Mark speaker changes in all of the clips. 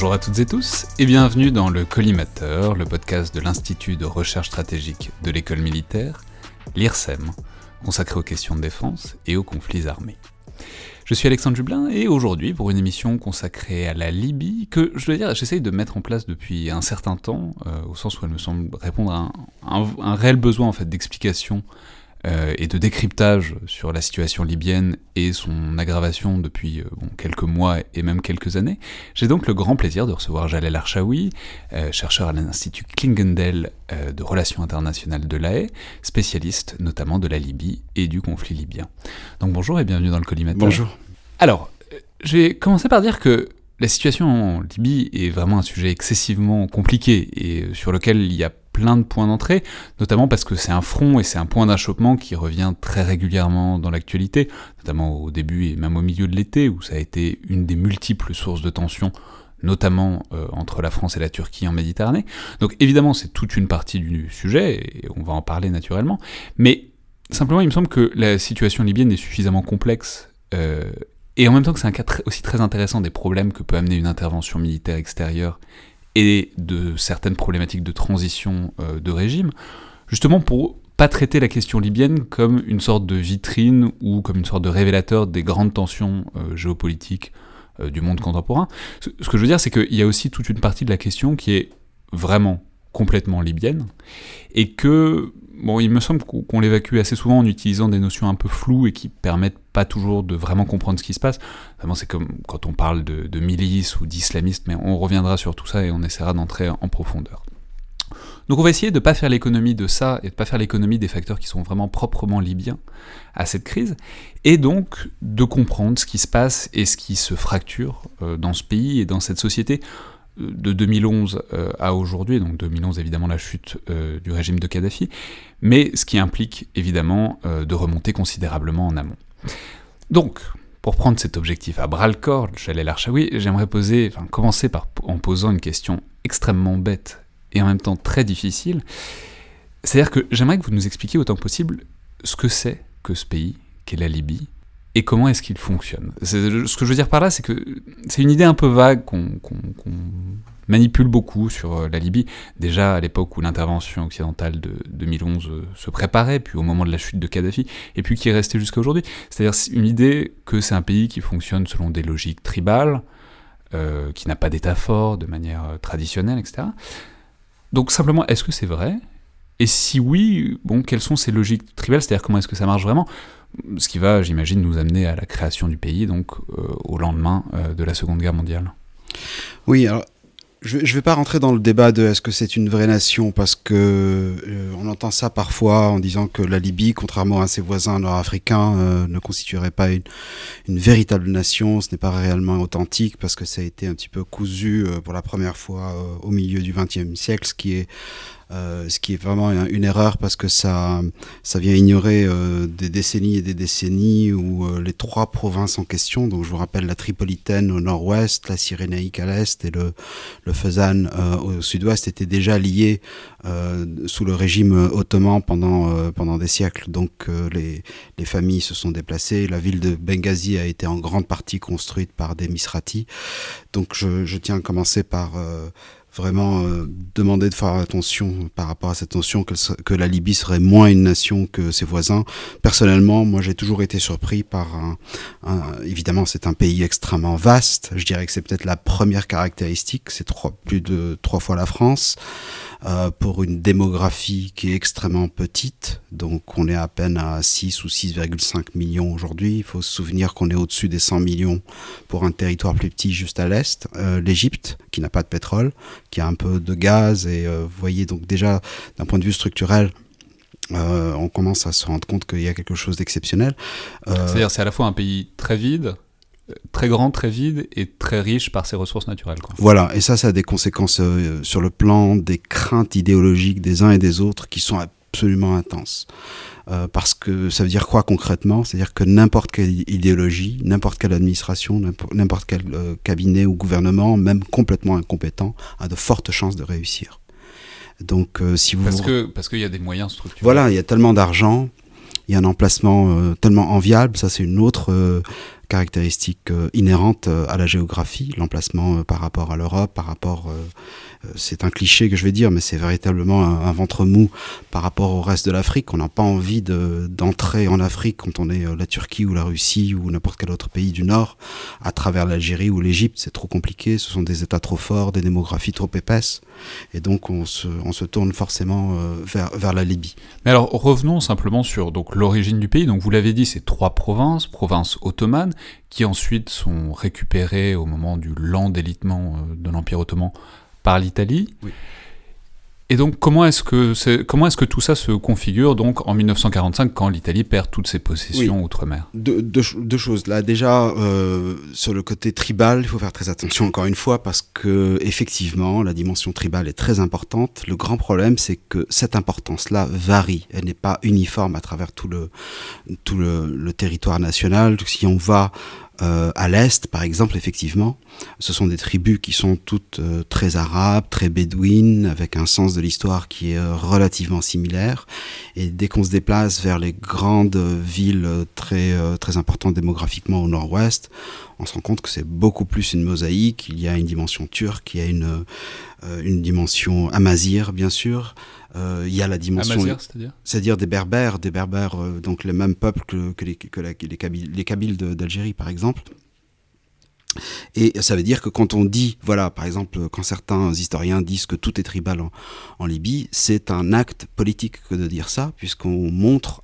Speaker 1: Bonjour à toutes et tous et bienvenue dans le Collimateur, le podcast de l'Institut de recherche stratégique de l'école militaire, l'IRSEM, consacré aux questions de défense et aux conflits armés. Je suis Alexandre Jublin et aujourd'hui pour une émission consacrée à la Libye que je dois dire j'essaye de mettre en place depuis un certain temps euh, au sens où elle me semble répondre à un, réel besoin en fait d'explication euh, et de décryptage sur la situation libyenne et son aggravation depuis euh, quelques mois et même quelques années, j'ai donc le grand plaisir de recevoir Jalel Archaoui, euh, chercheur à l'Institut Klingendel de Relations internationales de l'AE, spécialiste notamment de la Libye et du conflit libyen. Donc bonjour et bienvenue dans le collimateur.
Speaker 2: Bonjour.
Speaker 1: Alors, je vais commencer par dire que la situation en Libye est vraiment un sujet excessivement compliqué et sur lequel il y a plein de points d'entrée, notamment parce que c'est un front et c'est un point d'achoppement qui revient très régulièrement dans l'actualité, notamment au début et même au milieu de l'été, où ça a été une des multiples sources de tension notamment euh, entre la France et la Turquie en Méditerranée. Donc évidemment, c'est toute une partie du sujet, et on va en parler naturellement, mais simplement, il me semble que la situation libyenne est suffisamment complexe, euh, et en même temps que c'est un cas aussi très intéressant des problèmes que peut amener une intervention militaire extérieure et de certaines problématiques de transition euh, de régime, justement pour pas traiter la question libyenne comme une sorte de vitrine ou comme une sorte de révélateur des grandes tensions euh, géopolitiques euh, du monde contemporain. Ce, que je veux dire, c'est qu'il y a aussi toute une partie de la question qui est vraiment complètement libyenne, et que, bon, il me semble qu'on l'évacue assez souvent en utilisant des notions un peu floues et qui permettent pas toujours de vraiment comprendre ce qui se passe. Vraiment, c'est comme quand on parle de, de milices ou d'islamistes, mais on reviendra sur tout ça et on essaiera d'entrer en profondeur. Donc on va essayer de ne pas faire l'économie de ça et de ne pas faire l'économie des facteurs qui sont vraiment proprement libyens à cette crise, et donc de comprendre ce qui se passe et ce qui se fracture euh, dans ce pays et dans cette société de 2011 euh, à aujourd'hui, donc 2011 évidemment la chute euh, du régime de Kadhafi, mais ce qui implique évidemment euh, de remonter considérablement en amont. Donc, pour prendre cet objectif à bras le corps, Jalel Archaoui, j'aimerais poser, enfin, commencer par, en posant une question extrêmement bête et en même temps très difficile. C'est-à-dire que j'aimerais que vous nous expliquiez autant que possible ce que c'est que ce pays, qu'est la Libye, et comment est-ce qu'il fonctionne? Ce que je veux dire par là, c'est que c'est une idée un peu vague qu'on manipule beaucoup sur euh, la Libye, déjà à l'époque où l'intervention occidentale de 2011 euh, se préparait, puis au moment de la chute de Kadhafi, et puis qui est restée jusqu'à aujourd'hui. C'est-à-dire une idée que c'est un pays qui fonctionne selon des logiques tribales, euh, qui n'a pas d'état fort de manière traditionnelle, etc. Donc simplement, est-ce que c'est vrai? Et si oui, bon, quelles sont ces logiques tribales C'est-à-dire comment est-ce que ça marche vraiment? Ce qui va, j'imagine, nous amener à la création du pays, donc euh, au lendemain euh, de la Seconde Guerre mondiale.
Speaker 2: Oui, alors je ne vais pas rentrer dans le débat de est-ce que c'est une vraie nation parce que euh, on entend ça parfois en disant que la Libye, contrairement à ses voisins nord-africains, ne constituerait pas une, une, véritable nation. Ce n'est pas réellement authentique parce que ça a été un petit peu cousu pour la première fois au milieu du XXe siècle, ce qui est euh, ce qui est vraiment une erreur parce que ça, ça vient ignorer euh, des décennies et des décennies où euh, les trois provinces en question, donc je vous rappelle la Tripolitaine au nord-ouest, la Cyrénaïque à l'est et le, le Fezzan au sud-ouest, étaient déjà liés sous le régime ottoman pendant, pendant des siècles. Donc les, les familles se sont déplacées, la ville de Benghazi a été en grande partie construite par des Misrati. Donc je, je tiens à commencer par vraiment euh, demander de faire attention par rapport à cette notion que, la Libye serait moins une nation que ses voisins. Personnellement, moi j'ai toujours été surpris par un, évidemment c'est un pays extrêmement vaste, je dirais que c'est peut-être la première caractéristique, c'est plus de trois fois la France. Euh, pour une démographie qui est extrêmement petite. Donc on est à peine à 6 ou 6,5 millions aujourd'hui. Il faut se souvenir qu'on est au-dessus des 100 millions pour un territoire plus petit juste à l'est. Euh, L'Égypte, qui n'a pas de pétrole, qui a un peu de gaz. Et euh, vous voyez donc déjà d'un point de vue structurel, euh, on commence à se rendre compte qu'il y a quelque chose d'exceptionnel.
Speaker 1: Euh, C'est-à-dire c'est à la fois un pays très vide, très grand, très vide et très riche par ses ressources naturelles. Quoi.
Speaker 2: Voilà, et ça, ça a des conséquences euh, sur le plan des craintes idéologiques des uns et des autres qui sont absolument intenses. Euh, parce que ça veut dire quoi concrètement? C'est-à-dire que n'importe quelle idéologie, n'importe quelle administration, n'importe quel euh, cabinet ou gouvernement, même complètement incompétent, a de fortes chances de réussir. Donc, si vous
Speaker 1: parce que parce qu'il y a des moyens structurels.
Speaker 2: Voilà, il y a tellement d'argent, il y a un emplacement tellement enviable, ça c'est une autre caractéristique inhérente à la géographie, l'emplacement par rapport à l'Europe, par rapport euh, c'est un cliché que je vais dire, mais c'est véritablement un, ventre mou par rapport au reste de l'Afrique. On n'a pas envie d'entrer en Afrique quand on est euh, la Turquie ou la Russie ou n'importe quel autre pays du Nord, à travers l'Algérie ou l'Égypte. C'est trop compliqué, ce sont des États trop forts, des démographies trop épaisses. Et donc on se, on se tourne forcément euh, vers, vers la Libye.
Speaker 1: Mais alors revenons simplement sur donc l'origine du pays. Donc vous l'avez dit, c'est trois provinces, provinces ottomanes, qui ensuite sont récupérées au moment du lent délitement de l'Empire ottoman par l'Italie. Et donc, comment est-ce que comment est-ce que tout ça se configure donc en 1945 quand l'Italie perd toutes ses possessions outre-mer?
Speaker 2: Deux, choses. Là, déjà euh, sur le côté tribal, il faut faire très attention encore une fois parce que effectivement, la dimension tribale est très importante. Le grand problème, c'est que cette importance-là varie. Elle n'est pas uniforme à travers tout le tout le, le territoire national. Si on va euh, à l'est, par exemple, effectivement, ce sont des tribus qui sont toutes euh, très arabes, très bédouines, avec un sens de l'histoire qui est euh, relativement similaire. Et dès qu'on se déplace vers les grandes villes très, très importantes démographiquement au nord-ouest, on se rend compte que c'est beaucoup plus une mosaïque. Il y a une dimension turque, il y a une, une dimension amazir, bien sûr. Euh, il y a la dimension.
Speaker 1: c'est-à-dire
Speaker 2: des Berbères, des Berbères, euh, donc les mêmes peuples que, les, que les, Kabyles, les Kabyles d'Algérie, par exemple. Et ça veut dire que quand on dit, voilà, par exemple, quand certains historiens disent que tout est tribal en, en Libye, c'est un acte politique que de dire ça, puisqu'on montre,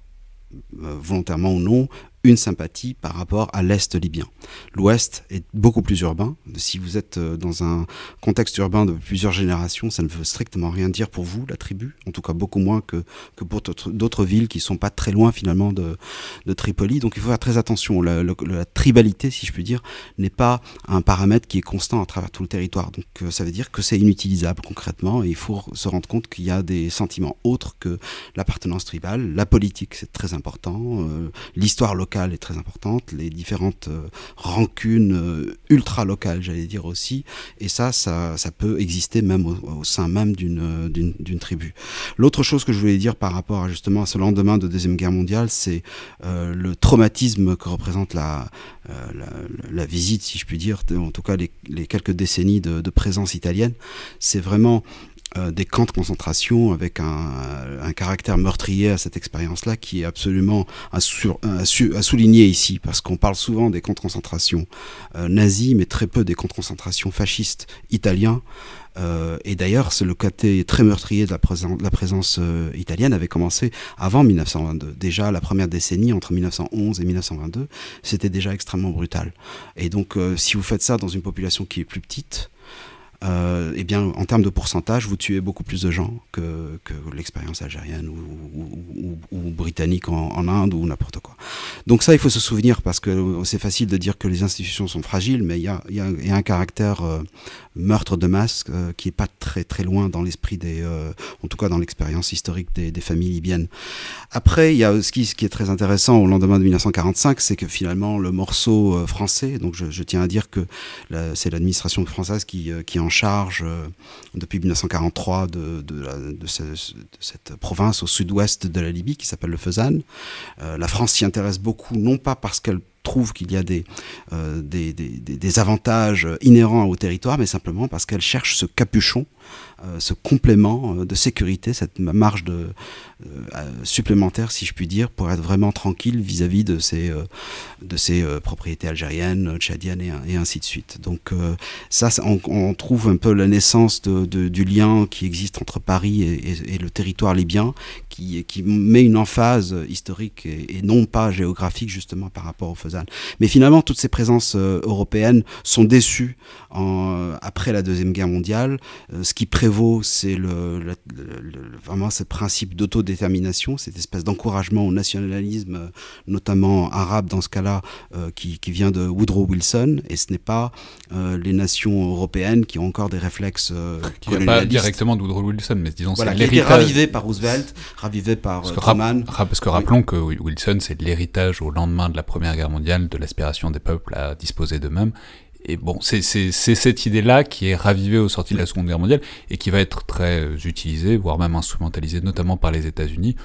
Speaker 2: euh, volontairement ou non, une sympathie par rapport à l'Est libyen. L'Ouest est beaucoup plus urbain. Si vous êtes euh, dans un contexte urbain de plusieurs générations, ça ne veut strictement rien dire pour vous, la tribu, en tout cas beaucoup moins que, que pour d'autres villes qui sont pas très loin finalement de, de Tripoli. Donc il faut faire très attention. La, la, tribalité, si je puis dire, n'est pas un paramètre qui est constant à travers tout le territoire. Donc euh, ça veut dire que c'est inutilisable concrètement et il faut se rendre compte qu'il y a des sentiments autres que l'appartenance tribale. La politique, c'est très important. Euh, l'histoire locale est très importante, les différentes euh, rancunes euh, ultra locales, j'allais dire aussi, et ça, ça, ça peut exister même au, sein même d'une, d'une, tribu. L'autre chose que je voulais dire par rapport à justement à ce lendemain de Deuxième Guerre mondiale, c'est euh, le traumatisme que représente la, la, visite, si je puis dire, en tout cas les, quelques décennies de présence italienne. C'est vraiment euh, des camps de concentration avec un, un, caractère meurtrier à cette expérience-là qui est absolument à, à, souligner ici, parce qu'on parle souvent des camps de concentration euh, nazis, mais très peu des camps de concentration fascistes italiens. Euh, et d'ailleurs, le côté très meurtrier de la, présence, la présence euh, italienne avait commencé avant 1922. Déjà, la première décennie, entre 1911 et 1922, c'était déjà extrêmement brutal. Et donc, si vous faites ça dans une population qui est plus petite, euh, eh bien, en termes de pourcentage, vous tuez beaucoup plus de gens que, l'expérience algérienne ou, britannique en, Inde ou n'importe quoi. Donc ça, il faut se souvenir parce que c'est facile de dire que les institutions sont fragiles, mais il y a, y a, un caractère euh, meurtre de masse euh, qui est pas très très loin dans l'esprit des, euh, en tout cas dans l'expérience historique des, familles libyennes. Après, il y a ce qui, ce qui est très intéressant au lendemain de 1945, c'est que finalement le morceau français, donc je, tiens à dire que c'est l'administration française qui, qui charge euh, depuis 1943 de, cette province au sud-ouest de la Libye qui s'appelle le Fezzan. Euh, la France s'y intéresse beaucoup, non pas parce qu'elle trouve qu'il y a des, euh, avantages inhérents au territoire, mais simplement parce qu'elle cherche ce capuchon ce complément de sécurité, cette marge de, supplémentaire, si je puis dire, pour être vraiment tranquille vis-à-vis de ces, de ces propriétés algériennes, tchadiennes et, ainsi de suite. Donc ça, on, trouve un peu la naissance du lien qui existe entre Paris et, le territoire libyen, qui, qui, met une emphase historique et, non pas géographique justement par rapport au Fezzan. Mais finalement, toutes ces présences européennes sont déçues après la Deuxième Guerre mondiale. ce qui prévaut c'est vraiment ce principe d'autodétermination, cette espèce d'encouragement au nationalisme, euh, notamment arabe dans ce cas-là, euh, qui, vient de Woodrow Wilson, et ce n'est pas euh, les nations européennes qui ont encore des réflexes
Speaker 1: qui ne pas directement de Woodrow Wilson, mais disons
Speaker 2: voilà, c'est l'héritage. ravivé par Roosevelt, ravivé par parce Truman.
Speaker 1: parce que rappelons que Wilson, c'est l'héritage au lendemain de la Première Guerre mondiale de l'aspiration des peuples à disposer d'eux-mêmes, et bon, c'est cette idée-là qui est ravivée au sorti de la Seconde Guerre mondiale et qui va être très euh, utilisée, voire même instrumentalisée, notamment par les États-Unis,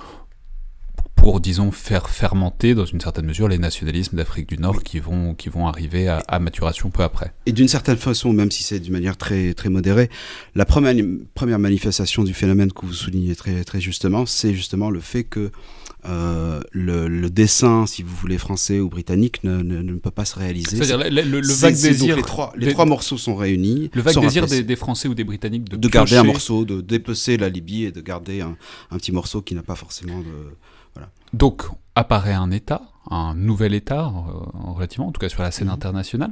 Speaker 1: pour disons, faire fermenter dans une certaine mesure les nationalismes d'Afrique du Nord qui, vont, qui vont arriver à, maturation peu après.
Speaker 2: Et d'une certaine façon, même si c'est d'une manière très, très modérée, la première, première manifestation du phénomène que vous soulignez très, très justement, c'est justement le fait que euh, le, dessin, si vous voulez, français ou britannique, ne, ne, peut pas se réaliser.
Speaker 1: C'est-à-dire le, vague désir.
Speaker 2: Les trois, les trois, morceaux sont réunis.
Speaker 1: Le vague désir des, Français ou des Britanniques
Speaker 2: de, garder un morceau, de dépecer la Libye et de garder un, un petit morceau qui n'a pas forcément de. Voilà.
Speaker 1: Donc apparaît un État, un nouvel État, euh, relativement, en tout cas sur la scène mhm. internationale,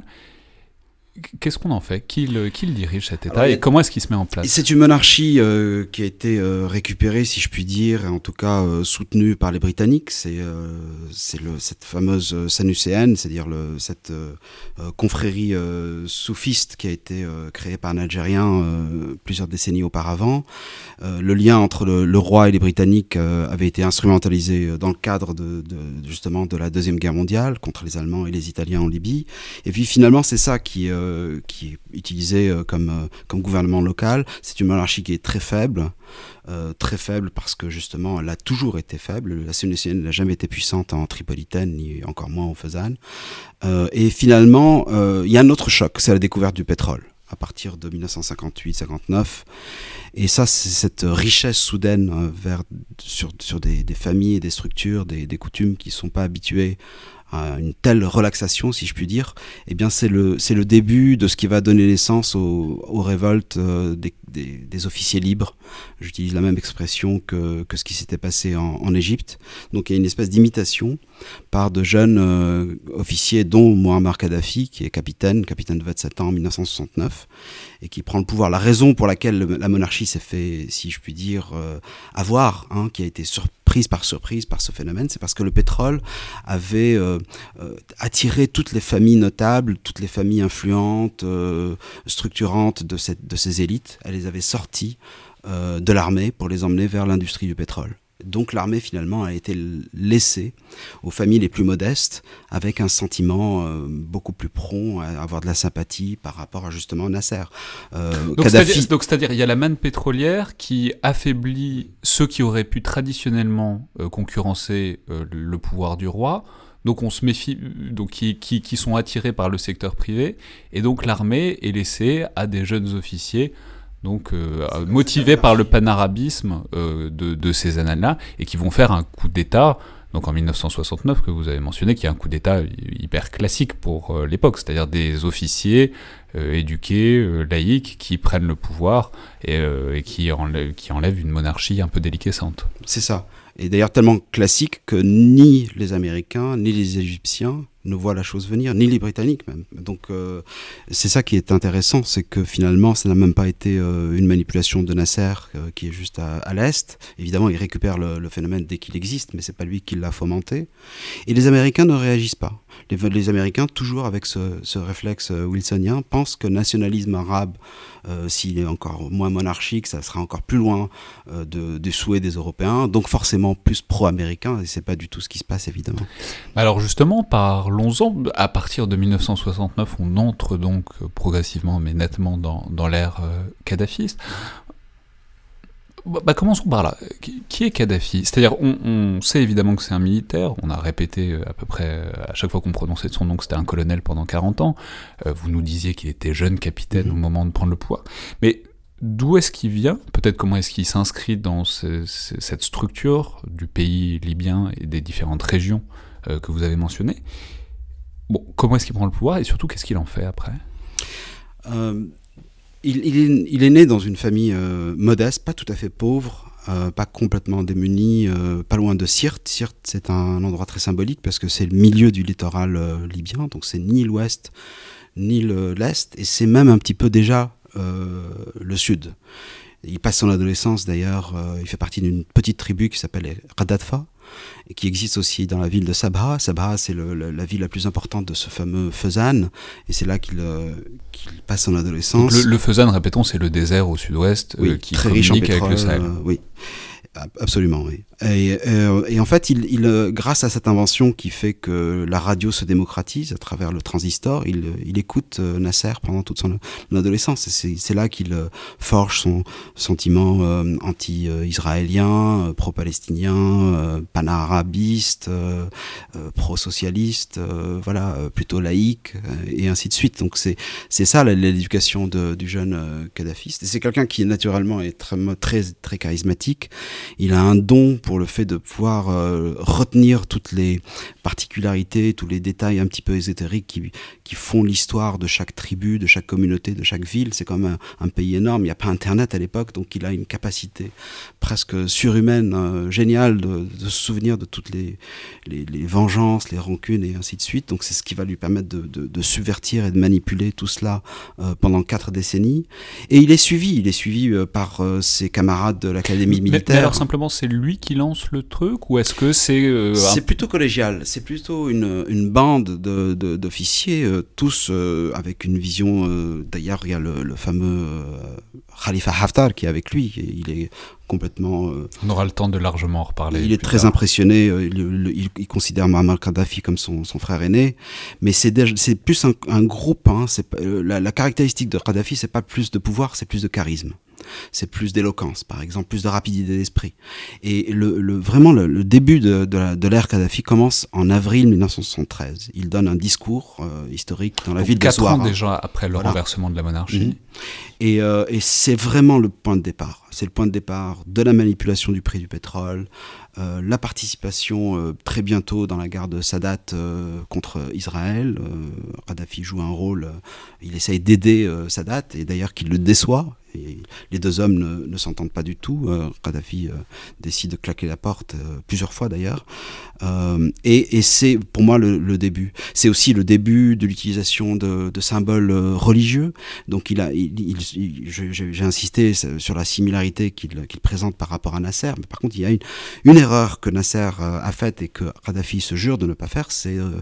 Speaker 1: Qu'est-ce qu'on en fait? Qui le, qui le, dirige cet État? Et comment est-ce qu'il se met en place?
Speaker 2: C'est une monarchie euh, qui a été euh, récupérée, si je puis dire, et en tout cas euh, soutenue par les Britanniques. C'est cette fameuse Sanuséenne, c'est-à-dire cette confrérie soufiste qui a été créée par un Algérien plusieurs décennies auparavant. le lien entre le, roi et les Britanniques avait été instrumentalisé dans le cadre de, de, justement de la Deuxième Guerre mondiale contre les Allemands et les Italiens en Libye. Et puis finalement, c'est ça qui euh, qui est utilisé euh, comme, euh, comme gouvernement local. C'est une monarchie qui est très faible, très faible parce que justement elle a toujours été faible. La Sénécienne n'a jamais été puissante en Tripolitaine, ni encore moins en Fezzan. et finalement, il y a un autre choc, c'est la découverte du pétrole à partir de 1958-59. Et ça, c'est cette richesse soudaine vers, sur, sur des, des, familles et des structures, des, des coutumes qui ne sont pas habituées une telle relaxation, si je puis dire, eh bien c'est le, le début de ce qui va donner naissance aux, révoltes euh, des, des, des, officiers libres. J'utilise la même expression que, que ce qui s'était passé en, Égypte. Donc il y a une espèce d'imitation par de jeunes euh, officiers, dont Muammar Kadhafi, qui est capitaine, capitaine de 27 ans en 1969, et qui prend le pouvoir. La raison pour laquelle la monarchie s'est fait, si je puis dire, euh, avoir, hein, qui a été surprise par surprise par ce phénomène, c'est parce que le pétrole avait attiré toutes les familles notables, toutes les familles influentes, structurantes de, cette, de ces élites. Elle les avait sorties de l'armée pour les emmener vers l'industrie du pétrole. Donc l'armée finalement a été laissée aux familles les plus modestes avec un sentiment euh, beaucoup plus prompt à avoir de la sympathie par rapport à justement Nasser.
Speaker 1: Euh, donc c'est-à-dire il y a la manne pétrolière qui affaiblit ceux qui auraient pu traditionnellement euh, concurrencer le pouvoir du roi. Donc on se méfie, donc qui, qui, qui sont attirés par le secteur privé, et donc l'armée est laissée à des jeunes officiers donc euh, motivés par le panarabisme euh, de, de, ces années-là, et qui vont faire un coup d'État, donc en 1969 que vous avez mentionné, qui est un coup d'État hyper classique pour euh, l'époque, c'est-à-dire des officiers éduqués, laïcs, qui prennent le pouvoir et, et qui, enlèvent, qui enlèvent une monarchie un peu déliquescente.
Speaker 2: C'est ça. Et d'ailleurs tellement classique que ni les Américains, ni les Égyptiens, ne voient la chose venir, ni les Britanniques même. Donc euh, c'est ça qui est intéressant, c'est que finalement ça n'a même pas été euh, une manipulation de Nasser euh, qui est juste à, l'est. Évidemment, il récupère le, phénomène dès qu'il existe, mais c'est pas lui qui l'a fomenté. Et les Américains ne réagissent pas. Les, Américains, toujours avec ce, ce, réflexe wilsonien, pensent que nationalisme arabe, s'il est encore moins monarchique, ça sera encore plus loin de, des souhaits des Européens, donc forcément plus pro-américain, et c'est pas du tout ce qui se passe évidemment.
Speaker 1: Alors justement, par parlons-en. À partir de 1969, on entre donc progressivement mais nettement dans, dans l'ère euh, kadhafiste. Bah, bah, commençons par là. Qui est Kadhafi? C'est-à-dire, on, sait évidemment que c'est un militaire, on a répété euh, à peu près, euh, à chaque fois qu'on prononçait son nom, que c'était un colonel pendant 40 ans. vous nous disiez qu'il était jeune capitaine mm-hmm. au moment de prendre le pouvoir. Mais d'où est-ce qu'il vient? Peut-être comment est-ce qu'il s'inscrit dans cette structure du pays libyen et des différentes régions que vous avez mentionnées? Bon, comment est-ce qu'il prend le pouvoir et surtout qu'est-ce qu'il en fait après?
Speaker 2: Euh, il, est, né dans une famille euh, modeste, pas tout à fait pauvre, euh, pas complètement démuni, pas loin de Sirte. Sirte, c'est un endroit très symbolique parce que c'est le milieu du littoral libyen, donc c'est ni l'ouest ni l'est, et c'est même un petit peu déjà le sud. Il passe son adolescence d'ailleurs, il fait partie d'une petite tribu qui s'appelle Radatfa, et qui existe aussi dans la ville de Sabha. Sabha, c'est la ville la plus importante de ce fameux Fezzan, et c'est là qu'il euh, passe son adolescence.
Speaker 1: le, le Fezzan, répétons, c'est le désert au sud-ouest euh, qui très riche en pétrole, avec le Sahel.
Speaker 2: Euh, oui. Absolument, oui. Et, euh, et, en fait, il, il, euh, grâce à cette invention qui fait que la radio se démocratise à travers le transistor, il, il écoute euh, Nasser pendant toute son, adolescence. C'est là qu'il forge son sentiment anti-israélien, pro-palestinien, pan-arabiste, pro-socialiste, voilà, plutôt laïque, et ainsi de suite. Donc c'est ça l'éducation du jeune Kadhafiste. C'est quelqu'un qui naturellement est très, très, très charismatique. Il a un don pour le fait de pouvoir euh, retenir toutes les particularités, tous les détails un petit peu ésotériques qui, qui font l'histoire de chaque tribu, de chaque communauté, de chaque ville. C'est quand même un, pays énorme. Il n'y a pas Internet à l'époque, donc il a une capacité presque surhumaine, euh, géniale, de, se souvenir de toutes les, les, vengeances, les rancunes et ainsi de suite. Donc c'est ce qui va lui permettre de, de, subvertir et de manipuler tout cela euh, pendant quatre décennies. Et il est suivi, il est suivi par ses camarades de l'académie militaire. Mais,
Speaker 1: alors simplement, c'est lui qui lance le truc ou est-ce que c'est...
Speaker 2: Euh, c'est plutôt collégial, c'est plutôt une, une bande d'officiers, de, euh, tous euh, avec une vision... D'ailleurs, il y a le, fameux Khalifa Haftar qui est avec lui, il est complètement...
Speaker 1: On aura le temps de largement en reparler.
Speaker 2: Il est très impressionné, il, il, considère Muammar Kadhafi comme son, son frère aîné, mais c'est plus un, un groupe, hein, la, la caractéristique de Kadhafi, c'est pas plus de pouvoir, c'est plus de charisme c'est plus d'éloquence, par exemple, plus de rapidité d'esprit. Et le, vraiment, le, début de, de l'ère Kadhafi commence en avril 1973. Il donne un discours euh, historique dans la ville de Quatre
Speaker 1: ans déjà après le renversement de la monarchie. Mhm.
Speaker 2: Et, euh, et c'est vraiment le point de départ. C'est le point de départ de la manipulation du prix du pétrole, euh, la participation euh, très bientôt dans la guerre de Sadat euh, contre Israël. Kadhafi joue un rôle, il essaye d'aider Sadat et d'ailleurs qu'il le déçoit. Les deux hommes ne, ne s'entendent pas du tout. Kadhafi décide de claquer la porte plusieurs fois d'ailleurs. Et, et c'est pour moi le, début. C'est aussi le début de l'utilisation de, symboles religieux. Donc il j'ai insisté sur la similarité qu'il présente par rapport à Nasser. Mais par contre, il y a une, erreur que Nasser euh, a faite et que Kadhafi se jure de ne pas faire, c'est euh,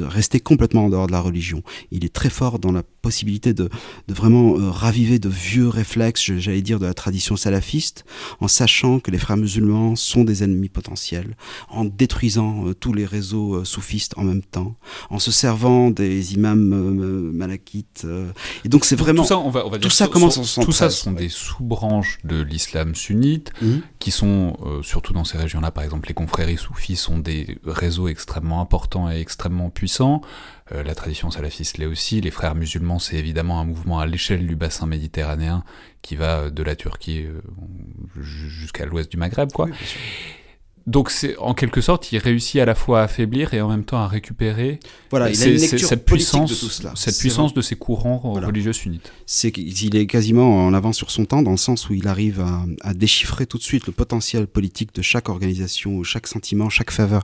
Speaker 2: rester complètement en dehors de la religion. Il est très fort dans la possibilité de, vraiment euh, raviver de vieux réflexes, j'allais dire, de la tradition salafiste, en sachant que les frères musulmans sont des ennemis potentiels, en tous les réseaux soufistes en même temps, en se servant des imams malakites. et donc c'est vraiment... Tout
Speaker 1: ça, on va, on va tout ça commence en Tout ça sont des sous-branches de l'islam sunnite, mmh. qui sont, surtout dans ces régions-là, par exemple, les confréries soufis sont des réseaux extrêmement importants et extrêmement puissants. Euh, la tradition salafiste l'est aussi. Les frères musulmans, c'est évidemment un mouvement à l'échelle du bassin méditerranéen qui va de la Turquie euh, jusqu'à l'ouest du Maghreb, quoi. Donc c'est en quelque sorte, il réussit à la fois à affaiblir et en même temps à récupérer.
Speaker 2: Voilà, il a une cette puissance, de tout cela.
Speaker 1: Cette puissance de ces courants religieux sunnites.
Speaker 2: C'est qu'il est quasiment en avance sur son temps dans le sens où il arrive à, à, déchiffrer tout de suite le potentiel politique de chaque organisation, chaque sentiment, chaque faveur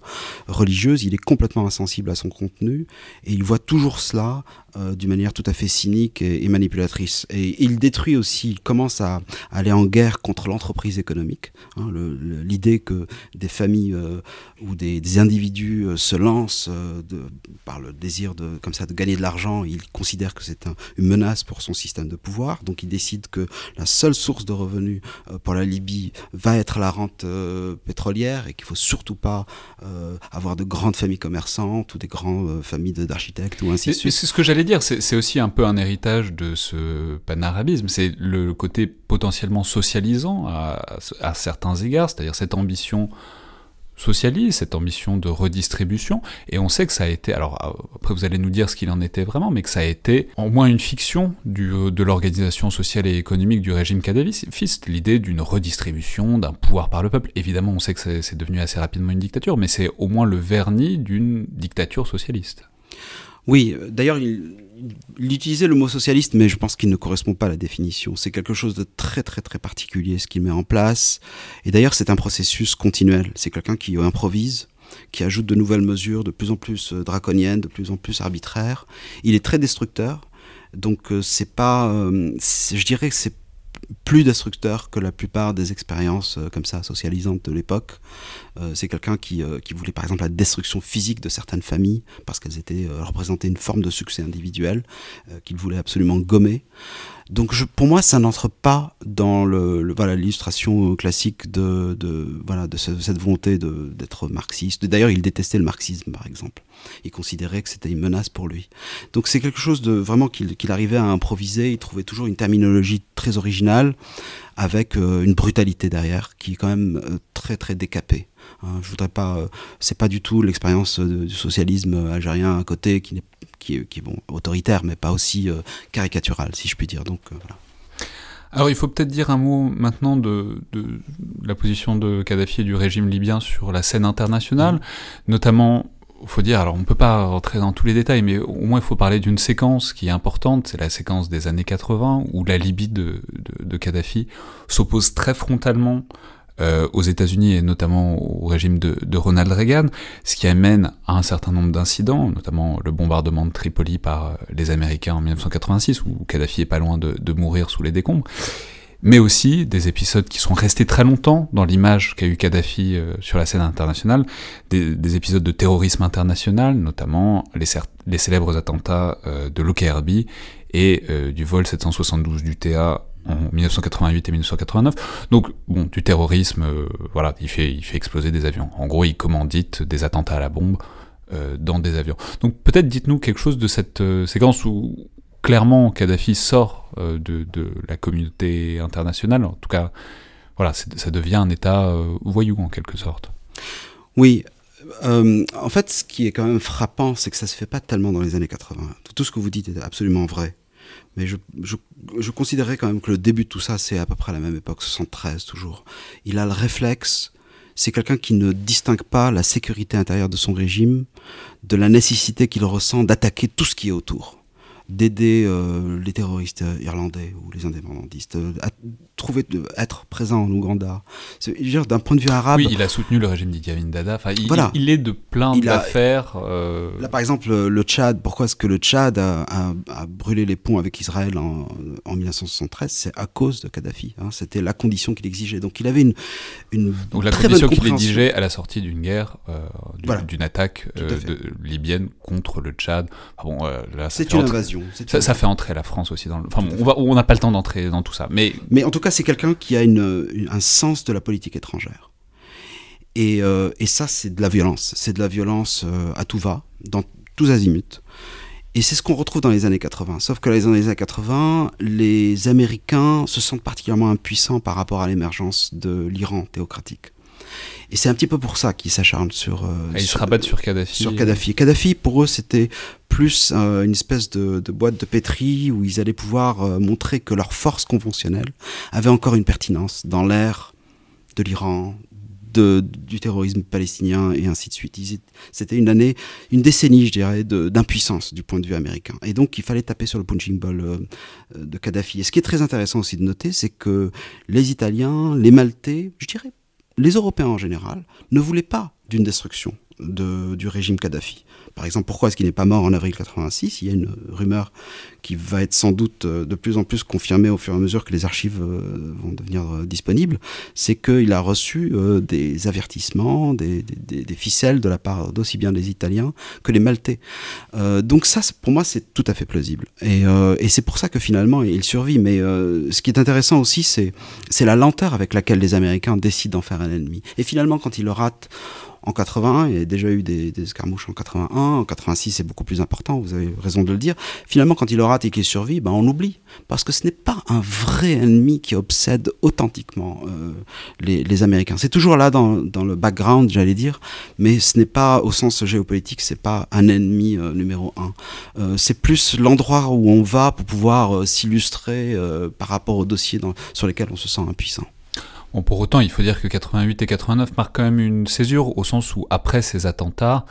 Speaker 2: religieuse. Il est complètement insensible à son contenu et il voit toujours cela euh, d'une manière tout à fait cynique et, manipulatrice. Et il détruit aussi, il commence à, aller en guerre contre l'entreprise économique. Hein, L'idée que des familles euh, ou des, individus euh, se lancent de, par le désir de, comme ça, de gagner de l'argent, il considère que c'est un, une menace pour son système de pouvoir. Donc il décide que la seule source de revenus pour la Libye va être la rente pétrolière et qu'il faut surtout pas avoir de grandes familles commerçantes ou des grandes familles d'architectes ou ainsi de suite.
Speaker 1: C'est ce que j'allais dire, c'est aussi un peu un héritage de ce panarabisme. C'est le côté potentiellement socialisant à, à certains égards, c'est-à-dire cette ambition socialiste, cette ambition de redistribution, et on sait que ça a été, alors après vous allez nous dire ce qu'il en était vraiment, mais que ça a été au moins une fiction du, de l'organisation sociale et économique du régime kadhafiste, l'idée d'une redistribution, d'un pouvoir par le peuple. Évidemment, on sait que c'est devenu assez rapidement une dictature, mais c'est au moins le vernis d'une dictature socialiste.
Speaker 2: Oui, d'ailleurs, il, utilisait le mot socialiste, mais je pense qu'il ne correspond pas à la définition. C'est quelque chose de très très très particulier ce qu'il met en place. Et d'ailleurs, c'est un processus continuel. C'est quelqu'un qui improvise, qui ajoute de nouvelles mesures de plus en plus euh, draconiennes, de plus en plus arbitraires. Il est très destructeur. Donc euh, c'est pas, je dirais que c'est plus destructeur que la plupart des expériences euh, comme ça socialisantes de l'époque. Euh, c'est quelqu'un qui, euh, qui, voulait par exemple la destruction physique de certaines familles parce qu'elles étaient représentaient une forme de succès individuel qu'il voulait absolument gommer. Donc pour moi, ça n'entre pas dans le, voilà l'illustration classique de voilà de cette volonté d'être marxiste. D'ailleurs, il détestait le marxisme, par exemple. Il considérait que c'était une menace pour lui. Donc c'est quelque chose de vraiment qu'il arrivait à improviser. Il trouvait toujours une terminologie très originale avec euh, une brutalité derrière qui est quand même euh, très très décapée. Hein. je voudrais pas, euh, c'est pas du tout l'expérience du socialisme algérien à côté qui, est, qui, est, qui est bon autoritaire, mais pas aussi caricatural, si je puis dire. Donc voilà.
Speaker 1: Alors il faut peut-être dire un mot maintenant de, de, la position de Kadhafi et du régime libyen sur la scène internationale, mmh. notamment faut dire, alors on ne peut pas rentrer dans tous les détails, mais au moins il faut parler d'une séquence qui est importante, c'est la séquence des années 80, où la Libye de, de, Kadhafi s'oppose très frontalement euh, aux États-Unis et notamment au régime de, de, Ronald Reagan, ce qui amène à un certain nombre d'incidents, notamment le bombardement de Tripoli par les Américains en 1986, où Kadhafi est pas loin de, de mourir sous les décombres mais aussi des épisodes qui sont restés très longtemps dans l'image qu'a eu Kadhafi euh, sur la scène internationale, des, épisodes de terrorisme international, notamment les, célèbres attentats euh, de l'OKRB et euh, du vol 772 du TA en 1988 et 1989. Donc, bon, du terrorisme, voilà, il fait, il fait exploser des avions. En gros, il commandite des attentats à la bombe dans des avions. Donc, peut-être dites-nous quelque chose de cette séquence où, clairement, Kadhafi sort euh, de, la communauté internationale. En tout cas, voilà, ça devient un État euh, voyou en quelque sorte.
Speaker 2: Oui. Euh, en fait, ce qui est quand même frappant, c'est que ça se fait pas tellement dans les années 80. Tout ce que vous dites est absolument vrai. Mais je, je, considérais quand même que le début de tout ça, c'est à peu près la même époque, 73 toujours. Il a le réflexe, c'est quelqu'un qui ne distingue pas la sécurité intérieure de son régime de la nécessité qu'il ressent d'attaquer tout ce qui est autour d'aider euh, les terroristes irlandais ou les indépendantistes à trouver être présent en Ouganda. D'un point de vue arabe.
Speaker 1: Oui, il a soutenu le régime d'Idi Amin Dada. Enfin, il, voilà. il, est de plein d'affaires. Euh...
Speaker 2: Là, par exemple, le Tchad. Pourquoi est-ce que le Tchad a, a, a, brûlé les ponts avec Israël en, en 1973 C'est à cause de Kadhafi. Hein. C'était la condition qu'il exigeait. Donc, il avait une, une
Speaker 1: Donc la condition qu'il exigeait à la sortie d'une guerre, euh, d'une attaque euh, de, libyenne contre le Tchad.
Speaker 2: bon, euh, là, c'est une invasion.
Speaker 1: Ça, ça, fait entrer la France aussi dans le. Enfin, on va, on n'a pas le temps d'entrer dans tout ça, mais.
Speaker 2: Mais en tout cas, c'est quelqu'un qui a un sens de la politique étrangère. Et, euh, et ça, c'est de la violence. C'est de la violence euh, à tout va, dans tous azimuts. Et c'est ce qu'on retrouve dans les années 80. Sauf que dans les années 80, les Américains se sentent particulièrement impuissants par rapport à l'émergence de l'Iran théocratique. Et c'est un petit peu pour ça qu'ils s'acharnent sur. Euh,
Speaker 1: ils se rabattent sur Kadhafi.
Speaker 2: Sur Kadhafi. Kadhafi, pour eux, c'était plus euh, une espèce de, de, boîte de pétri où ils allaient pouvoir euh, montrer que leur force conventionnelle avait encore une pertinence dans l'ère de l'Iran, du terrorisme palestinien et ainsi de suite. C'était une année, une décennie, je dirais, d'impuissance du point de vue américain. Et donc, il fallait taper sur le punching ball de Kadhafi. Et ce qui est très intéressant aussi de noter, c'est que les Italiens, les Maltais, je dirais les Européens en général ne voulaient pas d'une destruction du régime Kadhafi. Par exemple, pourquoi est-ce qu'il n'est pas mort en avril 86 Il y a une rumeur qui va être sans doute euh, de plus en plus confirmée au fur et à mesure que les archives euh, vont devenir euh, disponibles. C'est qu'il a reçu des avertissements, des, ficelles de la part d'aussi bien des Italiens que les Maltais. donc ça, pour moi, c'est tout à fait plausible. Et, et c'est pour ça que finalement, il survit. Mais ce qui est intéressant aussi, c'est la lenteur avec laquelle les Américains décident d'en faire un ennemi. Et finalement, quand ils le ratent, en 81, il y a déjà eu des, escarmouches en 81, en 86 c'est beaucoup plus important, vous avez raison de le dire. Finalement, quand il le rate et qu'il survit, ben on oublie. Parce que ce n'est pas un vrai ennemi qui obsède authentiquement euh, les, Américains. C'est toujours là dans, le background, j'allais dire, mais ce n'est pas au sens géopolitique, c'est pas un ennemi euh, numéro un. Euh, c'est plus l'endroit où on va pour pouvoir s'illustrer par rapport aux dossiers sur lesquels on se sent impuissant
Speaker 1: pour autant, il faut dire que 88 et 89 marquent quand même une césure, au sens où, après ces attentats,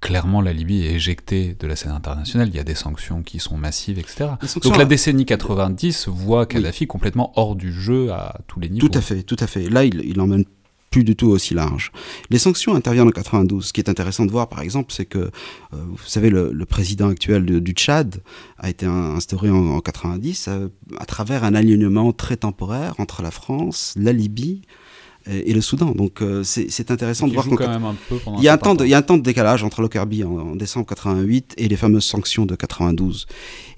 Speaker 1: clairement la Libye est éjectée de la scène internationale, il y a des sanctions qui sont massives, etc. Donc la décennie 90 voit Kadhafi complètement hors du jeu à tous les niveaux.
Speaker 2: Tout à fait, tout à fait. Là, il, il emmène plus du tout aussi large. Les sanctions interviennent en 92. Ce qui est intéressant de voir, par exemple, c'est que, euh, vous savez, le, président actuel du Tchad a été instauré en, 90 euh, à, travers un alignement très temporaire entre la France, la Libye et, le Soudan. Donc c'est intéressant de voir
Speaker 1: qu'on quand même un peu
Speaker 2: il y a un temps, de, il y a un temps de décalage entre Lockerbie en, en, décembre 88 et les fameuses sanctions de 92.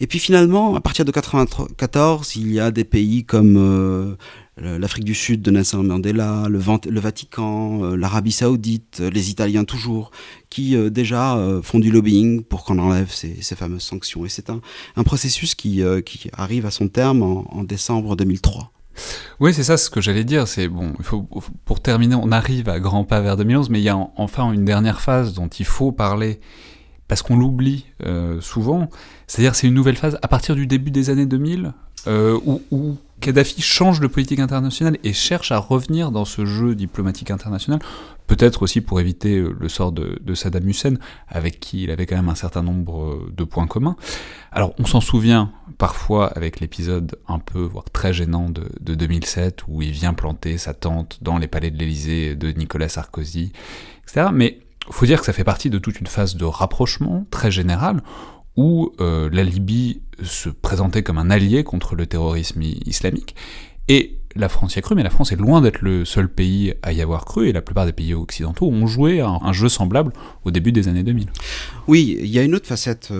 Speaker 2: Et puis finalement, à partir de 94, il y a des pays comme l'Afrique du Sud de Nelson Mandela, le, le Vatican, euh, l'Arabie Saoudite, euh, les Italiens toujours, qui euh, déjà font du lobbying pour qu'on enlève ces, fameuses sanctions. Et c'est un, processus qui, qui, arrive à son terme en, décembre 2003.
Speaker 1: Oui, c'est ça ce que j'allais dire. C'est bon, pour terminer, on arrive à grands pas vers 2011, mais il y a enfin une dernière phase dont il faut parler parce qu'on l'oublie souvent. C'est-à-dire, c'est une nouvelle phase à partir du début des années 2000 où, où Kadhafi change de politique internationale et cherche à revenir dans ce jeu diplomatique international, peut-être aussi pour éviter euh, le sort de, Saddam Hussein, avec qui il avait quand même un certain nombre euh, de points communs. Alors on s'en souvient parfois avec l'épisode un peu, voire très gênant de, 2007, où il vient planter sa tente dans les palais de l'Élysée de Nicolas Sarkozy, etc. Mais faut dire que ça fait partie de toute une phase de rapprochement très général, où euh, la Libye se présentait comme un allié contre le terrorisme islamique, et la France y a cru, mais la France est loin d'être le seul pays à y avoir cru, et la plupart des pays occidentaux ont joué un, jeu semblable au début des années 2000.
Speaker 2: Oui, il y a une autre facette,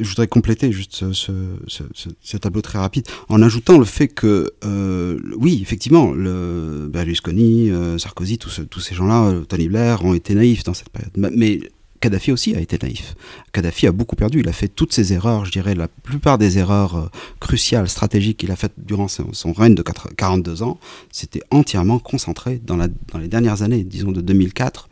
Speaker 2: je voudrais compléter juste ce, tableau très rapide en ajoutant le fait que, euh, oui, effectivement, le Berlusconi, euh, Sarkozy, tous, ces gens-là, Tony Blair, ont été naïfs dans cette période. Mais Kadhafi aussi a été naïf. Kadhafi a beaucoup perdu. Il a fait toutes ses erreurs, je dirais la plupart des erreurs euh, cruciales, stratégiques qu'il a faites durant son, règne de 42 ans, c'était entièrement concentré dans les dernières années, disons de 2004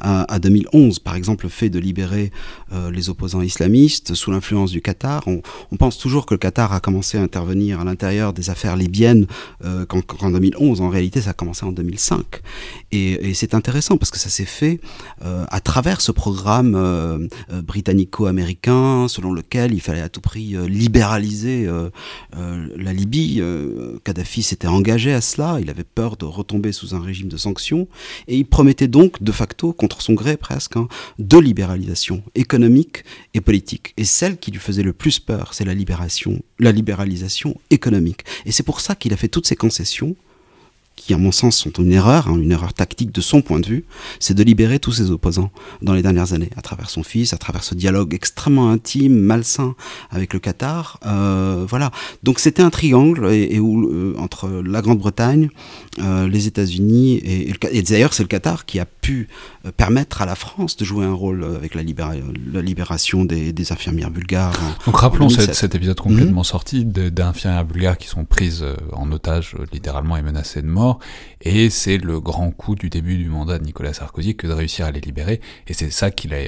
Speaker 2: à, 2011, par exemple, le fait de libérer euh, les opposants islamistes sous l'influence du Qatar. On, pense toujours que le Qatar a commencé à intervenir à l'intérieur des affaires libyennes euh, qu'en 2011. En réalité, ça a commencé en 2005. Et, c'est intéressant parce que ça s'est fait euh, à travers ce programme britannico-américain selon lequel il fallait à tout prix libéraliser la Libye. Kadhafi s'était engagé à cela. Il avait peur de retomber sous un régime de sanctions et il promettait donc de facto contre son gré presque, hein, de libéralisation économique et politique. Et celle qui lui faisait le plus peur, c'est la la libéralisation économique. Et c'est pour ça qu'il a fait toutes ces concessions qui à mon sens sont une erreur, hein, une erreur tactique de son point de vue, c'est de libérer tous ses opposants dans les dernières années, à travers son fils, à travers ce dialogue extrêmement intime, malsain avec le Qatar. Euh, voilà. Donc c'était un triangle et, où, euh, entre la Grande-Bretagne, euh, les États-Unis et, et, d'ailleurs c'est le Qatar qui a pu permettre à la France de jouer un rôle avec la, la libération des, des, infirmières bulgares.
Speaker 1: Donc rappelons cet, épisode complètement mhm. sorti d'infirmières bulgares qui sont prises en otage littéralement et menacées de mort et c'est le grand coup du début du mandat de Nicolas Sarkozy que de réussir à les libérer, et c'est ça qu'il a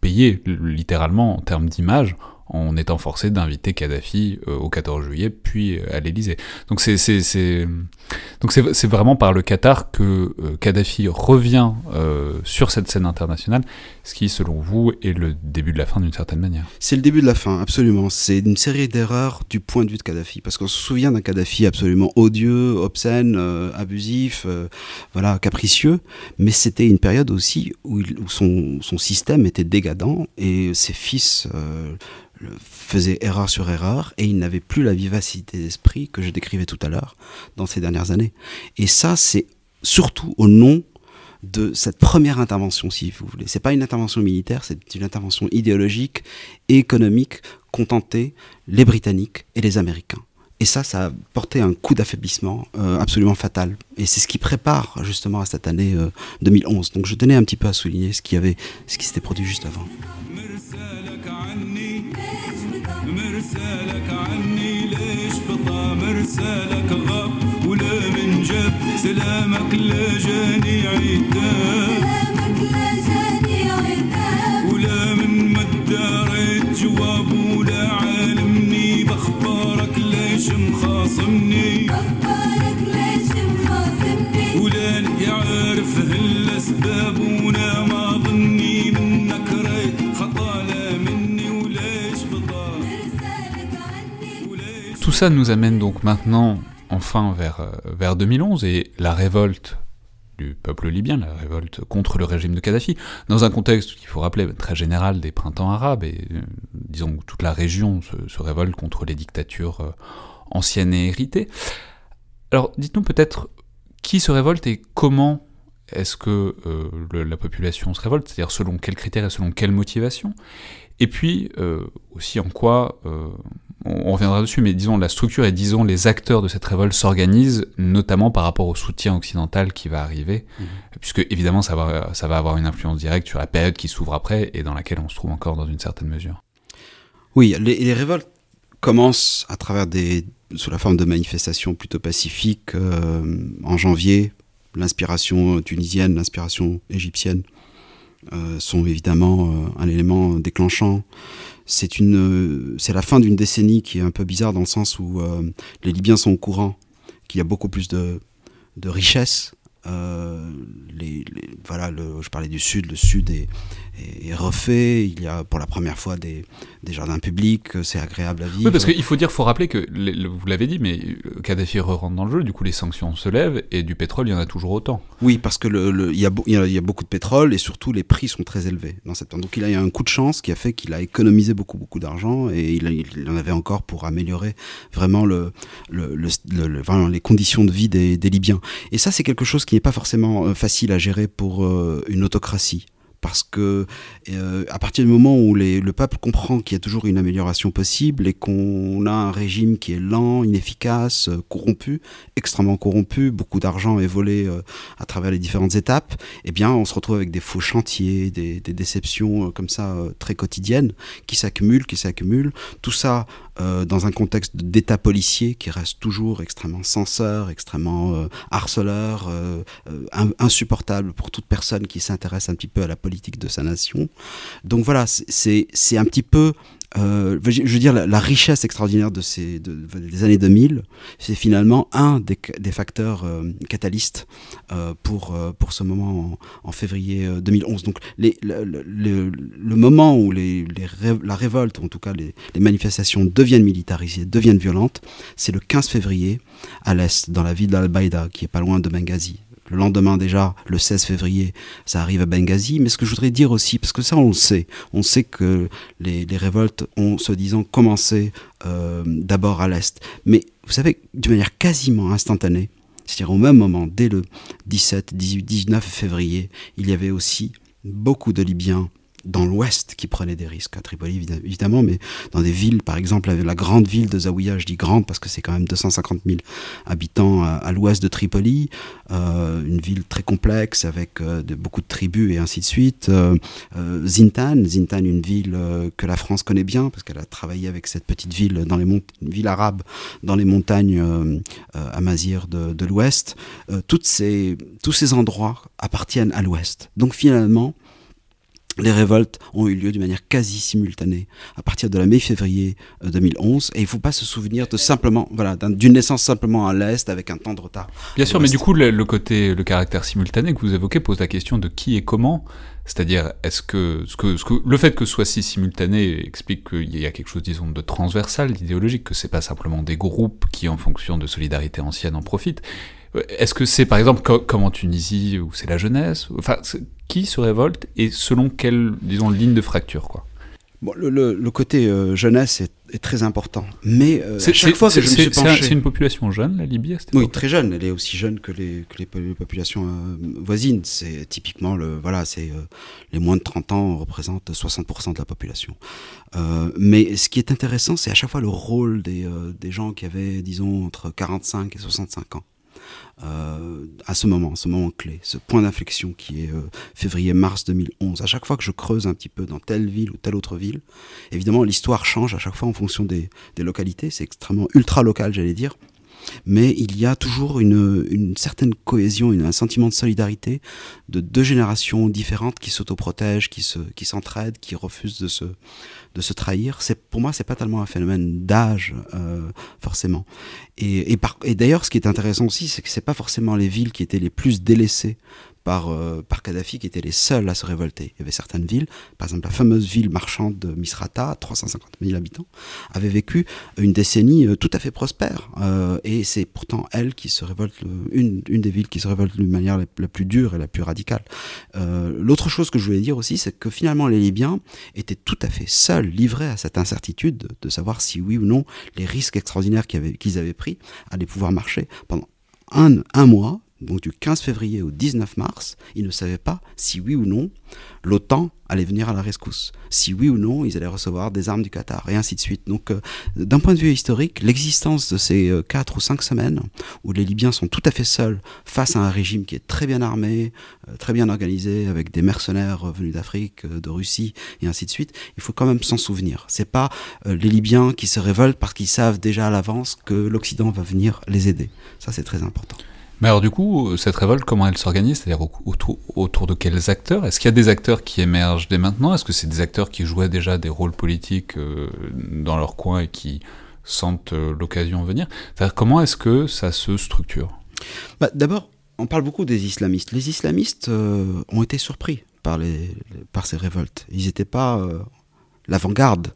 Speaker 1: payé littéralement en termes d'image, en étant forcé d'inviter Kadhafi euh, au 14 juillet, puis euh, à l'Élysée. Donc c'est donc c'est vraiment par le Qatar que euh, Kadhafi revient sur cette scène internationale, ce qui, selon vous, est le début de la fin d'une certaine manière.
Speaker 2: C'est le début de la fin, absolument. C'est une série d'erreurs du point de vue de Kadhafi, parce qu'on se souvient d'un Kadhafi absolument odieux, obscène, abusif, voilà, capricieux, mais c'était une période aussi où, où son, son, système était dégadant et ses fils faisait erreur sur erreur et il n'avait plus la vivacité d'esprit que je décrivais tout à l'heure dans ces dernières années. Et ça, c'est surtout au nom de cette première intervention, si vous voulez. C'est pas une intervention militaire, c'est une intervention idéologique et économique contenter les Britanniques et les Américains. Et ça, ça a porté un coup d'affaiblissement euh, absolument fatal. Et c'est ce qui prépare justement à cette année 2011. Euh, Donc je tenais un petit peu à souligner ce qui, avait, ce qui s'était produit juste avant. مرسالك عني ليش بطا مرسالك غاب ولا من جاب؟ سلامك لا جاني عتاب سلامك لا جاني عتاب ولا من مداريت جواب ولا عالمني بخبارك ليش مخاصمني. بخبارك ليش مخاصمني. ولا يعرف هالاسباب ولا ما Tout ça nous amène donc maintenant, enfin, vers, euh, vers 2011 et la révolte du peuple libyen, la révolte contre le régime de Kadhafi, dans un contexte qu'il faut rappeler très général des printemps arabes, et euh, disons toute la région se, révolte contre les dictatures euh, anciennes et héritées. Alors dites-nous peut-être
Speaker 1: qui se révolte et comment est-ce que la population se révolte, c'est-à-dire selon quels critères et selon quelles motivations? Et puis aussi en quoi, on, reviendra dessus, mais disons la structure et disons les acteurs de cette révolte s'organisent, notamment par rapport au soutien occidental qui va arriver, mmh. puisque évidemment ça va, ça va avoir une influence directe sur la période qui s'ouvre après et dans laquelle on se trouve encore dans une certaine mesure.
Speaker 2: Oui, les, révoltes commencent à travers des, sous la forme de manifestations plutôt pacifiques en janvier, l'inspiration tunisienne, l'inspiration égyptienne euh, sont évidemment euh, un élément déclenchant. C'est une, euh, c'est la fin d'une décennie qui est un peu bizarre dans le sens où les Libyens sont au courant qu'il y a beaucoup plus de, de richesses. Les, voilà, je parlais du sud, le sud est, est, refait. Il y a pour la première fois des, des jardins publics, c'est agréable à vivre.
Speaker 1: Oui, parce qu'il faut dire, faut rappeler que, vous l'avez dit, mais Kadhafi rentre dans le jeu, du coup les sanctions se lèvent et du pétrole, il y en a toujours autant.
Speaker 2: Oui, parce que le, il, y a, il, y a, beaucoup de pétrole et surtout les prix sont très élevés dans cette Donc il a eu un coup de chance qui a fait qu'il a économisé beaucoup, beaucoup d'argent et il, il, en avait encore pour améliorer vraiment, le, le, le les conditions de vie des, des Libyens. Et ça, c'est quelque chose qui n'est pas forcément euh, facile à gérer pour euh, une autocratie parce que euh, à partir du moment où le peuple comprend qu'il y a toujours une amélioration possible et qu'on a un régime qui est lent, inefficace, euh, corrompu, extrêmement corrompu, beaucoup d'argent est volé euh, à travers les différentes étapes, eh bien on se retrouve avec des faux chantiers, des, des déceptions comme ça très quotidiennes qui s'accumulent, qui s'accumulent. Tout ça euh, dans un contexte d'état policier qui reste toujours extrêmement censeur, extrêmement euh, harceleur, euh, insupportable pour toute personne qui s'intéresse un petit peu à la politique de sa nation. Donc voilà, c'est un petit peu euh, je veux dire, la, richesse extraordinaire de ces des années 2000, c'est finalement un des, facteurs euh, catalystes euh, pour, euh, pour ce moment en, février 2011. Donc les, le, moment où la révolte, en tout cas les, les manifestations deviennent militarisées, deviennent violentes, c'est le 15 février à l'est, dans la ville d'Al-Baïda, qui est pas loin de Benghazi le lendemain déjà, le 16 février, ça arrive à Benghazi. Mais ce que je voudrais dire aussi, parce que ça on le sait, on sait que les, révoltes ont, se disant, commencé euh, d'abord à l'Est. Mais vous savez, d'une manière quasiment instantanée, c'est-à-dire au même moment, dès le 17, 18, 19 février, il y avait aussi beaucoup de Libyens dans l'ouest qui prenaient des risques, à Tripoli évidemment, mais dans des villes, par exemple, la grande ville de Zawiya, je dis grande parce que c'est quand même 250 000 habitants à, l'ouest de Tripoli, euh, une ville très complexe avec euh, beaucoup de tribus et ainsi de suite. Euh, Zintan, Zintan, une ville que la France connaît bien parce qu'elle a travaillé avec cette petite ville dans les une ville arabe dans les montagnes amazir de, de l'ouest. toutes ces, tous ces endroits appartiennent à l'ouest. Donc finalement, les révoltes ont eu lieu d'une manière quasi simultanée à partir de la mai-février 2011 euh, et il ne faut pas se souvenir de simplement voilà d'une naissance simplement à l'est avec un temps de retard.
Speaker 1: Bien sûr, mais du coup le, côté le caractère simultané que vous évoquez pose la question de qui et comment. C'est-à-dire, est-ce que, ce que, ce que le fait que ce soit si simultané explique qu'il y a quelque chose, disons, de transversal, d'idéologique, que c'est pas simplement des groupes qui, en fonction de solidarité ancienne, en profitent. Est-ce que c'est par exemple comme en Tunisie où c'est la jeunesse Enfin, qui se révolte et selon quelle, disons, ligne de fracture quoi?
Speaker 2: Bon, le, côté euh, jeunesse est, très important, mais euh, chaque fois que je me suis penché...
Speaker 1: C'est une population jeune, la Libye à
Speaker 2: Oui, très jeune. Elle est aussi jeune que les, que les populations euh, voisines. C'est typiquement le voilà, c'est les moins de 30 ans représentent 60% de la population. mais ce qui est intéressant, c'est à chaque fois le rôle des, des gens qui avaient, disons, entre 45 et 65 ans. Euh, à ce moment, ce moment clé, ce point d'inflexion qui est euh, février-mars 2011. À chaque fois que je creuse un petit peu dans telle ville ou telle autre ville, évidemment l'histoire change à chaque fois en fonction des, des localités, c'est extrêmement ultra local j'allais dire, mais il y a toujours une, une certaine cohésion, un sentiment de solidarité de deux générations différentes qui s'autoprotègent, qui se, qui s'entraident, qui refusent de se, de se trahir. C'est pour moi, c'est pas tellement un phénomène d'âge euh, forcément. Et, et, d'ailleurs, ce qui est intéressant aussi, c'est que c'est pas forcément les villes qui étaient les plus délaissées par, euh, par Kadhafi qui étaient les seuls à se révolter. Il y avait certaines villes, par exemple la fameuse ville marchande de Misrata, 350 000 habitants, avait vécu une décennie euh, tout à fait prospère. Euh, et c'est pourtant elle qui se révolte, une, une des villes qui se révolte d'une manière la, plus dure et la plus radicale. L'autre chose que je voulais dire aussi, c'est que finalement les Libyens étaient tout à fait seuls, livrés à cette incertitude de, savoir si oui ou non les risques extraordinaires qu'ils avaient, avaient pris allaient pouvoir marcher pendant un, un mois donc du 15 février au 19 mars, ils ne savaient pas si oui ou non l'OTAN allait venir à la rescousse, si oui ou non ils allaient recevoir des armes du Qatar, et ainsi de suite. Donc euh, d'un point de vue historique, l'existence de ces euh, quatre ou cinq semaines où les Libyens sont tout à fait seuls face à un régime qui est très bien armé, euh, très bien organisé, avec des mercenaires venus d'Afrique, de Russie, et ainsi de suite, il faut quand même s'en souvenir. C'est pas les Libyens qui se révoltent parce qu'ils savent déjà à l'avance que l'Occident va venir les aider. Ça c'est très important.
Speaker 1: Mais alors du coup, cette révolte, comment elle s'organise? C'est-à-dire autour, autour, de quels acteurs? Est-ce qu'il y a des acteurs qui émergent dès maintenant? Est-ce que c'est des acteurs qui jouaient déjà des rôles politiques euh, dans leur coin et qui sentent euh, l'occasion venir? Comment est-ce que ça se structure?
Speaker 2: Bah, D'abord, on parle beaucoup des islamistes. Les islamistes euh, ont été surpris par, les, par ces révoltes. Ils n'étaient pas l'avant-garde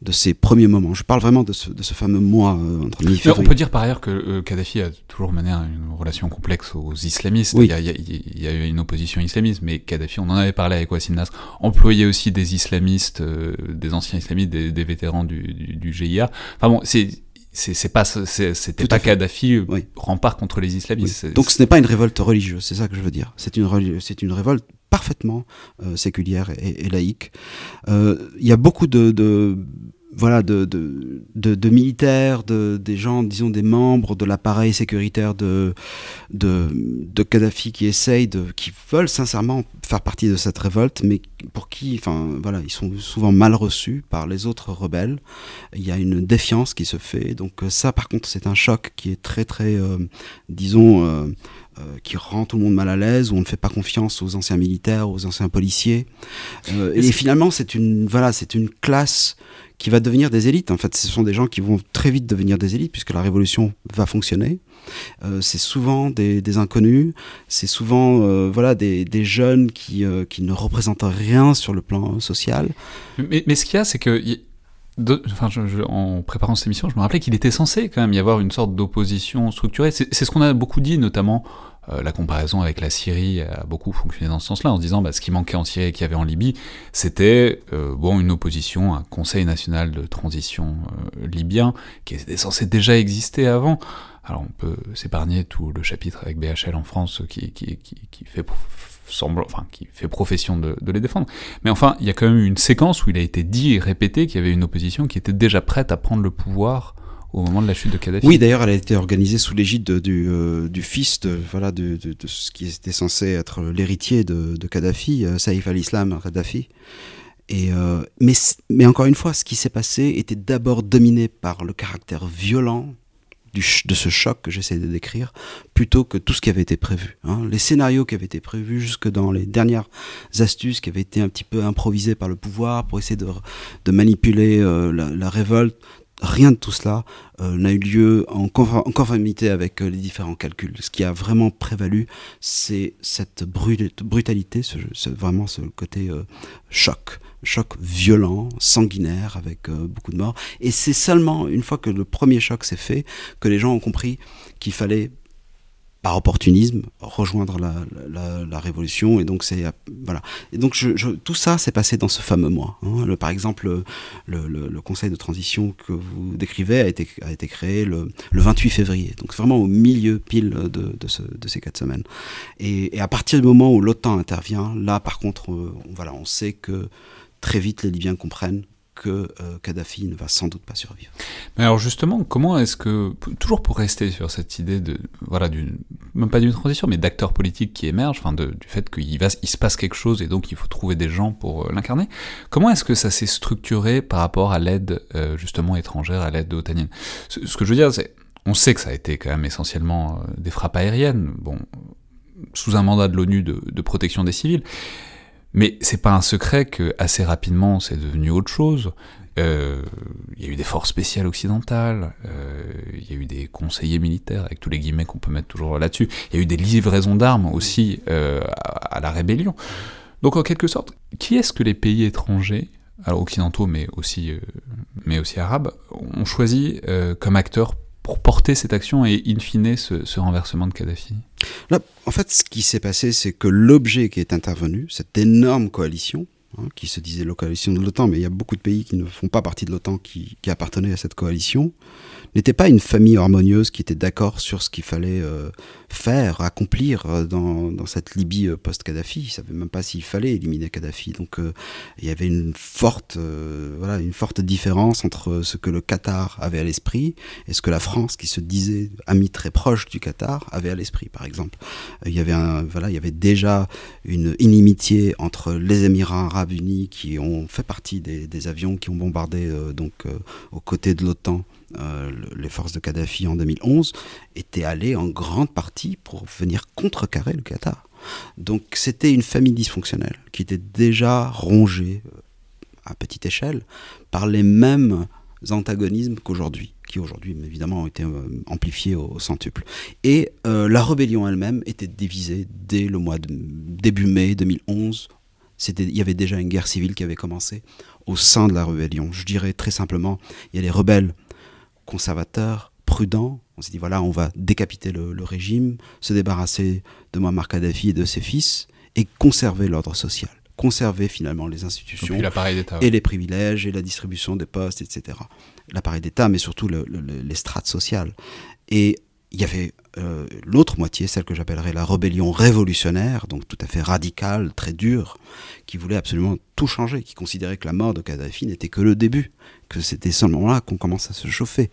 Speaker 2: de ces premiers moments. Je parle vraiment de ce, de ce fameux mois euh, entre mi
Speaker 1: On peut dire par ailleurs que euh, Kadhafi a toujours mené une relation complexe aux islamistes. Il, y a, il, y a, eu une opposition islamiste, mais Kadhafi, on en avait parlé avec Wassim Nasr, employait aussi des islamistes, euh, des anciens islamistes, des, des vétérans du, du, du, GIA. Enfin bon, c'est c'est pas c'était pas Kadhafi rempart contre les islamistes.
Speaker 2: Donc ce n'est pas une révolte religieuse, c'est ça que je veux dire. C'est une c'est une révolte parfaitement euh, séculière et, laïque. Euh, il y a beaucoup de, voilà, de, de, de, militaires, de, des gens, disons des membres de l'appareil sécuritaire de, de, Kadhafi qui essayent, qui veulent sincèrement faire partie de cette révolte, mais pour qui, enfin voilà, ils sont souvent mal reçus par les autres rebelles. Il y a une défiance qui se fait. Donc ça, par contre, c'est un choc qui est très très, euh, disons, qui rend tout le monde mal à l'aise, où on ne fait pas confiance aux anciens militaires, aux anciens policiers. Euh, et, finalement, c'est une, voilà, c'est une classe qui va devenir des élites. En fait, ce sont des gens qui vont très vite devenir des élites puisque la révolution va fonctionner. Euh, c'est souvent des, inconnus, c'est souvent voilà des, jeunes qui, qui ne représentent rien sur le plan social.
Speaker 1: Mais, mais ce qu'il y a, c'est que enfin, en préparant cette émission, je me rappelais qu'il était censé quand même y avoir une sorte d'opposition structurée. C'est ce qu'on a beaucoup dit, notamment euh, la comparaison avec la Syrie a beaucoup fonctionné dans ce sens-là, en se disant bah, ce qui manquait en Syrie et qu'il y avait en Libye, c'était euh, bon une opposition, un Conseil national de transition euh, libyen qui était censé déjà exister avant. Alors on peut s'épargner tout le chapitre avec BHL en France qui, fait enfin, qui fait profession de, les défendre. Mais enfin, il y a quand même une séquence où il a été dit et répété qu'il y avait une opposition qui était déjà prête à prendre le pouvoir au moment de la chute de Kadhafi.
Speaker 2: Oui, d'ailleurs, elle a été organisée sous l'égide du, euh, du, fils de, ce qui était censé être l'héritier de, Kadhafi, euh, Saïf al-Islam Kadhafi. Euh, mais, encore une fois, ce qui s'est passé était d'abord dominé par le caractère violent de ce choc que j'essaie de décrire, plutôt que tout ce qui avait été prévu. Hein. Les scénarios qui avaient été prévus jusque dans les dernières astuces qui avaient été un petit peu improvisées par le pouvoir pour essayer de, manipuler la, révolte, rien de tout cela euh, n'a eu lieu en, conformité avec euh, les différents calculs. Ce qui a vraiment prévalu, c'est cette brutalité, ce, vraiment ce côté choc choc violent, sanguinaire, avec euh, beaucoup de morts. Et c'est seulement une fois que le premier choc s'est fait que les gens ont compris qu'il fallait, opportunisme, rejoindre la, la, révolution. Et donc, c'est voilà. Et donc, je, tout ça s'est passé dans ce fameux mois. Hein. Le, par exemple, le, le, conseil de transition que vous décrivez a été, a été créé le, 28 février. Donc, vraiment au milieu pile de, de, ce, de ces quatre semaines. Et, et, à partir du moment où l'OTAN intervient, là, par contre, euh, voilà, on sait que très vite les Libyens comprennent que euh, Kadhafi ne va sans doute pas survivre.
Speaker 1: Mais alors justement, comment est-ce que, toujours pour rester sur cette idée de, voilà, d'une, même pas d'une transition, mais d'acteurs politiques qui émergent, enfin du fait qu'il il se passe quelque chose et donc il faut trouver des gens pour euh, l'incarner, comment est-ce que ça s'est structuré par rapport à l'aide euh, justement étrangère, à l'aide otanienne? Ce, ce, que je veux dire, c'est, on sait que ça a été quand même essentiellement des frappes aériennes, bon, sous un mandat de l'ONU de protection des civils, mais c'est pas un secret que assez rapidement c'est devenu autre chose. Euh, il y a eu des forces spéciales occidentales, euh, il y a eu des conseillers militaires, avec tous les guillemets qu'on peut mettre toujours là-dessus. Il y a eu des livraisons d'armes aussi euh, à, la rébellion. Donc en quelque sorte, qui est-ce que les pays étrangers, alors occidentaux mais aussi, mais aussi arabes, ont choisi comme acteurs pour porter cette action et in fine ce, renversement de Kadhafi?
Speaker 2: Là, en fait, ce qui s'est passé, c'est que l'objet qui est intervenu, cette énorme coalition, hein, qui se disait la coalition de l'OTAN, mais il y a beaucoup de pays qui ne font pas partie de l'OTAN qui, qui appartenaient à cette coalition n'était pas une famille harmonieuse qui était d'accord sur ce qu'il fallait euh, faire, accomplir euh, dans, cette Libye euh, post-Kadhafi. Ils ne savaient même pas s'il fallait éliminer Kadhafi. Donc il y avait une forte, voilà, une forte différence entre ce que le Qatar avait à l'esprit et ce que la France, qui se disait amie très proche du Qatar, avait à l'esprit, par exemple. Il y avait un, voilà, il y avait déjà une inimitié entre les Émirats arabes unis qui ont fait partie des, des avions qui ont bombardé donc aux côtés de l'OTAN euh, les forces de Kadhafi en 2011, étaient allées en grande partie pour venir contrecarrer le Qatar. Donc c'était une famille dysfonctionnelle qui était déjà rongée euh, à petite échelle par les mêmes antagonismes qu'aujourd'hui, qui aujourd'hui évidemment ont été euh, amplifiés au, centuple. Et la rébellion elle-même était divisée dès le mois de début mai 2011. Il y avait déjà une guerre civile qui avait commencé au sein de la rébellion. Je dirais très simplement, il y a les rebelles conservateur, prudent. On s'est dit voilà, on va décapiter le, régime, se débarrasser de Muammar Kadhafi et de ses fils et conserver l'ordre social, conserver finalement les institutions et, les privilèges et la distribution des postes, etc. L'appareil d'État, mais surtout les strates sociales. Et il y avait euh, l'autre moitié, celle que j'appellerais la rébellion révolutionnaire, donc tout à fait radicale, très dure, qui voulait absolument tout changer, qui considérait que la mort de Kadhafi n'était que le début, que c'était seulement là qu'on commence à se chauffer,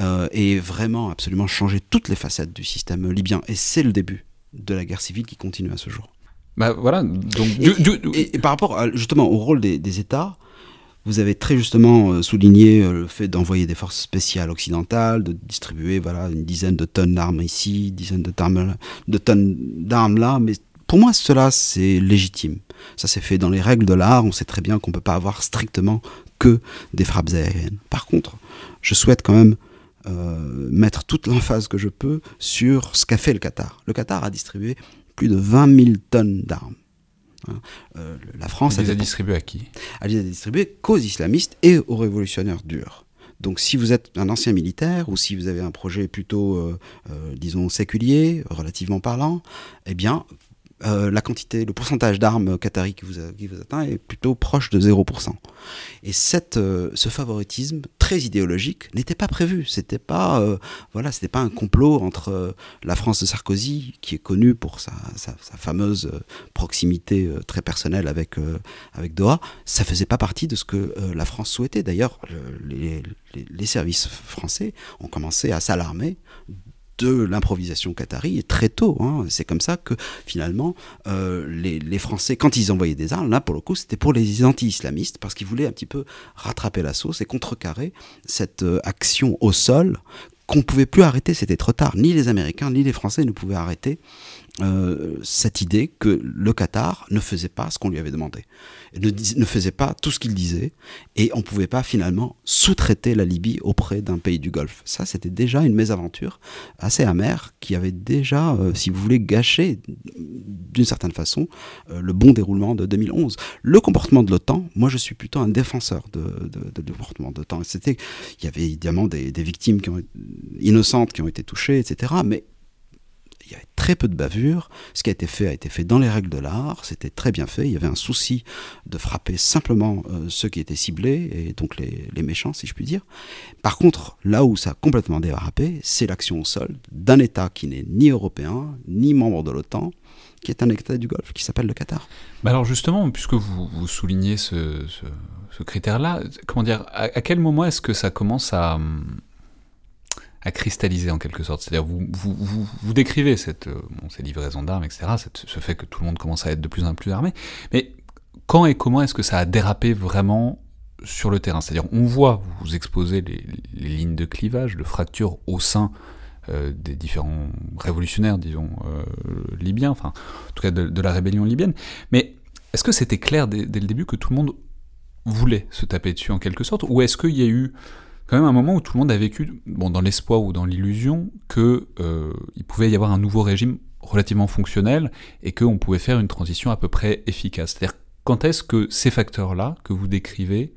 Speaker 2: euh, et vraiment absolument changer toutes les facettes du système libyen. Et c'est le début de la guerre civile qui continue à ce jour.
Speaker 1: Bah voilà. Donc,
Speaker 2: et, par rapport justement au rôle des États, vous avez très justement euh, souligné euh, le fait d'envoyer des forces spéciales occidentales, de distribuer voilà, une dizaine de tonnes d'armes ici, une dizaine de, de tonnes d'armes là, mais pour moi cela c'est légitime. Ça s'est fait dans les règles de l'art, on sait très bien qu'on ne peut pas avoir strictement que des frappes aériennes. Par contre, je souhaite quand même euh, mettre toute l'emphase que je peux sur ce qu'a fait le Qatar. Le Qatar a distribué plus de 20 000 tonnes d'armes.
Speaker 1: Hein. Euh, la France
Speaker 2: elle
Speaker 1: les a distribués à qui?
Speaker 2: Elle les a distribués qu'aux islamistes et aux révolutionnaires durs. Donc si vous êtes un ancien militaire ou si vous avez un projet plutôt, euh, euh, disons, séculier, relativement parlant, eh bien, euh, la quantité, le pourcentage d'armes qatari qui vous, qui vous, atteint est plutôt proche de 0%. Et cette, euh, ce favoritisme très idéologique n'était pas prévu. C'était pas, euh, voilà, pas un complot entre la France de Sarkozy, qui est connue pour sa, sa, fameuse proximité très personnelle avec, avec Doha. Ça faisait pas partie de ce que la France souhaitait. D'ailleurs, les services français ont commencé à s'alarmer de l'improvisation qatari très tôt. Hein. C'est comme ça que finalement euh, les, Français, quand ils envoyaient des armes, là pour le coup c'était pour les anti-islamistes parce qu'ils voulaient un petit peu rattraper la sauce et contrecarrer cette euh, action au sol qu'on ne pouvait plus arrêter, c'était trop tard. Ni les Américains ni les Français ne pouvaient arrêter euh, cette idée que le Qatar ne faisait pas ce qu'on lui avait demandé, ne, ne faisait pas tout ce qu'il disait, et on ne pouvait pas finalement sous-traiter la Libye auprès d'un pays du Golfe. Ça, c'était déjà une mésaventure assez amère qui avait déjà, euh, si vous voulez, gâché d'une certaine façon euh, le bon déroulement de 2011. Le comportement de l'OTAN, moi je suis plutôt un défenseur de, de, de, comportement de l'OTAN. Il y avait évidemment des, des victimes qui ont, innocentes qui ont été touchées, etc. Mais il y avait très peu de bavures. Ce qui a été fait a été fait dans les règles de l'art. C'était très bien fait. Il y avait un souci de frapper simplement euh, ceux qui étaient ciblés, et donc les, méchants, si je puis dire. Par contre, là où ça a complètement dérapé, c'est l'action au sol d'un État qui n'est ni européen, ni membre de l'OTAN, qui est un État du Golfe, qui s'appelle le Qatar.
Speaker 1: Bah alors justement, puisque vous, soulignez ce, critère-là, comment dire, à quel moment est-ce que ça commence à à cristalliser en quelque sorte. C'est-à-dire vous, vous, vous, décrivez cette, euh, ces livraisons d'armes, etc., ce fait que tout le monde commence à être de plus en plus armé, mais quand et comment est-ce que ça a dérapé vraiment sur le terrain? C'est-à-dire on voit, vous exposez les, les, lignes de clivage, de fracture au sein euh, des différents révolutionnaires, disons, euh, libyens, enfin, en tout cas de, la rébellion libyenne, mais est-ce que c'était clair dès, dès le début que tout le monde voulait se taper dessus en quelque sorte, ou est-ce qu'il y a eu quand même un moment où tout le monde a vécu, bon, dans l'espoir ou dans l'illusion, que euh, il pouvait y avoir un nouveau régime relativement fonctionnel et qu'on pouvait faire une transition à peu près efficace. C'est-à-dire, quand est-ce que ces facteurs-là que vous décrivez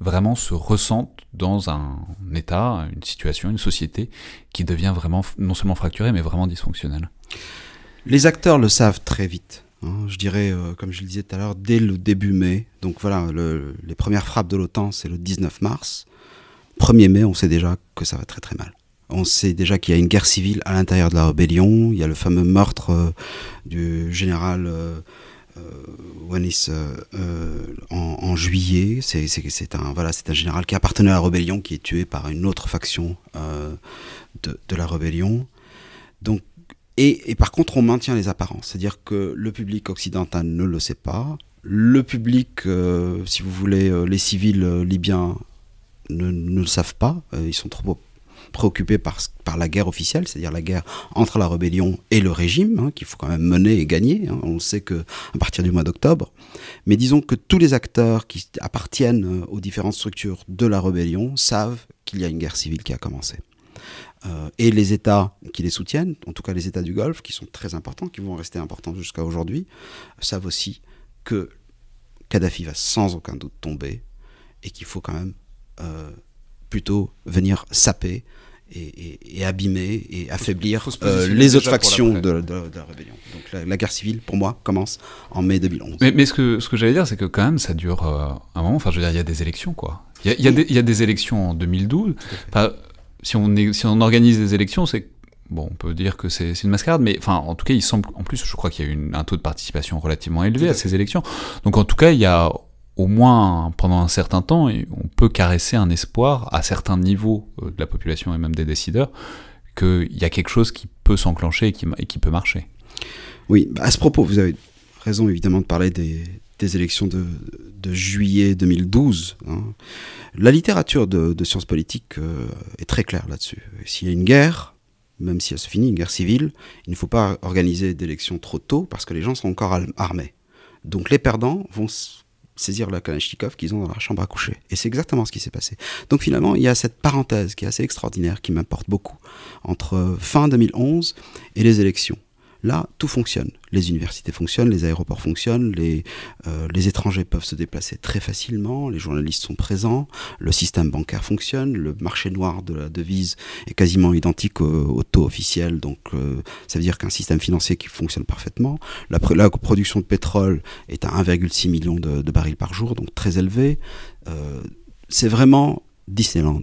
Speaker 1: vraiment se ressentent dans un état, une situation, une société qui devient vraiment non seulement fracturée, mais vraiment dysfonctionnelle?
Speaker 2: Les acteurs le savent très vite. Hein, je dirais, euh, comme je le disais tout à l'heure, dès le début mai. Donc voilà, les premières frappes de l'OTAN, c'est le 19 mars. 1er mai, on sait déjà que ça va très très mal. On sait déjà qu'il y a une guerre civile à l'intérieur de la rébellion. Il y a le fameux meurtre euh, du général euh, Wanis en, juillet. C'est un, voilà, un général qui appartenait à la rébellion, qui est tué par une autre faction de, la rébellion. Donc et, par contre, on maintient les apparences. C'est-à-dire que le public occidental ne le sait pas. Le public, euh, si vous voulez, euh, les civils euh, libyens ne, le savent pas. ils sont trop préoccupés par, la guerre officielle, c'est-à-dire la guerre entre la rébellion et le régime, hein, qu'il faut quand même mener et gagner. Hein. On sait que à partir du mois d'octobre. Mais disons que tous les acteurs qui appartiennent aux différentes structures de la rébellion savent qu'il y a une guerre civile qui a commencé. Euh, et les États qui les soutiennent, en tout cas les États du Golfe, qui sont très importants, qui vont rester importants jusqu'à aujourd'hui, savent aussi que Kadhafi va sans aucun doute tomber et qu'il faut quand même euh, plutôt venir saper et, abîmer et affaiblir euh, les autres factions de, la rébellion. Donc la, guerre civile, pour moi, commence en mai 2011.
Speaker 1: Mais, ce que, ce que j'allais dire, c'est que quand même, ça dure un moment. Enfin, je veux dire, il y a des élections, quoi. Il y, y, a des élections en 2012 si on, si on organise des élections, c'est bon, on peut dire que c'est une mascarade, mais enfin, en tout cas, il semble, en plus, je crois qu'il y a eu un taux de participation relativement élevé à ces élections. Donc, en tout cas, il y a au moins pendant un certain temps, on peut caresser un espoir à certains niveaux euh, de la population et même des décideurs qu'il y a quelque chose qui peut s'enclencher et qui, peut marcher.
Speaker 2: Oui, à ce propos, vous avez raison évidemment de parler des, des élections de, juillet 2012. Hein. La littérature de, sciences politiques euh, est très claire là-dessus. S'il y a une guerre, même si elle se finit, une guerre civile, il ne faut pas organiser d'élections trop tôt parce que les gens sont encore armés. Donc les perdants vont saisir la Kalachnikov qu'ils ont dans la chambre à coucher. Et c'est exactement ce qui s'est passé. Donc finalement, il y a cette parenthèse qui est assez extraordinaire, qui m'importe beaucoup, entre fin 2011 et les élections. Là, tout fonctionne. Les universités fonctionnent, les aéroports fonctionnent, les, euh, les étrangers peuvent se déplacer très facilement, les journalistes sont présents, le système bancaire fonctionne, le marché noir de la devise est quasiment identique au, taux officiel, donc euh, ça veut dire qu'un système financier qui fonctionne parfaitement. La, la, production de pétrole est à 1,6 million de, barils par jour, donc très élevé. Euh, c'est vraiment Disneyland.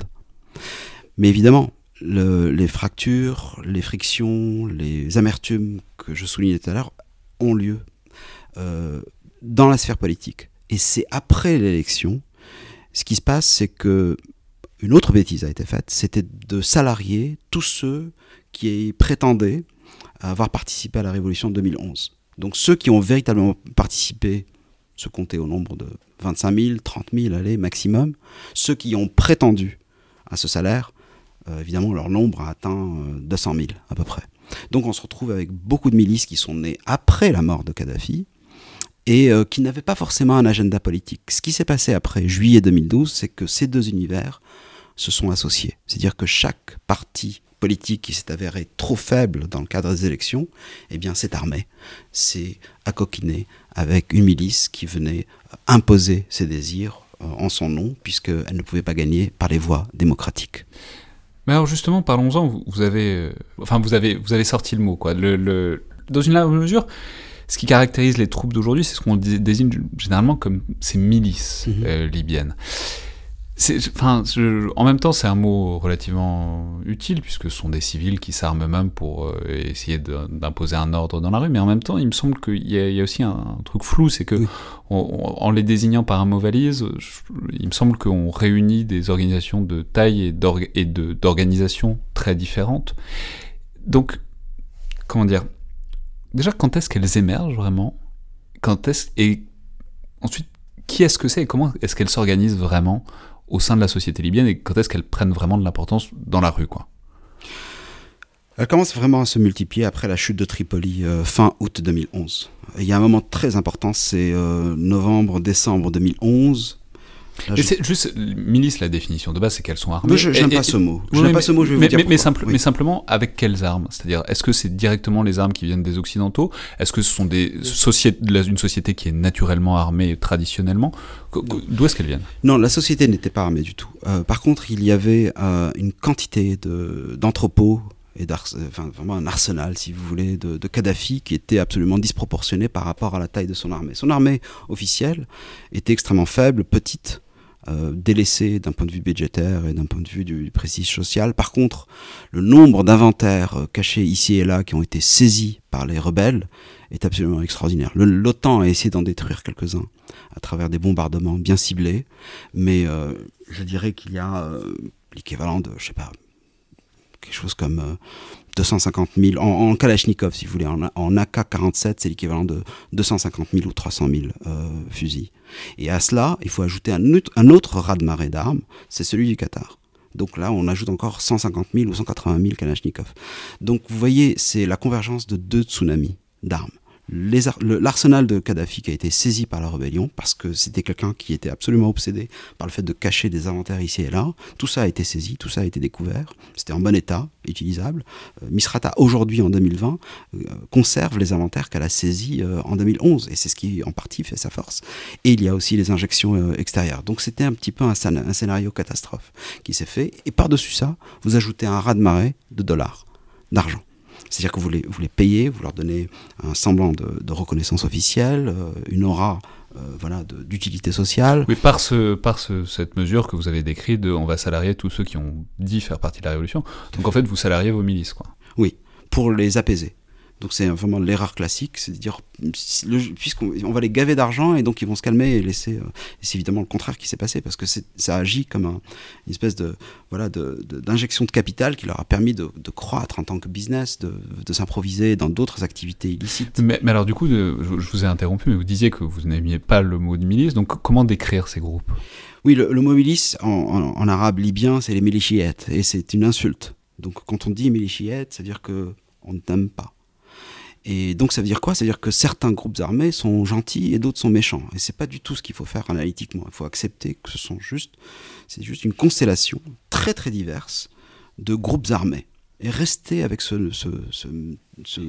Speaker 2: Mais évidemment, les fractures, les frictions, les amertumes que je soulignais tout à l'heure ont lieu euh, dans la sphère politique. Et c'est après l'élection, ce qui se passe, c'est que une autre bêtise a été faite, c'était de salarier tous ceux qui prétendaient avoir participé à la révolution de 2011. Donc ceux qui ont véritablement participé, se comptaient au nombre de 25 000, 30 000, allez, maximum, ceux qui ont prétendu à ce salaire, évidemment, leur nombre a atteint 200 euh, 000 à peu près. Donc on se retrouve avec beaucoup de milices qui sont nées après la mort de Kadhafi et euh, qui n'avaient pas forcément un agenda politique. Ce qui s'est passé après juillet 2012, c'est que ces deux univers se sont associés. C'est-à-dire que chaque parti politique qui s'est avéré trop faible dans le cadre des élections, eh bien s'est armé, s'est accoquiné avec une milice qui venait imposer ses désirs en son nom, puisqu'elle ne pouvait pas gagner par les voies démocratiques.
Speaker 1: Mais alors justement, parlons-en. Vous avez, euh, enfin, vous avez, vous avez sorti le mot, quoi. Le, dans une large mesure, ce qui caractérise les troupes d'aujourd'hui, c'est ce qu'on désigne généralement comme ces milices mhm. euh, libyennes. Enfin, en même temps, c'est un mot relativement utile, puisque ce sont des civils qui s'arment eux-mêmes pour euh, essayer d'imposer un ordre dans la rue, mais en même temps, il me semble qu'il y, y, a aussi un, truc flou, c'est que en les désignant par un mot valise, il me semble qu'on réunit des organisations de taille et d'organisation très différentes. Donc, comment dire Déjà, quand est-ce qu'elles émergent vraiment? Quand est-ce et ensuite, qui est-ce que c'est? Et comment est-ce qu'elles s'organisent vraiment? Au sein de la société libyenne et quand est-ce qu'elles prennent vraiment de l'importance dans la rue quoi
Speaker 2: Elle commence vraiment à se multiplier après la chute de Tripoli euh, fin août 2011. Il y a un moment très important, c'est euh, novembre-décembre 2011
Speaker 1: c'est juste milice la définition de base, c'est qu'elles sont armées.
Speaker 2: je n'aime pas ce mot. Je n'aime pas ce mot. Je vais
Speaker 1: mais,
Speaker 2: vous dire
Speaker 1: mais, mais, simplement avec quelles armes? C'est-à-dire, est-ce que c'est directement les armes qui viennent des occidentaux? Est-ce que ce sont des sociétés, une société qui est naturellement armée traditionnellement? D'où est-ce qu'elles viennent?
Speaker 2: Non, la société n'était pas armée du tout. Euh, par contre, il y avait euh, une quantité d'entrepôts et enfin, vraiment un arsenal, si vous voulez, de, de, Kadhafi qui était absolument disproportionné par rapport à la taille de son armée. Son armée officielle était extrêmement faible, petite, euh, délaissée d'un point de vue budgétaire et d'un point de vue du, prestige social. Par contre, le nombre d'inventaires euh, cachés ici et là qui ont été saisis par les rebelles est absolument extraordinaire. L'OTAN a essayé d'en détruire quelques-uns à travers des bombardements bien ciblés, mais euh, je dirais qu'il y a euh, l'équivalent de, je sais pas, quelque chose comme 250 euh, 000, en, Kalachnikov si vous voulez, en, AK-47 c'est l'équivalent de 250 000 ou 300 000 fusils. Et à cela, il faut ajouter un, un autre ras-de-marée d'armes, c'est celui du Qatar. Donc là, on ajoute encore 150 000 ou 180 000 Kalachnikov. Donc vous voyez, c'est la convergence de deux tsunamis d'armes l'arsenal de Kadhafi qui a été saisi par la rébellion, parce que c'était quelqu'un qui était absolument obsédé par le fait de cacher des inventaires ici et là, tout ça a été saisi, tout ça a été découvert, c'était en bon état, utilisable. Euh, Misrata, aujourd'hui, en 2020, euh, conserve les inventaires qu'elle a saisis euh, en 2011, et c'est ce qui, en partie, fait sa force. Et il y a aussi les injections extérieures. Donc c'était un petit peu un, un scénario catastrophe qui s'est fait, et par-dessus ça, vous ajoutez un raz-de-marée de dollars, d'argent. C'est-à-dire que vous les, vous les payez, vous leur donnez un semblant de, reconnaissance officielle, euh, une aura euh, voilà, d'utilité sociale.
Speaker 1: Oui, par, ce, par cette mesure que vous avez décrite de on va salarier tous ceux qui ont dit faire partie de la révolution. Donc en fait, vous salariez vos milices, quoi.
Speaker 2: Oui, pour les apaiser. Donc c'est vraiment l'erreur classique, c'est de dire, puisqu'on va les gaver d'argent et donc ils vont se calmer et laisser. Euh, c'est évidemment le contraire qui s'est passé parce que ça agit comme un, une espèce de voilà d'injection de, capital qui leur a permis de, croître en tant que business, de, s'improviser dans d'autres activités illicites.
Speaker 1: Mais, alors du coup, je, vous ai interrompu, mais vous disiez que vous n'aimiez pas le mot de milice. Donc comment décrire ces groupes?
Speaker 2: Oui, le, mot milice en, arabe libyen, c'est les milichiettes et c'est une insulte. Donc quand on dit milichiettes, c'est à dire que on ne t'aime pas. Et donc ça veut dire quoi? Ça veut dire que certains groupes armés sont gentils et d'autres sont méchants. Et c'est pas du tout ce qu'il faut faire analytiquement. Il faut accepter que ce sont juste, c'est juste une constellation très très diverse de groupes armés. Et rester avec ce, ce, ce,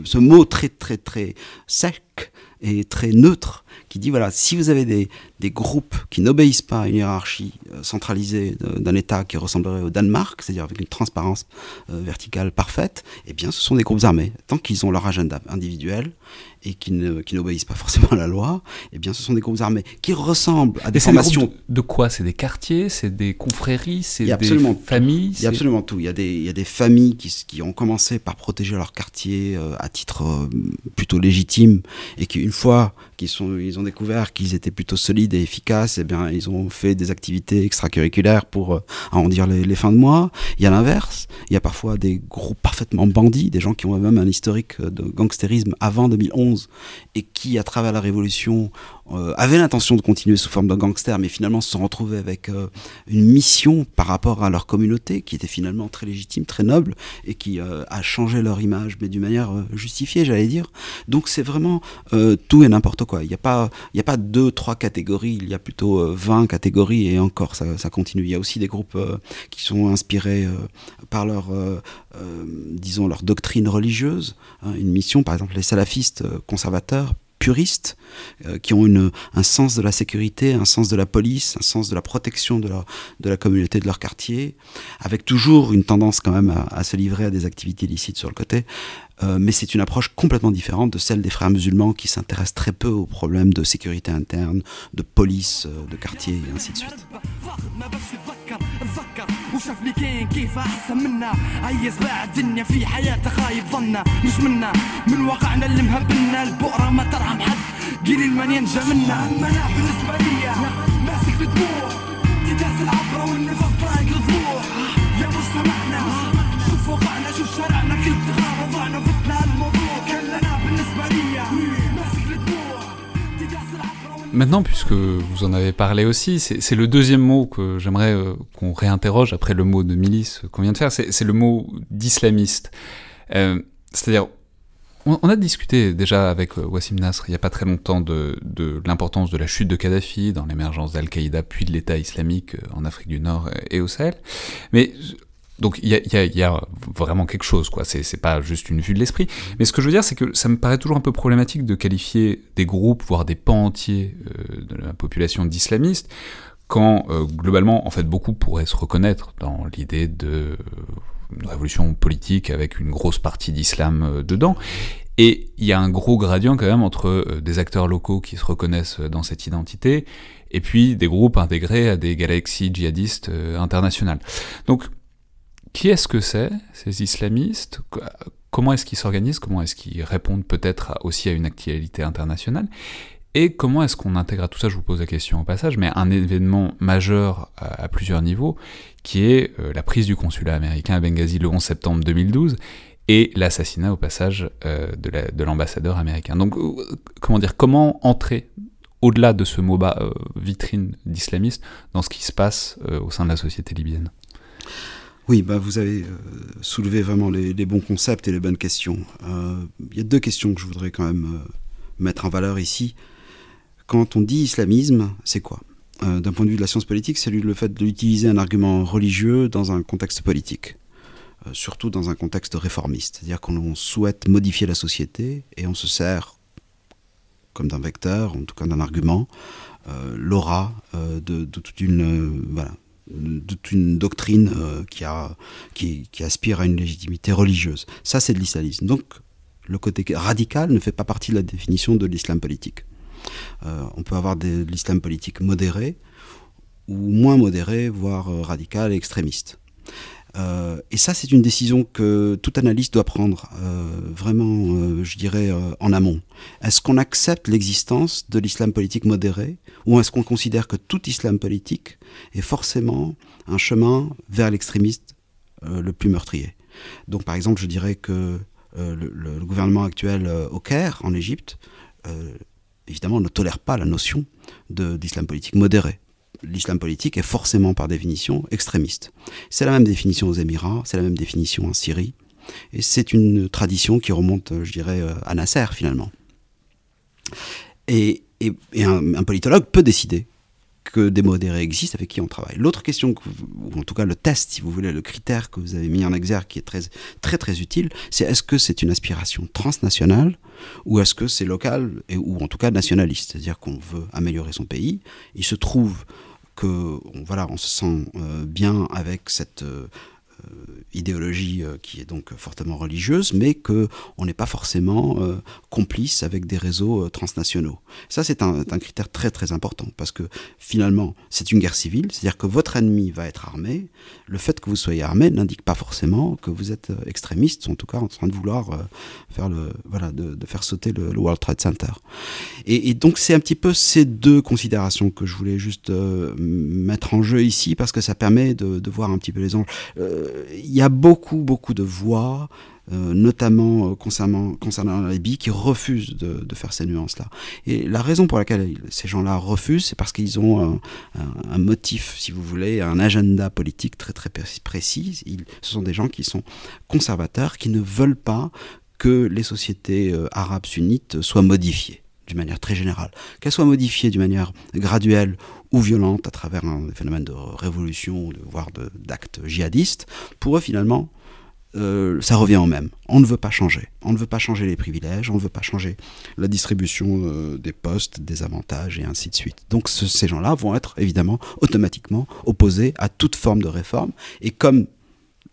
Speaker 2: ce mot très très très sec et très neutre qui dit voilà, si vous avez des, des groupes qui n'obéissent pas à une hiérarchie euh, centralisée d'un État qui ressemblerait au Danemark, c'est-à-dire avec une transparence euh, verticale parfaite, eh bien ce sont des groupes armés. Tant qu'ils ont leur agenda individuel et qui, n'obéissent pas forcément à la loi, eh bien ce sont des groupes armés qui ressemblent à des formations.
Speaker 1: de quoi? C'est des quartiers? C'est des confréries? C'est des familles?
Speaker 2: Il y a absolument tout. Il y a des, il y a des familles qui, qui ont commencé par protéger leur quartier euh, à titre plutôt légitime et qui, une fois ils ont découvert qu'ils étaient plutôt solides et efficaces, et eh bien, ils ont fait des activités extracurriculaires pour euh, arrondir les, les, fins de mois. Il y a l'inverse. Il y a parfois des groupes parfaitement bandits, des gens qui ont même un historique de gangstérisme avant 2011 et qui, à travers la révolution, avaient l'intention de continuer sous forme de gangsters, mais finalement se sont retrouvés avec euh, une mission par rapport à leur communauté qui était finalement très légitime, très noble, et qui euh, a changé leur image, mais d'une manière justifiée, j'allais dire. Donc c'est vraiment tout et n'importe quoi. Il n'y a pas, a pas deux, trois catégories. Il y a plutôt 20 catégories et encore ça, ça, continue. Il y a aussi des groupes qui sont inspirés par leur, disons, leur doctrine religieuse. Hein, une mission, par exemple, les salafistes conservateurs puristes, euh, qui ont un sens de la sécurité, un sens de la police, un sens de la protection de, la communauté, de leur quartier, avec toujours une tendance quand même à, à se livrer à des activités illicites sur le côté. Euh, mais c'est une approche complètement différente de celle des frères musulmans qui s'intéressent très peu aux problèmes de sécurité interne, de police, euh, de quartier et ainsi de suite. وشافني كاين كيف أحسن منا. عيز باع الدنيا في حياته خايب ظنا مش منا من واقعنا اللي مهبلنا. البؤرة ما ترحم حد قليل من ينجى منا. أما أنا بالنسبة ليا ماسك بدموع تداس العبرة والنفس طايق الضلوع يا مجتمعنا شوف واقعنا شوف شارعنا كل Maintenant, puisque vous en avez parlé aussi, c'est le deuxième mot que j'aimerais euh, qu'on réinterroge après le mot de milice qu'on vient de faire, c'est le mot d'islamiste. Euh, C'est-à-dire, on, on, a discuté déjà avec euh, Wassim Nasr il n'y a pas très longtemps de, de l'importance de la chute de Kadhafi dans l'émergence d'Al-Qaïda puis de l'État islamique euh, en Afrique du Nord et au Sahel. Mais donc il y a, vraiment quelque chose, quoi. C'est pas juste une vue de l'esprit. Mais ce que je veux dire, c'est que ça me paraît toujours un peu problématique de qualifier des groupes, voire des pans entiers euh, de la population d'islamistes, quand euh, globalement, en fait, beaucoup pourraient se reconnaître dans l'idée de
Speaker 1: une révolution politique avec une grosse partie d'islam dedans. Et il y a un gros gradient quand même entre des acteurs locaux qui se reconnaissent dans cette identité et puis des groupes intégrés à des galaxies djihadistes internationales. Donc, qui est-ce que c'est, ces islamistes? Comment est-ce qu'ils s'organisent? Comment est-ce qu'ils répondent peut-être aussi à une actualité internationale? Et comment est-ce qu'on intègre à tout ça, je vous pose la question au passage, mais un événement majeur à, plusieurs niveaux, qui est euh, la prise du consulat américain à Benghazi le 11 septembre 2012, et l'assassinat au passage euh, de l'ambassadeur américain. Donc, euh, comment dire, comment entrer au-delà de ce mot bas, vitrine d'islamiste dans ce qui se passe au sein de la société libyenne?
Speaker 2: Oui, bah vous avez soulevé vraiment les, bons concepts et les bonnes questions. Il y a deux questions que je voudrais quand même mettre en valeur ici. Quand on dit islamisme, c'est quoi? Euh, D'un point de vue de la science politique, c'est le fait d'utiliser un argument religieux dans un contexte politique, euh, surtout dans un contexte réformiste. C'est-à-dire qu'on souhaite modifier la société et on se sert comme d'un vecteur, en tout cas d'un argument, euh, l'aura de, toute une une doctrine qui, qui, aspire à une légitimité religieuse. Ça, c'est de l'islamisme. Donc, le côté radical ne fait pas partie de la définition de l'islam politique. Euh, on peut avoir de l'islam politique modéré ou moins modéré, voire euh, radical et extrémiste. Euh, et ça, c'est une décision que tout analyste doit prendre vraiment, je dirais, en amont. Est-ce qu'on accepte l'existence de l'islam politique modéré ou est-ce qu'on considère que tout islam politique est forcément un chemin vers l'extrémiste le plus meurtrier? Donc, par exemple, je dirais que le, gouvernement actuel au Caire, en Égypte, évidemment, ne tolère pas la notion d'islam politique modéré. L'islam politique est forcément, par définition, extrémiste. C'est la même définition aux Émirats, c'est la même définition en Syrie, et c'est une tradition qui remonte, je dirais, à Nasser, finalement. Et, un, politologue peut décider que des modérés existent avec qui on travaille. L'autre question, ou en tout cas le test, si vous voulez, le critère que vous avez mis en exergue qui est très très, très utile, c'est est-ce que c'est une aspiration transnationale ou est-ce que c'est local et, ou en tout cas nationaliste, c'est-à-dire qu'on veut améliorer son pays. Il se trouve que voilà, on se sent euh, bien avec cette euh, idéologie euh, qui est donc fortement religieuse, mais qu'on n'est pas forcément euh, complice avec des réseaux transnationaux. Ça, c'est un, critère très très important, parce que finalement, c'est une guerre civile, c'est-à-dire que votre ennemi va être armé. Le fait que vous soyez armé n'indique pas forcément que vous êtes extrémiste, en tout cas en train de vouloir faire le, voilà, de, faire sauter le, World Trade Center. Et, donc, c'est un petit peu ces deux considérations que je voulais juste mettre en jeu ici, parce que ça permet de, voir un petit peu les enjeux y a beaucoup, beaucoup de voix, euh, notamment euh, concernant, la Libye, qui refusent de, faire ces nuances-là. Et la raison pour laquelle ces gens-là refusent, c'est parce qu'ils ont un, motif, si vous voulez, un agenda politique très très précis. ce sont des gens qui sont conservateurs, qui ne veulent pas que les sociétés euh, arabes sunnites soient modifiées d'une manière très générale, qu'elles soient modifiées d'une manière graduelle ou violente à travers un phénomène de révolution, voire d'actes djihadistes, pour eux finalement, euh, ça revient au même. On ne veut pas changer. On ne veut pas changer les privilèges, on ne veut pas changer la distribution euh, des postes, des avantages et ainsi de suite. Donc ces gens-là vont être évidemment automatiquement opposés à toute forme de réforme. Et comme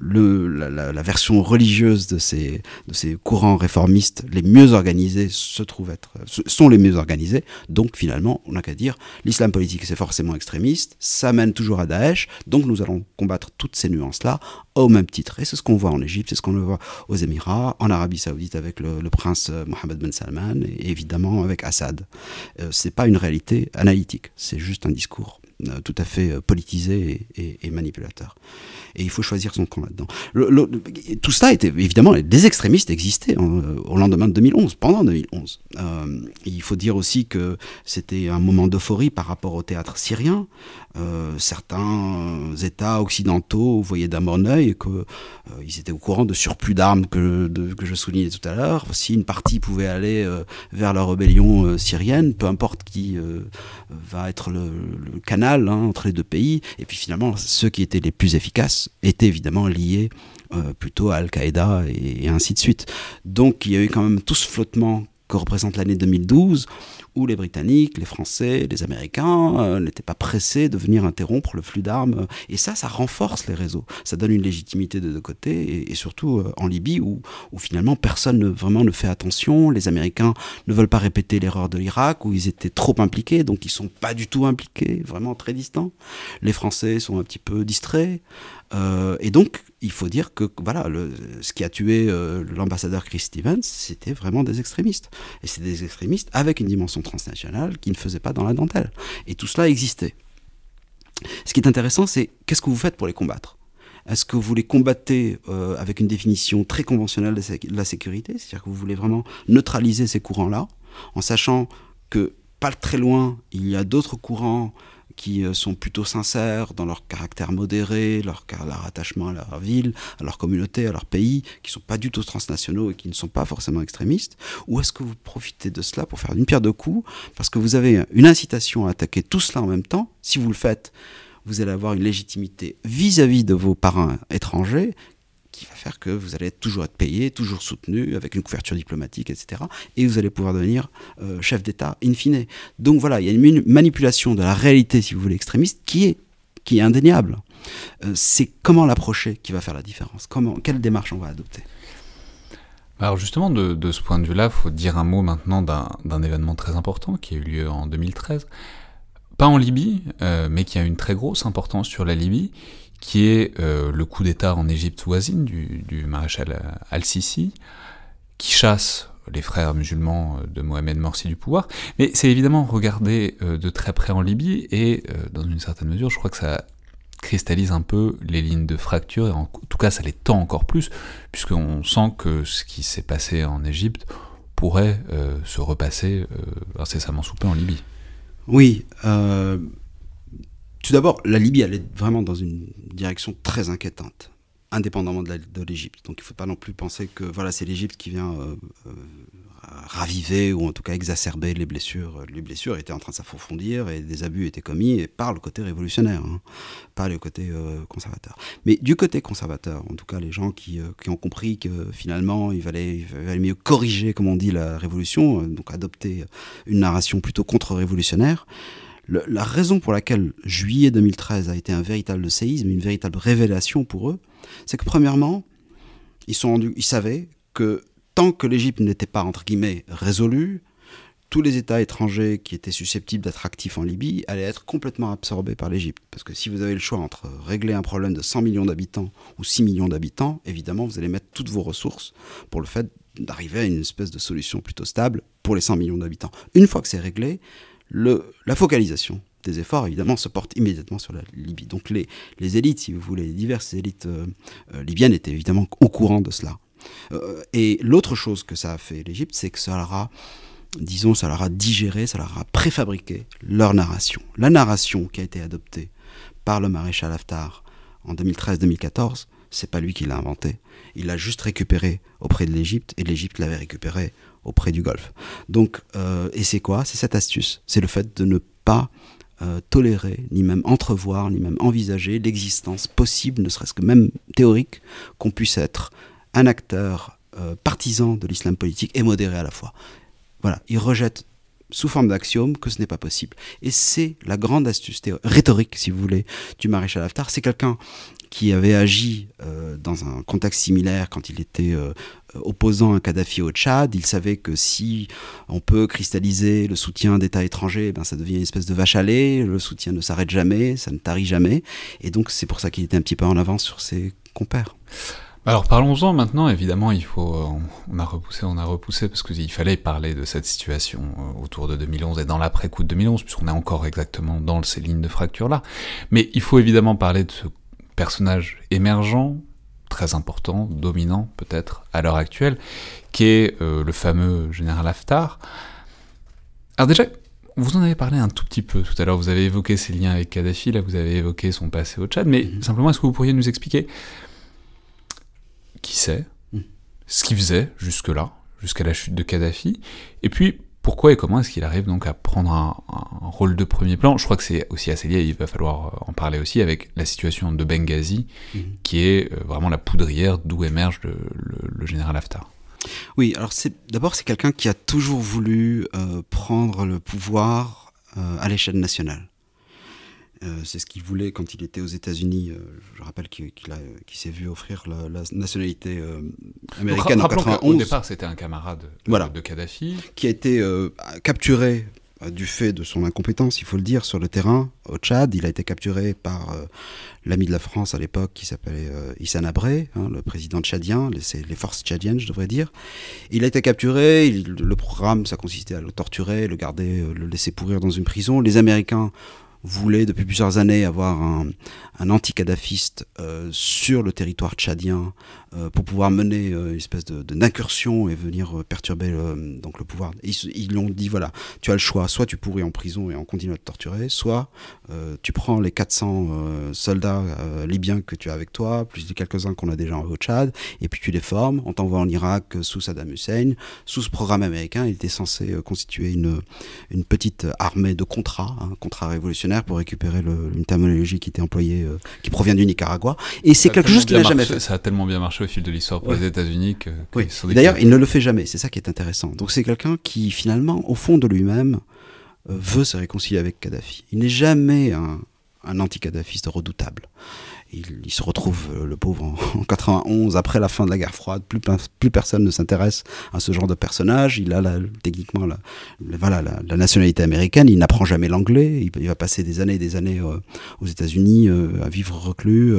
Speaker 2: le, la, version religieuse de ces, de ces courants réformistes les mieux organisés se être, sont les mieux organisés. Donc finalement, on n'a qu'à dire, l'islam politique c'est forcément extrémiste, ça mène toujours à Daesh, donc nous allons combattre toutes ces nuances-là au même titre. Et c'est ce qu'on voit en Égypte, c'est ce qu'on voit aux Émirats, en Arabie Saoudite avec le, prince euh, Mohammed Ben Salman et évidemment avec Assad. Euh, c'est pas une réalité analytique, c'est juste un discours euh, tout à fait politisé et manipulateur et il faut choisir son camp là-dedans. tout cela était évidemment des extrémistes existaient hein, au lendemain de 2011, pendant 2011. Euh, il faut dire aussi que c'était un moment d'euphorie par rapport au théâtre syrien. Euh, certains États occidentaux voyaient d'un bon oeil qu'ils euh, étaient au courant de surplus d'armes que, que je soulignais tout à l'heure. Si une partie pouvait aller vers la rébellion syrienne, peu importe qui va être le, canal hein, entre les deux pays, et puis finalement ceux qui étaient les plus efficaces était évidemment lié euh, plutôt à Al-Qaïda et, ainsi de suite. Donc il y a eu quand même tout ce flottement que représente l'année 2012, où les Britanniques, les Français, les Américains euh, n'étaient pas pressés de venir interrompre le flux d'armes. Et ça, ça renforce les réseaux. Ça donne une légitimité de deux côtés, et, surtout euh, en Libye, où, finalement personne ne, vraiment ne fait attention. Les Américains ne veulent pas répéter l'erreur de l'Irak, où ils étaient trop impliqués, donc ils sont pas du tout impliqués, vraiment très distants. Les Français sont un petit peu distraits. Euh, et donc, il faut dire que voilà, ce qui a tué l'ambassadeur Chris Stevens, c'était vraiment des extrémistes. Et c'est des extrémistes avec une dimension transnationale qui ne faisait pas dans la dentelle. Et tout cela existait. Ce qui est intéressant, c'est qu'est-ce que vous faites pour les combattre? Est-ce que vous les combattez euh, avec une définition très conventionnelle de la sécurité? C'est-à-dire que vous voulez vraiment neutraliser ces courants-là, en sachant que pas très loin, il y a d'autres courants qui euh, sont plutôt sincères dans leur caractère modéré, leur, attachement à leur ville, à leur communauté, à leur pays, qui sont pas du tout transnationaux et qui ne sont pas forcément extrémistes Ou est-ce que vous profitez de cela pour faire une pierre de coups Parce que vous avez une incitation à attaquer tout cela en même temps? Si vous le faites, vous allez avoir une légitimité vis-à-vis -vis de vos parrains étrangers qui va faire que vous allez toujours être payé, toujours soutenu, avec une couverture diplomatique, etc. Et vous allez pouvoir devenir euh, chef d'État in fine. Donc voilà, il y a une manipulation de la réalité, si vous voulez, extrémiste, qui est, qui est indéniable. Euh, c'est comment l'approcher qui va faire la différence? Comment, quelle démarche on va adopter?
Speaker 1: Alors justement, de, ce point de vue-là, il faut dire un mot maintenant d'un événement très important qui a eu lieu en 2013. Pas en Libye, euh, mais qui a une très grosse importance sur la Libye, qui est euh, le coup d'État en Égypte voisine du, maréchal Al-Sisi, qui chasse les frères musulmans de Mohamed Morsi du pouvoir, mais c'est évidemment regardé euh, de très près en Libye, et euh, dans une certaine mesure, je crois que ça cristallise un peu les lignes de fracture, et en tout cas ça les tend encore plus, puisqu'on sent que ce qui s'est passé en Égypte pourrait se repasser incessamment sous peu en Libye.
Speaker 2: Oui, tout d'abord, la Libye, elle est vraiment dans une direction très inquiétante, indépendamment de l'Égypte. Donc il ne faut pas non plus penser que voilà, c'est l'Égypte qui vient euh, euh, raviver ou en tout cas exacerber les blessures. Les blessures étaient en train de s'approfondir et des abus étaient commis par le côté révolutionnaire, hein, pas le côté euh, conservateur. Mais du côté conservateur, en tout cas les gens qui, qui ont compris que finalement il valait, il valait, mieux corriger, comme on dit, la révolution, donc adopter une narration plutôt contre-révolutionnaire la raison pour laquelle juillet 2013 a été un véritable séisme, une véritable révélation pour eux, c'est que premièrement, ils, ils savaient que tant que l'Égypte n'était pas, entre guillemets, résolue, tous les États étrangers qui étaient susceptibles d'être actifs en Libye allaient être complètement absorbés par l'Égypte. Parce que si vous avez le choix entre régler un problème de 100 millions d'habitants ou 6 millions d'habitants, évidemment, vous allez mettre toutes vos ressources pour le fait d'arriver à une espèce de solution plutôt stable pour les 100 millions d'habitants. Une fois que c'est réglé, la focalisation des efforts, évidemment, se porte immédiatement sur la Libye. Donc les, élites, si vous voulez, les diverses élites euh, euh, libyennes étaient évidemment au courant de cela. Euh, et l'autre chose que ça a fait l'Égypte, c'est que ça leur a, disons, ça leur digéré, ça leur a préfabriqué leur narration. La narration qui a été adoptée par le maréchal Haftar en 2013-2014, c'est pas lui qui l'a inventé. Il l'a juste récupéré auprès de l'Égypte et l'Égypte l'avait récupéré auprès du Golfe. Donc, euh, et c'est quoi? C'est cette astuce. C'est le fait de ne pas euh, tolérer, ni même entrevoir, ni même envisager l'existence possible, ne serait-ce que même théorique, qu'on puisse être un acteur euh, partisan de l'islam politique et modéré à la fois. Voilà, il rejette sous forme d'axiome que ce n'est pas possible. Et c'est la grande astuce rhétorique, si vous voulez, du maréchal Haftar. C'est quelqu'un qui avait agi euh, dans un contexte similaire quand il était euh, opposant à Kadhafi au Tchad. Il savait que si on peut cristalliser le soutien d'États étrangers, eh ben ça devient une espèce de vache à lait, le soutien ne s'arrête jamais, ça ne tarit jamais. Et donc c'est pour ça qu'il était un petit peu en avance sur ses compères.
Speaker 1: Alors parlons-en maintenant, évidemment, il faut, euh, on a repoussé, on a repoussé, parce qu'il fallait parler de cette situation autour de 2011 et dans l'après-coup de 2011, puisqu'on est encore exactement dans ces lignes de fracture-là. Mais il faut évidemment parler de ce personnage émergent, très important, dominant peut-être à l'heure actuelle, qui est euh, le fameux général Haftar. Alors déjà, vous en avez parlé un tout petit peu tout à l'heure, vous avez évoqué ses liens avec Kadhafi, là vous avez évoqué son passé au Tchad, mais mhm. simplement est-ce que vous pourriez nous expliquer qui c'est, mhm. ce qu'il faisait jusque-là, jusqu'à la chute de Kadhafi, et puis pourquoi et comment est-ce qu'il arrive donc à prendre un, rôle de premier plan? Je crois que c'est aussi assez lié, il va falloir euh, en parler aussi avec la situation de Benghazi, mhm. qui est euh, vraiment la poudrière d'où émerge le, général Haftar.
Speaker 2: Oui, alors c'est d'abord c'est quelqu'un qui a toujours voulu euh, prendre le pouvoir euh, à l'échelle nationale. Euh, c'est ce qu'il voulait quand il était aux États-Unis. je rappelle qu'il s'est vu offrir la, nationalité américaine en 91.
Speaker 1: Au départ, c'était un camarade de Kadhafi.
Speaker 2: Qui a été capturé du fait de son incompétence, il faut le dire, sur le terrain, au Tchad. Il a été capturé par euh, l'ami de la France à l'époque qui s'appelait euh, Issa Abré, hein, le président tchadien, les, les, forces tchadiennes, je devrais dire. Il a été capturé, le programme, ça consistait à le torturer, le garder, euh, le laisser pourrir dans une prison. Les Américains voulait depuis plusieurs années avoir un, un anti-kadhafiste euh, sur le territoire tchadien euh, pour pouvoir mener euh, une espèce de, d'incursion et venir perturber le, donc le pouvoir. Ils, ils l'ont dit voilà, tu as le choix, soit tu pourris en prison et on continue à te torturer, soit tu prends les 400 soldats libyens que tu as avec toi, plus de quelques-uns qu'on a déjà au Tchad, et puis tu les formes, on t'envoie en Irak sous Saddam Hussein. Sous ce programme américain, il était censé constituer une, une petite armée de contrats, un hein, contrat révolutionnaire pour récupérer une terminologie qui était employée, euh, qui provient du Nicaragua. Et c'est quelque chose qu'il n'a jamais fait.
Speaker 1: Ça a tellement bien marché au fil de l'histoire pour les États-Unis que.
Speaker 2: Oui. D'ailleurs, il ne le fait jamais. C'est ça qui est intéressant. Donc c'est quelqu'un qui finalement, au fond de lui-même, euh, veut se réconcilier avec Kadhafi. Il n'est jamais un, un anti-kadhafiste redoutable il, se retrouve, euh, le pauvre, en, 91, après la fin de la guerre froide. Plus, personne ne s'intéresse à ce genre de personnage. Il a techniquement la, voilà, la, nationalité américaine. Il n'apprend jamais l'anglais. Il, va passer des années et des années euh, aux États-Unis euh, à vivre reclus.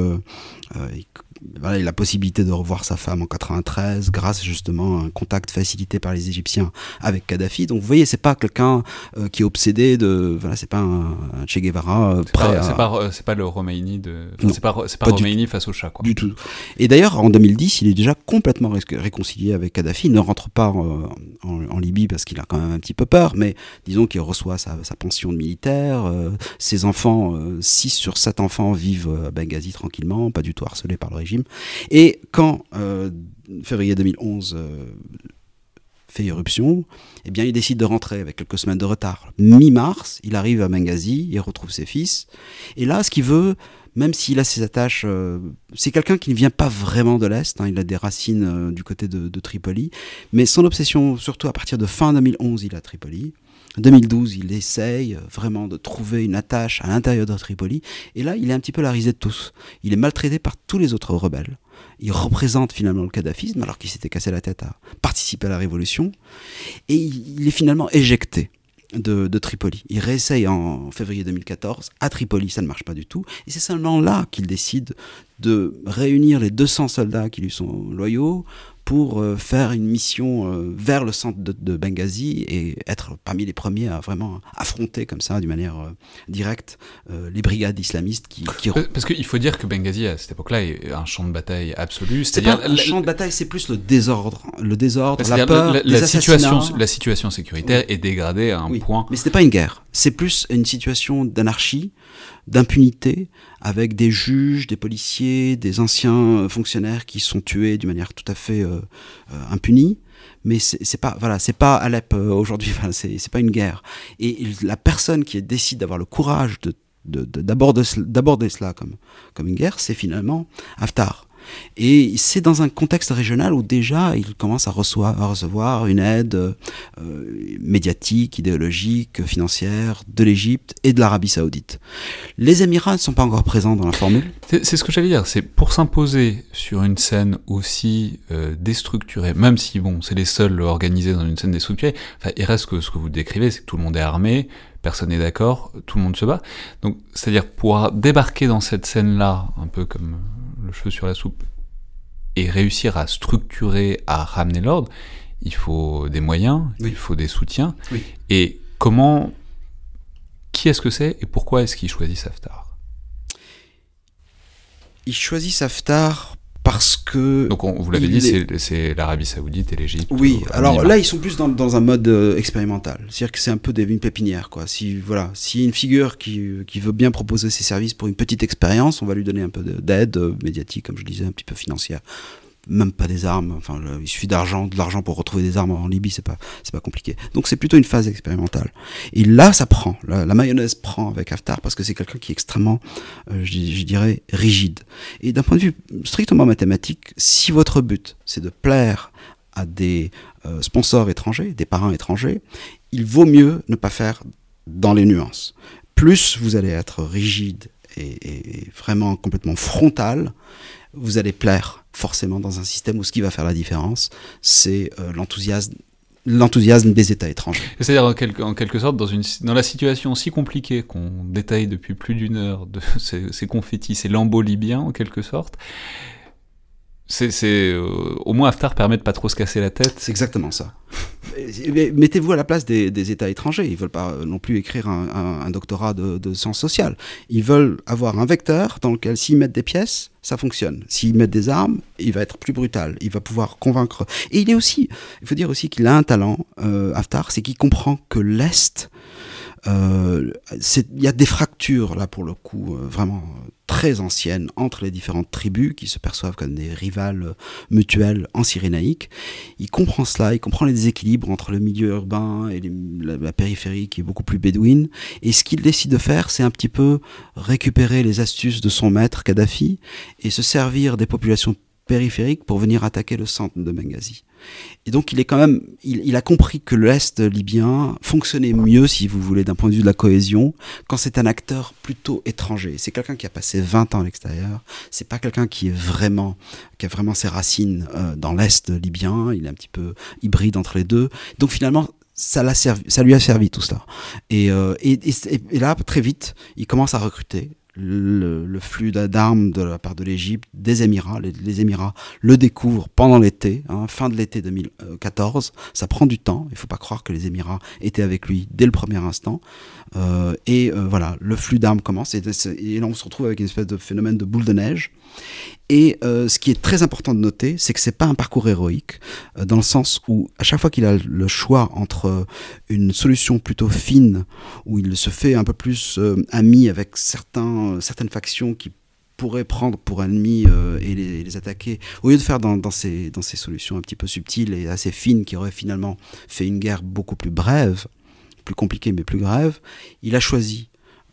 Speaker 2: Voilà, il a la possibilité de revoir sa femme en 93 grâce justement à un contact facilité par les Égyptiens avec Kadhafi. Donc vous voyez, c'est pas quelqu'un euh, qui est obsédé de, voilà, c'est pas un, Che Guevara euh, prêt
Speaker 1: C'est pas, euh, c'est pas le Romaini de, c'est pas, c'est pas, Romaini face au chat quoi.
Speaker 2: Du tout. Et d'ailleurs, en 2010, il est déjà complètement réconcilié avec Kadhafi. Il ne rentre pas en, en, Libye parce qu'il a quand même un petit peu peur, mais disons qu'il reçoit sa, sa, pension de militaire. ses enfants, 6 sur 7 enfants vivent à Benghazi tranquillement, pas du tout harcelés par le régime. Et quand euh, février 2011 euh, fait irruption, eh bien, il décide de rentrer avec quelques semaines de retard. Mi-mars, il arrive à Benghazi, il retrouve ses fils. Et là, ce qu'il veut, même s'il a ses attaches, euh, c'est quelqu'un qui ne vient pas vraiment de l'Est, hein, il a des racines du côté de, de, Tripoli, mais son obsession, surtout à partir de fin 2011, il a Tripoli. 2012, il essaye vraiment de trouver une attache à l'intérieur de Tripoli. Et là, il est un petit peu la risée de tous. Il est maltraité par tous les autres rebelles. Il représente finalement le kadhafisme alors qu'il s'était cassé la tête à participer à la révolution. Et il est finalement éjecté. De, de, Tripoli. Il réessaye en février 2014. À Tripoli, ça ne marche pas du tout. Et c'est seulement là qu'il décide de réunir les 200 soldats qui lui sont loyaux pour euh, faire une mission euh, vers le centre de, Benghazi et être parmi les premiers à vraiment affronter comme ça, d'une manière euh, directe, les brigades islamistes qui... qui...
Speaker 1: Parce qu'il faut dire que Benghazi, à cette époque-là, est un champ de bataille absolu.
Speaker 2: C'est pas un champ de bataille, c'est plus le désordre. Le désordre, la peur, la,
Speaker 1: situation, la situation sécuritaire est dégradée à un point...
Speaker 2: Mais ce n'est pas une guerre. C'est plus une situation d'anarchie, d'impunité, avec des juges, des policiers, des anciens fonctionnaires qui sont tués d'une manière tout à fait euh, euh, impunie. Mais c'est pas voilà, c'est pas Alep euh, aujourd'hui. Enfin, c'est pas une guerre. Et la personne qui décide d'avoir le courage de d'aborder cela comme, comme une guerre, c'est finalement Haftar. Et c'est dans un contexte régional où déjà il commence à recevoir, une aide euh, médiatique, idéologique, financière de l'Égypte et de l'Arabie saoudite. Les Émirats ne sont pas encore présents dans la formule.
Speaker 1: C'est ce que j'allais dire, c'est pour s'imposer sur une scène aussi euh, déstructurée, même si bon, c'est les seuls organisés dans une scène déstructurée, enfin, il reste que ce que vous décrivez, c'est que tout le monde est armé, personne n'est d'accord, tout le monde se bat. Donc, c'est-à-dire pouvoir débarquer dans cette scène-là, un peu comme cheveu sur la soupe, et réussir à structurer, à ramener l'ordre, il faut des moyens, il faut des soutiens. Et comment, qui est-ce que c'est et pourquoi est-ce qu'il choisit Saftar?
Speaker 2: Il choisit Saftar parce que.
Speaker 1: Donc, on, vous l'avez dit, c'est l'Arabie Saoudite et l'Égypte.
Speaker 2: Oui, alors là, ils sont plus dans, dans un mode euh, expérimental. C'est-à-dire que c'est un peu des, une pépinière, quoi. Si, voilà, si une figure qui, qui, veut bien proposer ses services pour une petite expérience, on va lui donner un peu d'aide euh, médiatique, comme je disais, un petit peu financière même pas des armes. Enfin, il suffit d'argent, de l'argent pour retrouver des armes en Libye, c'est pas, c'est pas compliqué. Donc c'est plutôt une phase expérimentale. Et là, ça prend. La, mayonnaise prend avec Haftar parce que c'est quelqu'un qui est extrêmement, euh, je, dirais, rigide. Et d'un point de vue strictement mathématique, si votre but c'est de plaire à des sponsors étrangers, des parrains étrangers, il vaut mieux ne pas faire dans les nuances. Plus vous allez être rigide et, vraiment complètement frontal, vous allez plaire forcément dans un système où ce qui va faire la différence, c'est l'enthousiasme l'enthousiasme des États étrangers.
Speaker 1: C'est-à-dire en quelque, sorte, dans, une, dans la situation si compliquée qu'on détaille depuis plus d'une heure de ces, confettis, ces lambeaux libyens en quelque sorte, c'est, euh, au moins Haftar permet de pas trop se casser la tête.
Speaker 2: C'est exactement ça. Mettez-vous à la place des, États étrangers. Ils veulent pas non plus écrire un, doctorat de, sciences sociales. Ils veulent avoir un vecteur dans lequel s'ils mettent des pièces, ça fonctionne. S'ils mettent des armes, il va être plus brutal. Il va pouvoir convaincre. Et il est aussi, il faut dire aussi qu'il a un talent, euh, Haftar, c'est qu'il comprend que l'Est euh, il y a des fractures là pour le coup euh, vraiment très anciennes entre les différentes tribus qui se perçoivent comme des rivales euh, mutuelles en cyrénaïque. Il comprend cela, il comprend les déséquilibres entre le milieu urbain et la, périphérie qui est beaucoup plus bédouine. Et ce qu'il décide de faire, c'est un petit peu récupérer les astuces de son maître Kadhafi et se servir des populations périphériques pour venir attaquer le centre de Benghazi. Et donc il est quand même, il, a compris que l'Est libyen fonctionnait mieux, si vous voulez, d'un point de vue de la cohésion, quand c'est un acteur plutôt étranger. C'est quelqu'un qui a passé 20 ans à l'extérieur. C'est pas quelqu'un qui est vraiment, qui a vraiment ses racines euh, dans l'Est libyen. Il est un petit peu hybride entre les deux. Donc finalement, ça, servi, ça lui a servi tout cela. et, euh, et, et, là, très vite, il commence à recruter le, flux d'armes de la part de l'Égypte, des Émirats. Les, Émirats le découvrent pendant l'été, hein, fin de l'été 2014. Ça prend du temps. Il ne faut pas croire que les Émirats étaient avec lui dès le premier instant. Euh, et euh, voilà, le flux d'armes commence. Et, là, on se retrouve avec une espèce de phénomène de boule de neige. Et euh, ce qui est très important de noter, c'est que c'est pas un parcours héroïque, dans le sens où à chaque fois qu'il a le choix entre une solution plutôt fine, où il se fait un peu plus ami avec certains, certaines factions qui pourraient prendre pour ennemis et les, attaquer, au lieu de faire dans, dans, ces, dans ces solutions un petit peu subtiles et assez fines qui auraient finalement fait une guerre beaucoup plus brève, plus compliquée mais plus grave, il a choisi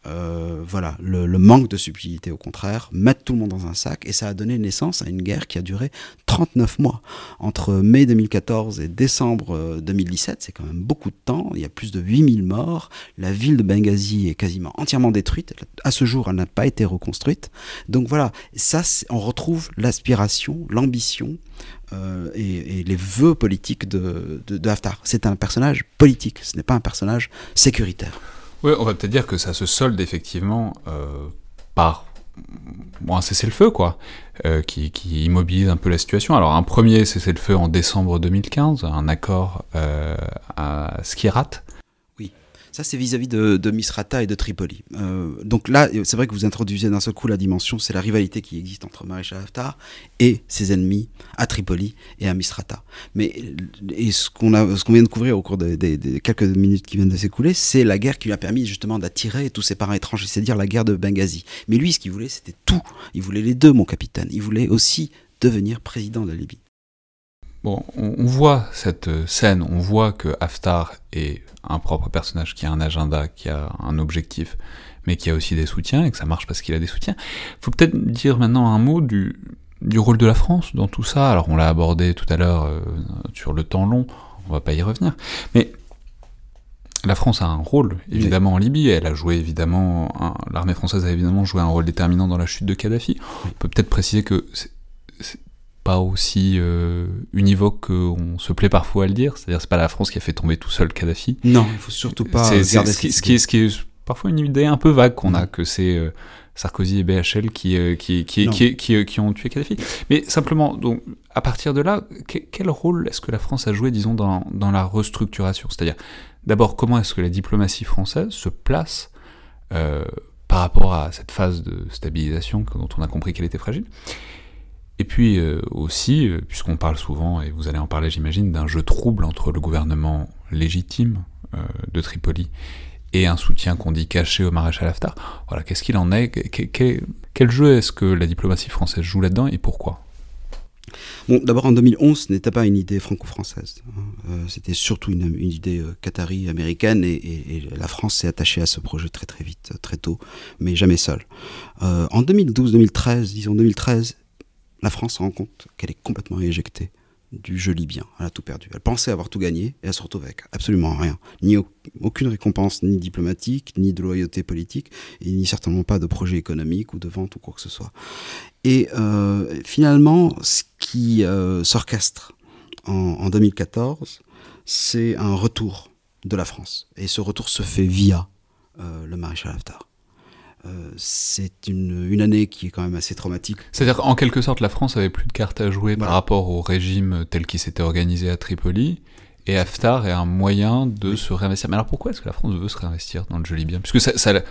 Speaker 2: euh, voilà, le, manque de subtilité au contraire, mettre tout le monde dans un sac, et ça a donné naissance à une guerre qui a duré 39 mois. Entre mai 2014 et décembre 2017, euh, c'est quand même beaucoup de temps, il y a plus de 8000 morts, la ville de Benghazi est quasiment entièrement détruite, à ce jour elle n'a pas été reconstruite. Donc voilà, ça on retrouve l'aspiration, l'ambition euh, et, les vœux politiques de, de Haftar. C'est un personnage politique, ce n'est pas un personnage sécuritaire.
Speaker 1: Oui, on va peut-être dire que ça se solde effectivement euh, par un cessez-le-feu, quoi, euh, qui, qui, immobilise un peu la situation. Alors, un premier cessez-le-feu en décembre 2015, un accord à Skirat,
Speaker 2: ça, c'est vis-à-vis de, Misrata et de Tripoli. Euh, donc là, c'est vrai que vous introduisez d'un seul coup la dimension, c'est la rivalité qui existe entre Maréchal Haftar et ses ennemis à Tripoli et à Misrata. Mais et ce qu'on vient de couvrir au cours des, quelques minutes qui viennent de s'écouler, c'est la guerre qui lui a permis justement d'attirer tous ses parents étrangers, c'est-à-dire la guerre de Benghazi. Mais lui, ce qu'il voulait, c'était tout. Il voulait les deux, mon capitaine. Il voulait aussi devenir président de la Libye.
Speaker 1: Bon, on, voit cette euh, scène, on voit que Haftar est un propre personnage qui a un agenda, qui a un objectif, mais qui a aussi des soutiens, et que ça marche parce qu'il a des soutiens. Il faut peut-être dire maintenant un mot du, du rôle de la France dans tout ça. Alors on l'a abordé tout à l'heure euh, sur le temps long, on va pas y revenir, mais la France a un rôle, évidemment, en Libye. Elle a joué, évidemment, l'armée française a évidemment joué un rôle déterminant dans la chute de Kadhafi. On peut peut-être préciser que pas aussi euh, univoque qu'on se plaît parfois à le dire. C'est-à-dire, c'est pas la France qui a fait tomber tout seul Kadhafi.
Speaker 2: Non, il faut surtout pas.
Speaker 1: C'est, ce, qui, ce, qui est, ce qui est parfois une idée un peu vague qu'on a, que c'est euh, Sarkozy et BHL qui, euh, qui, qui, qui, qui, qui, ont tué Kadhafi. Mais simplement, donc, à partir de là, quel rôle est-ce que la France a joué, disons, dans, dans la restructuration? C'est-à-dire, d'abord, comment est-ce que la diplomatie française se place par rapport à cette phase de stabilisation dont on a compris qu'elle était fragile? Et puis euh, aussi, euh, puisqu'on parle souvent, et vous allez en parler j'imagine, d'un jeu trouble entre le gouvernement légitime euh, de Tripoli et un soutien qu'on dit caché au maréchal Haftar, voilà, qu'est-ce qu'il en est? Quel, jeu est-ce que la diplomatie française joue là-dedans et pourquoi?
Speaker 2: Bon, d'abord en 2011, ce n'était pas une idée franco-française. Hein. C'était surtout une, idée qatari-américaine et, la France s'est attachée à ce projet très très vite, très tôt, mais jamais seule. en 2012-2013, disons 2013, la France se rend compte qu'elle est complètement éjectée du jeu libyen. Elle a tout perdu. Elle pensait avoir tout gagné et elle se retrouve avec absolument rien. Ni aucune récompense, ni diplomatique, ni de loyauté politique, et ni certainement pas de projet économique ou de vente ou quoi que ce soit. Et euh, finalement, ce qui euh, s'orchestre en, en 2014, c'est un retour de la France. Et ce retour se fait via euh, le maréchal Haftar. Euh, c'est une, une, année qui est quand même assez traumatique.
Speaker 1: C'est-à-dire qu'en quelque sorte, la France avait plus de cartes à jouer voilà. par rapport au régime tel qu'il s'était organisé à Tripoli, et Haftar est un moyen de oui. se réinvestir. Mais alors pourquoi est-ce que la France veut se réinvestir dans le jeu libyen? Puisque ça, ça,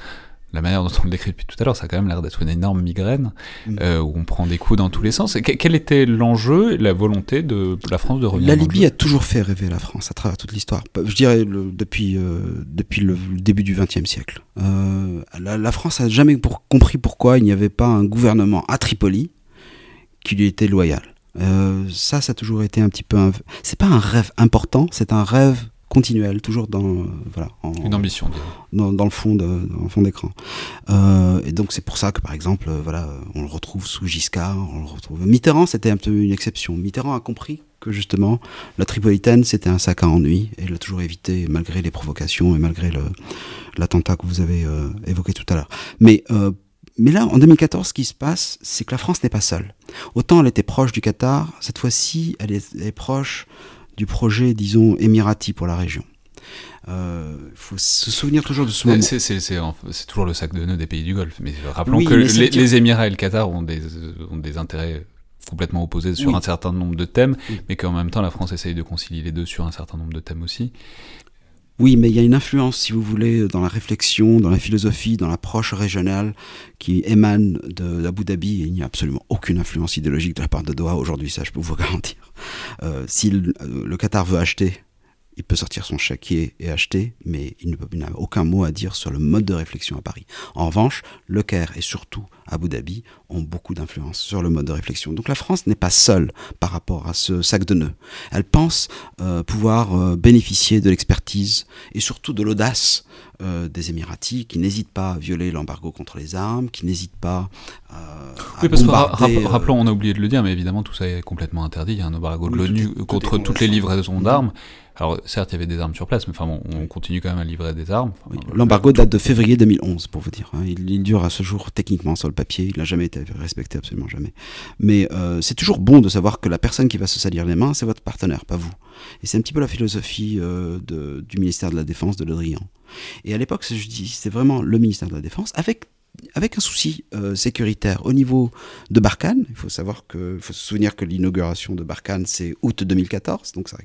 Speaker 1: la manière dont on le décrit depuis tout à l'heure, ça a quand même l'air d'être une énorme migraine, mmh. euh, où on prend des coups dans tous les sens. Et quel était l'enjeu et la volonté de la France de revenir
Speaker 2: La Libye a toujours fait rêver la France à travers toute l'histoire. Je dirais le, depuis, euh, depuis le début du XXe siècle. Euh, la, la, France a jamais pour, compris pourquoi il n'y avait pas un gouvernement à Tripoli qui lui était loyal. Ça, ça a toujours été un petit peu un... C'est pas un rêve important, c'est un rêve continuelle, toujours dans euh, voilà
Speaker 1: en, une ambition
Speaker 2: dans, dans, le fond de, dans le fond d'écran. Euh, et donc c'est pour ça que par exemple euh, voilà on le retrouve sous Giscard, on le retrouve. Mitterrand c'était un peu une exception. Mitterrand a compris que justement la Tripolitaine c'était un sac à ennui et il l'a toujours évité malgré les provocations et malgré le l'attentat que vous avez euh, évoqué tout à l'heure. Mais euh, mais là, en 2014, ce qui se passe, c'est que la France n'est pas seule. Autant elle était proche du Qatar, cette fois-ci, elle elle est proche du projet, disons, émirati pour la région. Il euh, faut se souvenir toujours de ce moment.
Speaker 1: C'est toujours le sac de nœuds des pays du Golfe. Mais rappelons oui, que mais les, les, Émirats et le Qatar ont des, ont des intérêts complètement opposés sur oui. un certain nombre de thèmes, oui. mais qu'en même temps la France essaye de concilier les deux sur un certain nombre de thèmes aussi.
Speaker 2: Oui, mais il y a une influence, si vous voulez, dans la réflexion, dans la philosophie, dans l'approche régionale qui émane d'Abu Dhabi et il n'y a absolument aucune influence idéologique de la part de Doha aujourd'hui, ça je peux vous garantir. Euh, si le, le Qatar veut acheter il peut sortir son chéquier et acheter, mais il n'a aucun mot à dire sur le mode de réflexion à Paris. En revanche, Le Caire et surtout Abu Dhabi ont beaucoup d'influence sur le mode de réflexion. Donc la France n'est pas seule par rapport à ce sac de nœuds. Elle pense euh, pouvoir euh, bénéficier de l'expertise et surtout de l'audace euh, des Émiratis qui n'hésitent pas à violer l'embargo contre les armes, qui n'hésitent pas euh, à
Speaker 1: oui, parce bombarder, que, ra rappelons, on a oublié de le dire, mais évidemment tout ça est complètement interdit. Il y a un embargo de l'ONU contre toutes les livraisons d'armes. Alors certes, il y avait des armes sur place, mais enfin bon, on continue quand même à livrer des armes.
Speaker 2: Oui, L'embargo date de février 2011, pour vous dire. Hein. Il, il, dure à ce jour techniquement sur le papier. Il n'a jamais été respecté, absolument jamais. Mais euh, c'est toujours bon de savoir que la personne qui va se salir les mains, c'est votre partenaire, pas vous. Et c'est un petit peu la philosophie euh, de, du ministère de la Défense de Le Drian. Et à l'époque, je dis, c'est vraiment le ministère de la Défense, avec avec un souci euh, sécuritaire au niveau de Barkhane. Il faut savoir que, faut se souvenir que l'inauguration de Barkhane c'est août 2014, donc ça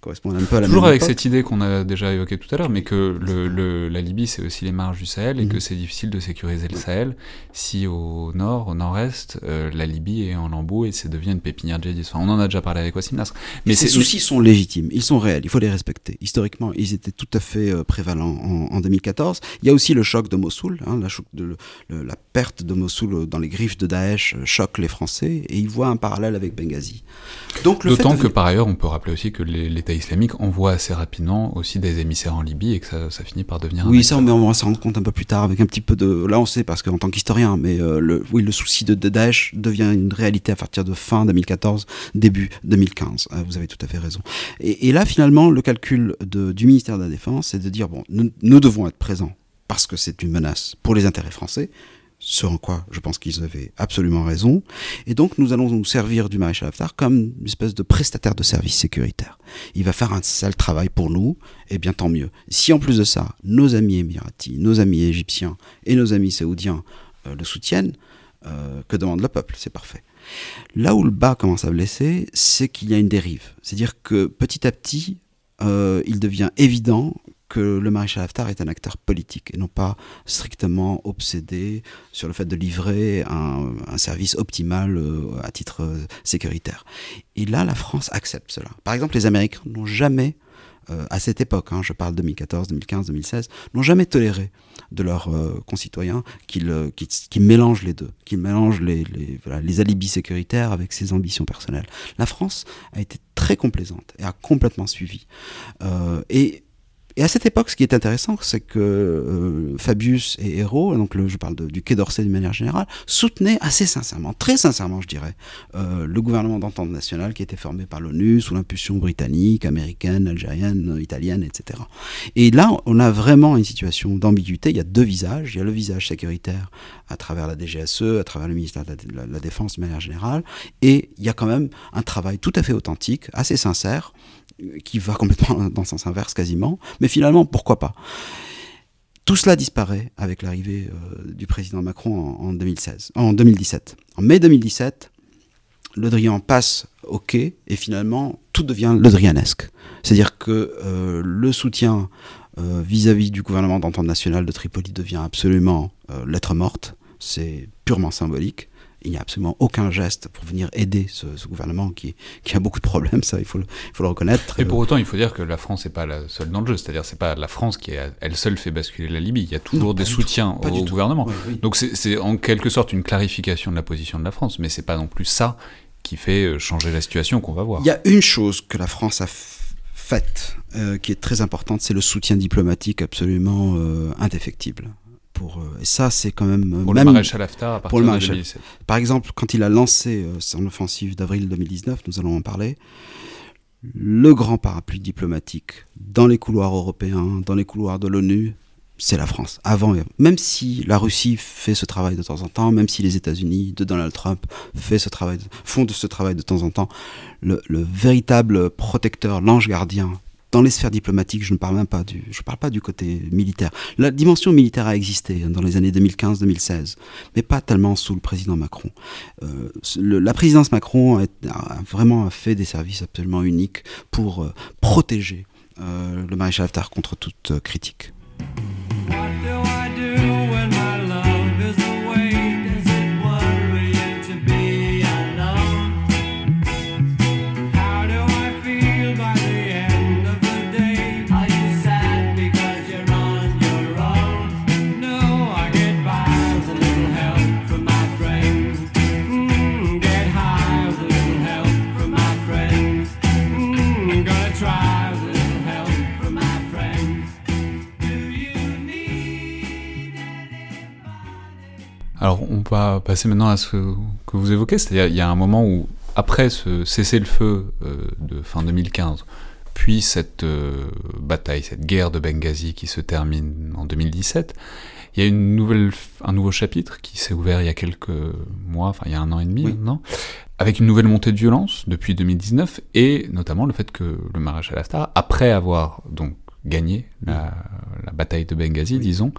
Speaker 2: correspond un peu à la
Speaker 1: toujours avec époque. cette idée qu'on a déjà évoquée tout à l'heure, mais que le, le, la Libye c'est aussi les marges du Sahel et mmh. que c'est difficile de sécuriser le Sahel si au nord, au nord-est, euh, la Libye est en lambeaux et ça devient une pépinière djihadiste. Enfin, on en a déjà parlé avec Wassim Nasr.
Speaker 2: Mais ces soucis sont légitimes, ils sont réels, il faut les respecter. Historiquement, ils étaient tout à fait euh, prévalents en, en, 2014. Il y a aussi le choc de Mossoul, hein, la, choc de, le, la perte de Mossoul dans les griffes de Daesh choque les Français et ils voient un parallèle avec Benghazi.
Speaker 1: D'autant que par ailleurs, on peut rappeler aussi que l'État islamique envoie assez rapidement aussi des émissaires en Libye et que ça, ça finit par devenir.
Speaker 2: Oui, ça, on va s'en rendre compte un peu plus tard avec un petit peu de. Là, on sait parce qu'en tant qu'historien, mais euh, le, oui, le souci de, de, Daesh devient une réalité à partir de fin 2014, début 2015. Euh, vous avez tout à fait raison. Et, et là, finalement, le calcul de, du ministère de la Défense, c'est de dire bon, nous, nous devons être présents parce que c'est une menace pour les intérêts français, ce en quoi je pense qu'ils avaient absolument raison. Et donc nous allons nous servir du maréchal Haftar comme une espèce de prestataire de services sécuritaires. Il va faire un sale travail pour nous, et bien tant mieux. Si en plus de ça, nos amis émiratis, nos amis égyptiens et nos amis saoudiens euh, le soutiennent, euh, que demande le peuple? C'est parfait. Là où le bas commence à blesser, c'est qu'il y a une dérive. C'est-à-dire que petit à petit, euh, il devient évident que le maréchal Haftar est un acteur politique et non pas strictement obsédé sur le fait de livrer un, service optimal euh, à titre euh, sécuritaire. Et là, la France accepte cela. Par exemple, les Américains n'ont jamais, euh, à cette époque, hein, je parle 2014, 2015, 2016, n'ont jamais toléré de leurs concitoyens qu'ils qu mélangent les deux, qu'ils mélangent les, les, alibis sécuritaires avec ses ambitions personnelles. La France a été très complaisante et a complètement suivi. Et Et à cette époque, ce qui est intéressant, c'est que euh, Fabius et Hérault, donc je parle du Quai d'Orsay d'une manière générale, soutenaient assez sincèrement, très sincèrement, je dirais, euh, le gouvernement d'entente nationale qui était formé par l'ONU sous l'impulsion britannique, américaine, algérienne, italienne, etc. Et là, on a vraiment une situation d'ambiguïté. Il y a deux visages. Il y a le visage sécuritaire à travers la DGSE, à travers le ministère de la Défense de manière générale, et il y a quand même un travail tout à fait authentique, assez sincère, qui va complètement dans le sens inverse quasiment, mais finalement, pourquoi pas? Tout cela disparaît avec l'arrivée euh, du président Macron en, 2016, en 2017. En mai 2017, Le Drian passe au quai et finalement tout devient Le Drianesque. C'est-à-dire que euh, le soutien euh, vis-à-vis du gouvernement d'entente nationale de Tripoli devient absolument lettre morte. C'est purement symbolique il n'y a absolument aucun geste pour venir aider ce, gouvernement qui, qui, a beaucoup de problèmes, ça il faut le, il faut le reconnaître.
Speaker 1: Et pour autant, il faut dire que la France n'est pas la seule dans le jeu, c'est-à-dire c'est pas la France qui elle seule fait basculer la Libye, il y a toujours des soutiens au gouvernement. Donc c'est en quelque sorte une clarification de la position de la France, mais c'est pas non plus ça qui fait euh, changer la situation qu'on va voir.
Speaker 2: Il y a une chose que la France a faite, euh, qui est très importante, c'est le soutien diplomatique absolument euh, indéfectible. Euh, et ça, c'est quand même.
Speaker 1: Euh, pour le maréchal Haftar à partir de 2017.
Speaker 2: Par exemple, quand il a lancé euh, son offensive d'avril 2019, nous allons en parler, le grand parapluie diplomatique dans les couloirs européens, dans les couloirs de l'ONU, c'est la France. Avant, même si la Russie fait ce travail de temps en temps, même si les États-Unis de Donald Trump fait ce travail, font de ce travail de temps en temps, le, le véritable protecteur, l'ange gardien dans les sphères diplomatiques, je ne parle même pas du, je parle pas du côté militaire. La dimension militaire a existé hein, dans les années 2015-2016, mais pas tellement sous le président Macron. Euh, la présidence Macron a, vraiment fait des services absolument uniques pour euh, protéger euh, le maréchal Haftar contre toute critique.
Speaker 1: Alors on va passer maintenant à ce que vous évoquez, c'est-à-dire il y a un moment où, après ce cessez-le-feu euh, de fin 2015, puis cette euh, bataille, cette guerre de Benghazi qui se termine en 2017, il y a une nouvelle, un nouveau chapitre qui s'est ouvert il y a quelques mois, enfin il y a un an et demi maintenant, avec une nouvelle montée de violence depuis 2019 et notamment le fait que le maréchal Haftar, après avoir donc gagné la, bataille de Benghazi, disons,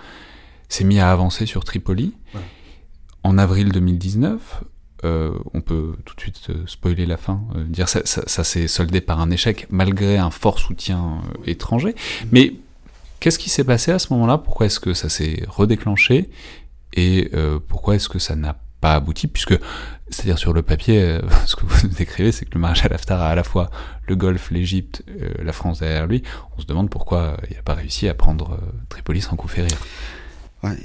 Speaker 1: s'est mis à avancer sur Tripoli. En avril 2019, euh, on peut tout de suite euh, spoiler la fin, euh, dire ça, ça, s'est soldé par un échec malgré un fort soutien étranger. Mais qu'est-ce qui s'est passé à ce moment-là? Pourquoi est-ce que ça s'est redéclenché? Et pourquoi est-ce que ça n'a pas abouti? Puisque, c'est-à-dire sur le papier, ce que vous décrivez, c'est que le maréchal Haftar a à la fois le Golfe, l'Égypte, la France derrière lui. On se demande pourquoi il n'a pas réussi à prendre Tripoli sans coup férir.
Speaker 2: Ouais,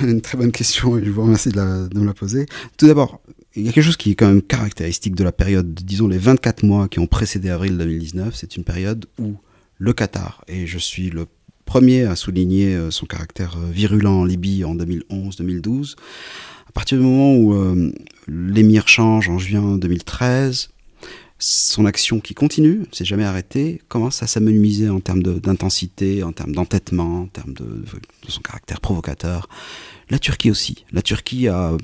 Speaker 2: une très bonne question et je vous remercie de, me la poser. Tout d'abord, il y a quelque chose qui est quand même caractéristique de la période, disons les 24 mois qui ont précédé avril 2019, c'est une période où le Qatar, et je suis le premier à souligner euh, son caractère euh, virulent en Libye en 2011-2012, à partir du moment où euh, l'émir change en juin 2013, son action qui continue, s'est jamais arrêtée, commence à s'amenuiser en termes d'intensité, en termes d'entêtement, en termes de, son caractère provocateur? La Turquie aussi. La Turquie a,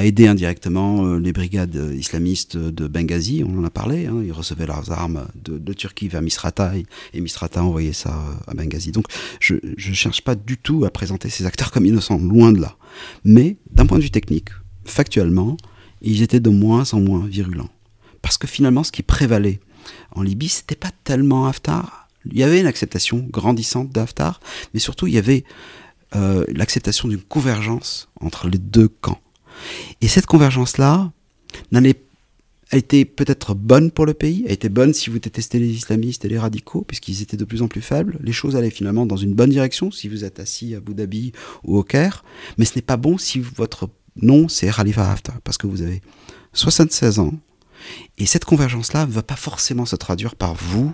Speaker 2: aidé indirectement euh, les brigades islamistes de Benghazi, on en a parlé, hein. ils recevaient leurs armes de, Turquie vers Misrata et, Misrata envoyait ça à Benghazi. Donc je ne cherche pas du tout à présenter ces acteurs comme innocents, loin de là. Mais d'un point de vue technique, factuellement, ils étaient de moins en moins virulents. Parce que finalement, ce qui prévalait en Libye, c'était pas tellement Haftar. Il y avait une acceptation grandissante d'Haftar, mais surtout il y avait euh, l'acceptation d'une convergence entre les deux camps. Et cette convergence-là a été peut-être bonne pour le pays, a été bonne si vous détestez les islamistes et les radicaux, puisqu'ils étaient de plus en plus faibles. Les choses allaient finalement dans une bonne direction si vous êtes assis à Abu Dhabi ou au Caire, mais ce n'est pas bon si votre nom c'est Khalifa Haftar, parce que vous avez 76 ans, et cette convergence-là ne va pas forcément se traduire par vous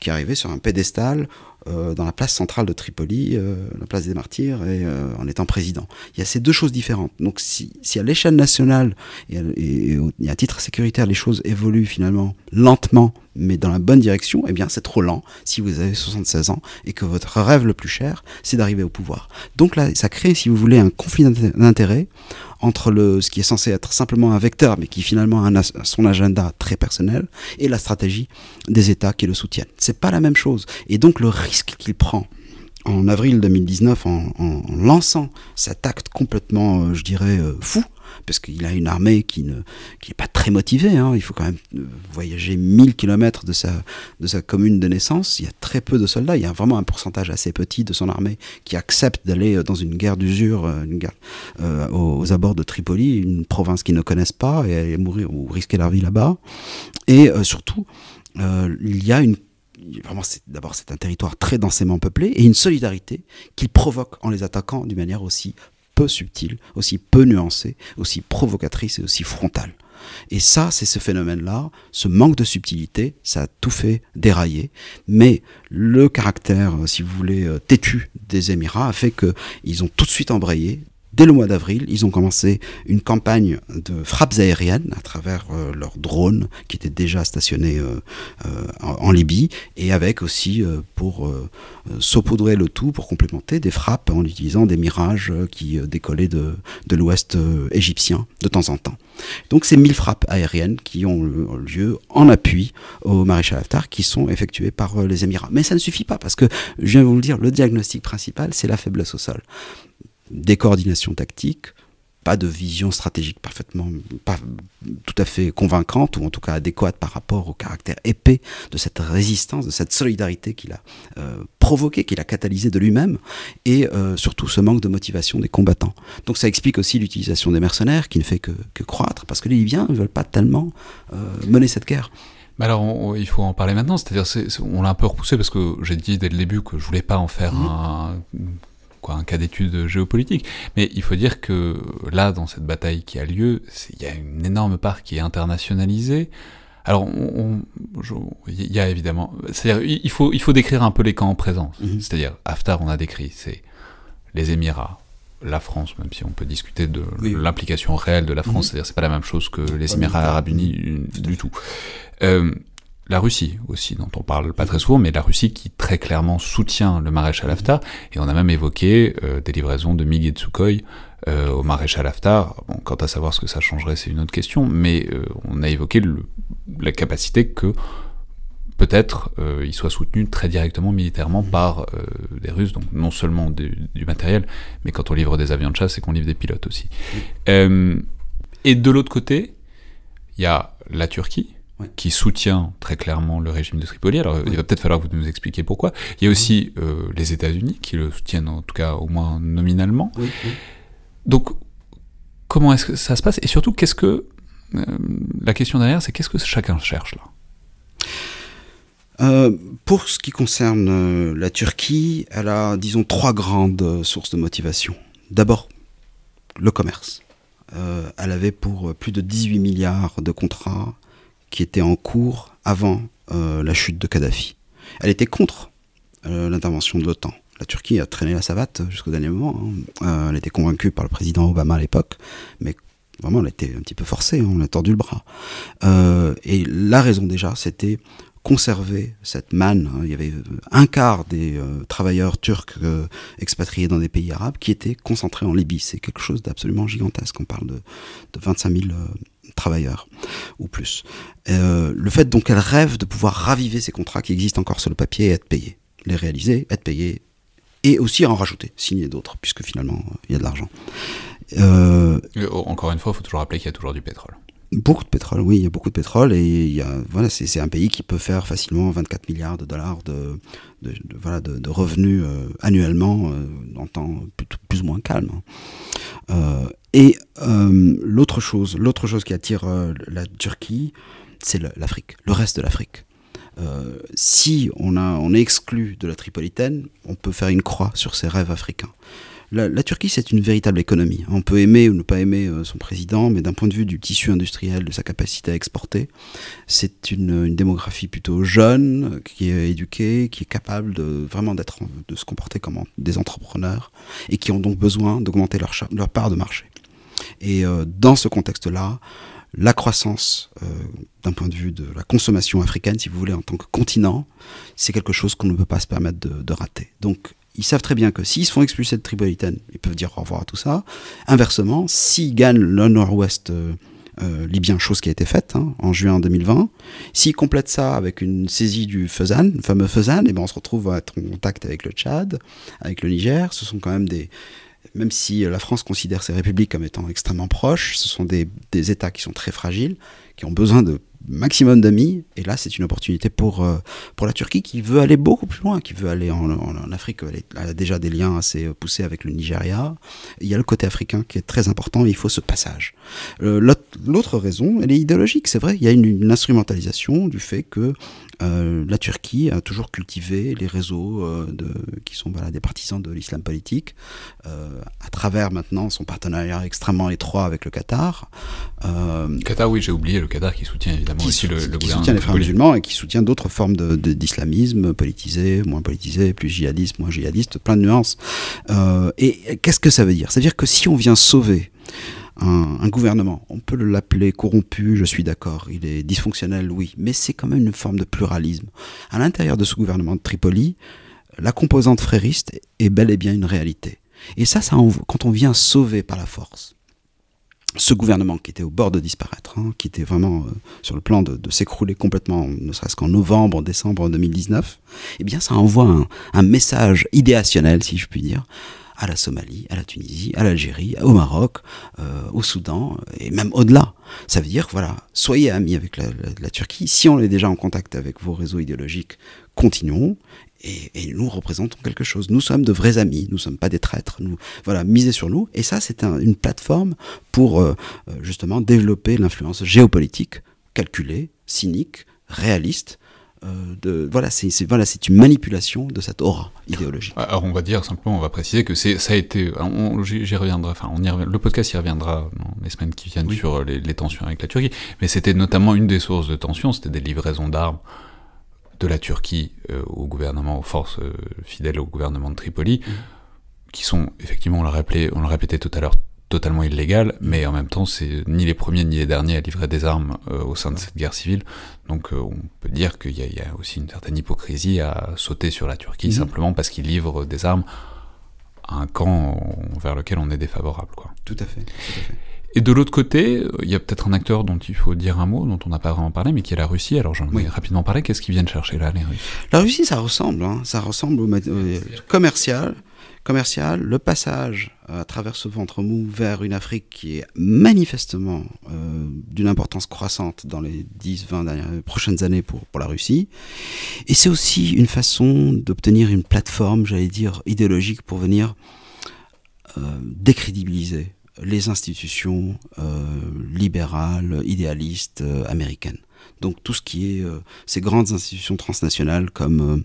Speaker 2: qui arrivez sur un pédestal dans la place centrale de Tripoli, la place des Martyrs, et en étant président. Il y a ces deux choses différentes. Donc si, à l'échelle nationale et, et à titre sécuritaire, les choses évoluent finalement lentement mais dans la bonne direction, eh bien c'est trop lent si vous avez 76 ans et que votre rêve le plus cher, c'est d'arriver au pouvoir. Donc là, ça crée, si vous voulez, un conflit d'intérêts entre le, ce qui est censé être simplement un vecteur, mais qui finalement a son agenda très personnel, et la stratégie des États qui le soutiennent. C'est pas la même chose. Et donc le risque qu'il prend en avril 2019 en, en, lançant cet acte complètement, euh, je dirais, euh, fou, parce qu'il a une armée qui ne qui est pas très motivée. Hein. Il faut quand même euh, voyager 1000 km de sa, commune de naissance. Il y a très peu de soldats. Il y a vraiment un pourcentage assez petit de son armée qui accepte d'aller euh, dans une guerre d'usure, euh, une guerre aux, abords de Tripoli, une province qu'ils ne connaissent pas, et aller mourir ou risquer leur vie là-bas. Et surtout, il y a une d'abord c'est un territoire très densément peuplé et une solidarité qui provoque en les attaquant d'une manière aussi peu subtile, aussi peu nuancée, aussi provocatrice et aussi frontale. Et ça, c'est ce phénomène-là, ce manque de subtilité, ça a tout fait dérailler. Mais le caractère, si vous voulez, euh, têtu des Émirats a fait qu'ils ont tout de suite embrayé Dès le mois d'avril, ils ont commencé une campagne de frappes aériennes à travers euh, leurs drones qui étaient déjà stationnés euh, euh, en, Libye et avec aussi pour saupoudrer le tout, pour complémenter des frappes en utilisant des mirages qui décollaient de, de l'ouest égyptien de temps en temps. Donc c'est mille frappes aériennes qui ont lieu en appui au maréchal Haftar qui sont effectuées par les Émirats. Mais ça ne suffit pas parce que, je viens de vous le dire, le diagnostic principal c'est la faiblesse au sol des coordinations tactiques, pas de vision stratégique parfaitement, pas tout à fait convaincante, ou en tout cas adéquate par rapport au caractère épais de cette résistance, de cette solidarité qu'il a euh, provoqué, qu'il a catalysé de lui-même, et euh, surtout ce manque de motivation des combattants. Donc ça explique aussi l'utilisation des mercenaires, qui ne fait que, croître, parce que les Libyens ne veulent pas tellement euh, mener cette guerre.
Speaker 1: Mais alors, il faut en parler maintenant, c'est-à-dire, on l'a un peu repoussé parce que j'ai dit dès le début que je voulais pas en faire mmh. un un cas d'étude géopolitique. Mais il faut dire que là, dans cette bataille qui a lieu, il y a une énorme part qui est internationalisée. Alors, il y a évidemment, c'est-à-dire, il faut, il faut décrire un peu les camps en présence. Mhm. C'est-à-dire, Haftar, on a décrit, c'est les Émirats, la France, même si on peut discuter de l'implication réelle de la France, mhm. c'est-à-dire, c'est pas la même chose que les Émirats Arabes Unis du tout. Euh, la Russie aussi, dont on parle pas très souvent, mais la Russie qui très clairement soutient le maréchal Haftar, et on a même évoqué euh, des livraisons de MiG et de Sukhoi euh, au maréchal Haftar. Bon, quant à savoir ce que ça changerait, c'est une autre question, mais euh, on a évoqué la capacité que peut-être il soit soutenu très directement militairement mmh. par des Russes, donc non seulement du, matériel, mais quand on livre des avions de chasse, c'est qu'on livre des pilotes aussi. Mmh. et de l'autre côté, il y a la Turquie, qui soutient très clairement le régime de Tripoli. Alors il va peut-être falloir que vous nous expliquiez pourquoi. Il y a aussi euh, les États-Unis qui le soutiennent en tout cas au moins nominalement. Donc comment est-ce que ça se passe? Et surtout, qu'est-ce que euh, la question derrière, c'est qu'est-ce que chacun cherche là?
Speaker 2: Euh, pour ce qui concerne la Turquie, elle a, disons, trois grandes sources de motivation. D'abord, le commerce. elle avait pour plus de 18 milliards de contrats qui était en cours avant euh, la chute de Kadhafi. Elle était contre euh, l'intervention de l'OTAN. La Turquie a traîné la savate jusqu'au dernier moment. Hein. Euh, elle était convaincue par le président Obama à l'époque, mais vraiment elle était un petit peu forcée, hein. on a tordu le bras. et la raison déjà, c'était conserver cette manne. Hein. Il y avait un quart des travailleurs turcs expatriés dans des pays arabes qui étaient concentrés en Libye. C'est quelque chose d'absolument gigantesque. On parle de, de 25 000 travailleurs ou plus. Euh, le fait donc qu'elle rêve de pouvoir raviver ces contrats qui existent encore sur le papier et être payés. Les réaliser, être payés et aussi en rajouter, signer d'autres, puisque finalement il y a de l'argent.
Speaker 1: Euh, encore une fois, il faut toujours rappeler qu'il y a toujours du pétrole.
Speaker 2: Beaucoup de pétrole, oui, il y a beaucoup de pétrole et voilà, c'est un pays qui peut faire facilement 24 milliards de dollars de, revenus euh, annuellement en temps plus, ou moins calme. Euh, et euh, l'autre chose, l'autre chose qui attire euh, la Turquie, c'est l'Afrique, le reste de l'Afrique. Euh, si on, on est exclu de la Tripolitaine, on peut faire une croix sur ses rêves africains. La, Turquie, c'est une véritable économie. On peut aimer ou ne pas aimer euh, son président, mais d'un point de vue du tissu industriel, de sa capacité à exporter, c'est une, démographie plutôt jeune, qui est éduquée, qui est capable de vraiment d'être, de se comporter comme des entrepreneurs et qui ont donc besoin d'augmenter leur, part de marché. Et euh, dans ce contexte-là, la croissance euh, d'un point de vue de la consommation africaine, si vous voulez, en tant que continent, c'est quelque chose qu'on ne peut pas se permettre de, de rater. Donc ils savent très bien que s'ils se font expulser de Tripolitaine, ils peuvent dire au revoir à tout ça. Inversement, s'ils gagnent le nord-ouest euh, euh, libyen, chose qui a été faite hein, en juin 2020, s'ils complètent ça avec une saisie du Fezzan, le fameux Fezzan, et eh ben on se retrouve à être en contact avec le Tchad, avec le Niger. Ce sont quand même des, même si la France considère ces républiques comme étant extrêmement proches, ce sont des, des États qui sont très fragiles, qui ont besoin de maximum d'amis. Et là, c'est une opportunité pour, euh, pour la Turquie qui veut aller beaucoup plus loin, qui veut aller en, Afrique. Elle, a déjà des liens assez poussés avec le Nigeria. Il y a le côté africain qui est très important. il faut ce passage. Euh, l'autre raison, elle est idéologique. C'est vrai, il y a une instrumentalisation du fait que euh, la Turquie a toujours cultivé les réseaux euh, de, qui sont voilà, des partisans de l'islam politique, euh, à travers maintenant son partenariat extrêmement étroit avec le Qatar.
Speaker 1: Qatar, oui, j'ai oublié le Qatar qui soutient évidemment aussi le, le
Speaker 2: qui soutient les frères musulmans et qui soutient d'autres formes d'islamisme de, politisé, moins politisé, plus djihadiste, moins djihadiste, plein de nuances. et qu'est-ce que ça veut dire? C'est-à-dire que si on vient sauver un, gouvernement. On peut l'appeler corrompu, je suis d'accord. Il est dysfonctionnel, oui. Mais c'est quand même une forme de pluralisme. À l'intérieur de ce gouvernement de Tripoli, la composante frériste est bel et bien une réalité. Et ça, ça quand on vient sauver par la force ce gouvernement qui était au bord de disparaître, hein, qui était vraiment euh, sur le plan de, s'écrouler complètement, ne serait-ce qu'en novembre, décembre 2019, eh bien ça envoie un message idéationnel, si je puis dire, à la Somalie, à la Tunisie, à l'Algérie, au Maroc, euh, au Soudan, et même au-delà. Ça veut dire, voilà, soyez amis avec la, Turquie. Si on est déjà en contact avec vos réseaux idéologiques, continuons. Et, nous représentons quelque chose. Nous sommes de vrais amis. Nous sommes pas des traîtres. Nous, voilà, misez sur nous. Et ça, c'est un, une plateforme pour euh, euh justement développer l'influence géopolitique, calculée, cynique, réaliste, de, voilà, c'est voilà, c'est une manipulation de cette aura idéologique.
Speaker 1: Alors on va dire simplement, on va préciser que c'est ça a été, j'y reviendrai, enfin on y le podcast y reviendra dans les semaines qui viennent oui. sur les, les, tensions avec la Turquie, mais c'était notamment une des sources de tension, c'était des livraisons d'armes de la Turquie euh, au gouvernement, aux forces euh, fidèles au gouvernement de Tripoli, mmh. qui sont effectivement, on l'a rappelé, on l'a répété tout à l'heure, totalement illégal, mais en même temps, c'est ni les premiers ni les derniers à livrer des armes euh, au sein de cette guerre civile. Donc euh, on peut dire qu'il y, y, a aussi une certaine hypocrisie à sauter sur la Turquie, mmh. simplement parce qu'ils livrent des armes à un camp vers lequel on est défavorable. Quoi.
Speaker 2: Tout à fait. Tout à fait.
Speaker 1: Et de l'autre côté, il y a peut-être un acteur dont il faut dire un mot, dont on n'a pas vraiment parlé, mais qui est la Russie. Alors j'en ai oui. rapidement parlé. Qu'est-ce qu'ils viennent chercher là, les Russes?
Speaker 2: La Russie, ça ressemble. Hein. Ça ressemble au euh, commercial commercial, le passage à travers ce ventre mou vers une Afrique qui est manifestement euh, d'une importance croissante dans les 10-20 prochaines années pour, pour la Russie. Et c'est aussi une façon d'obtenir une plateforme, j'allais dire, idéologique pour venir euh, décrédibiliser les institutions euh, libérales, idéalistes euh, américaines. Donc tout ce qui est euh, ces grandes institutions transnationales comme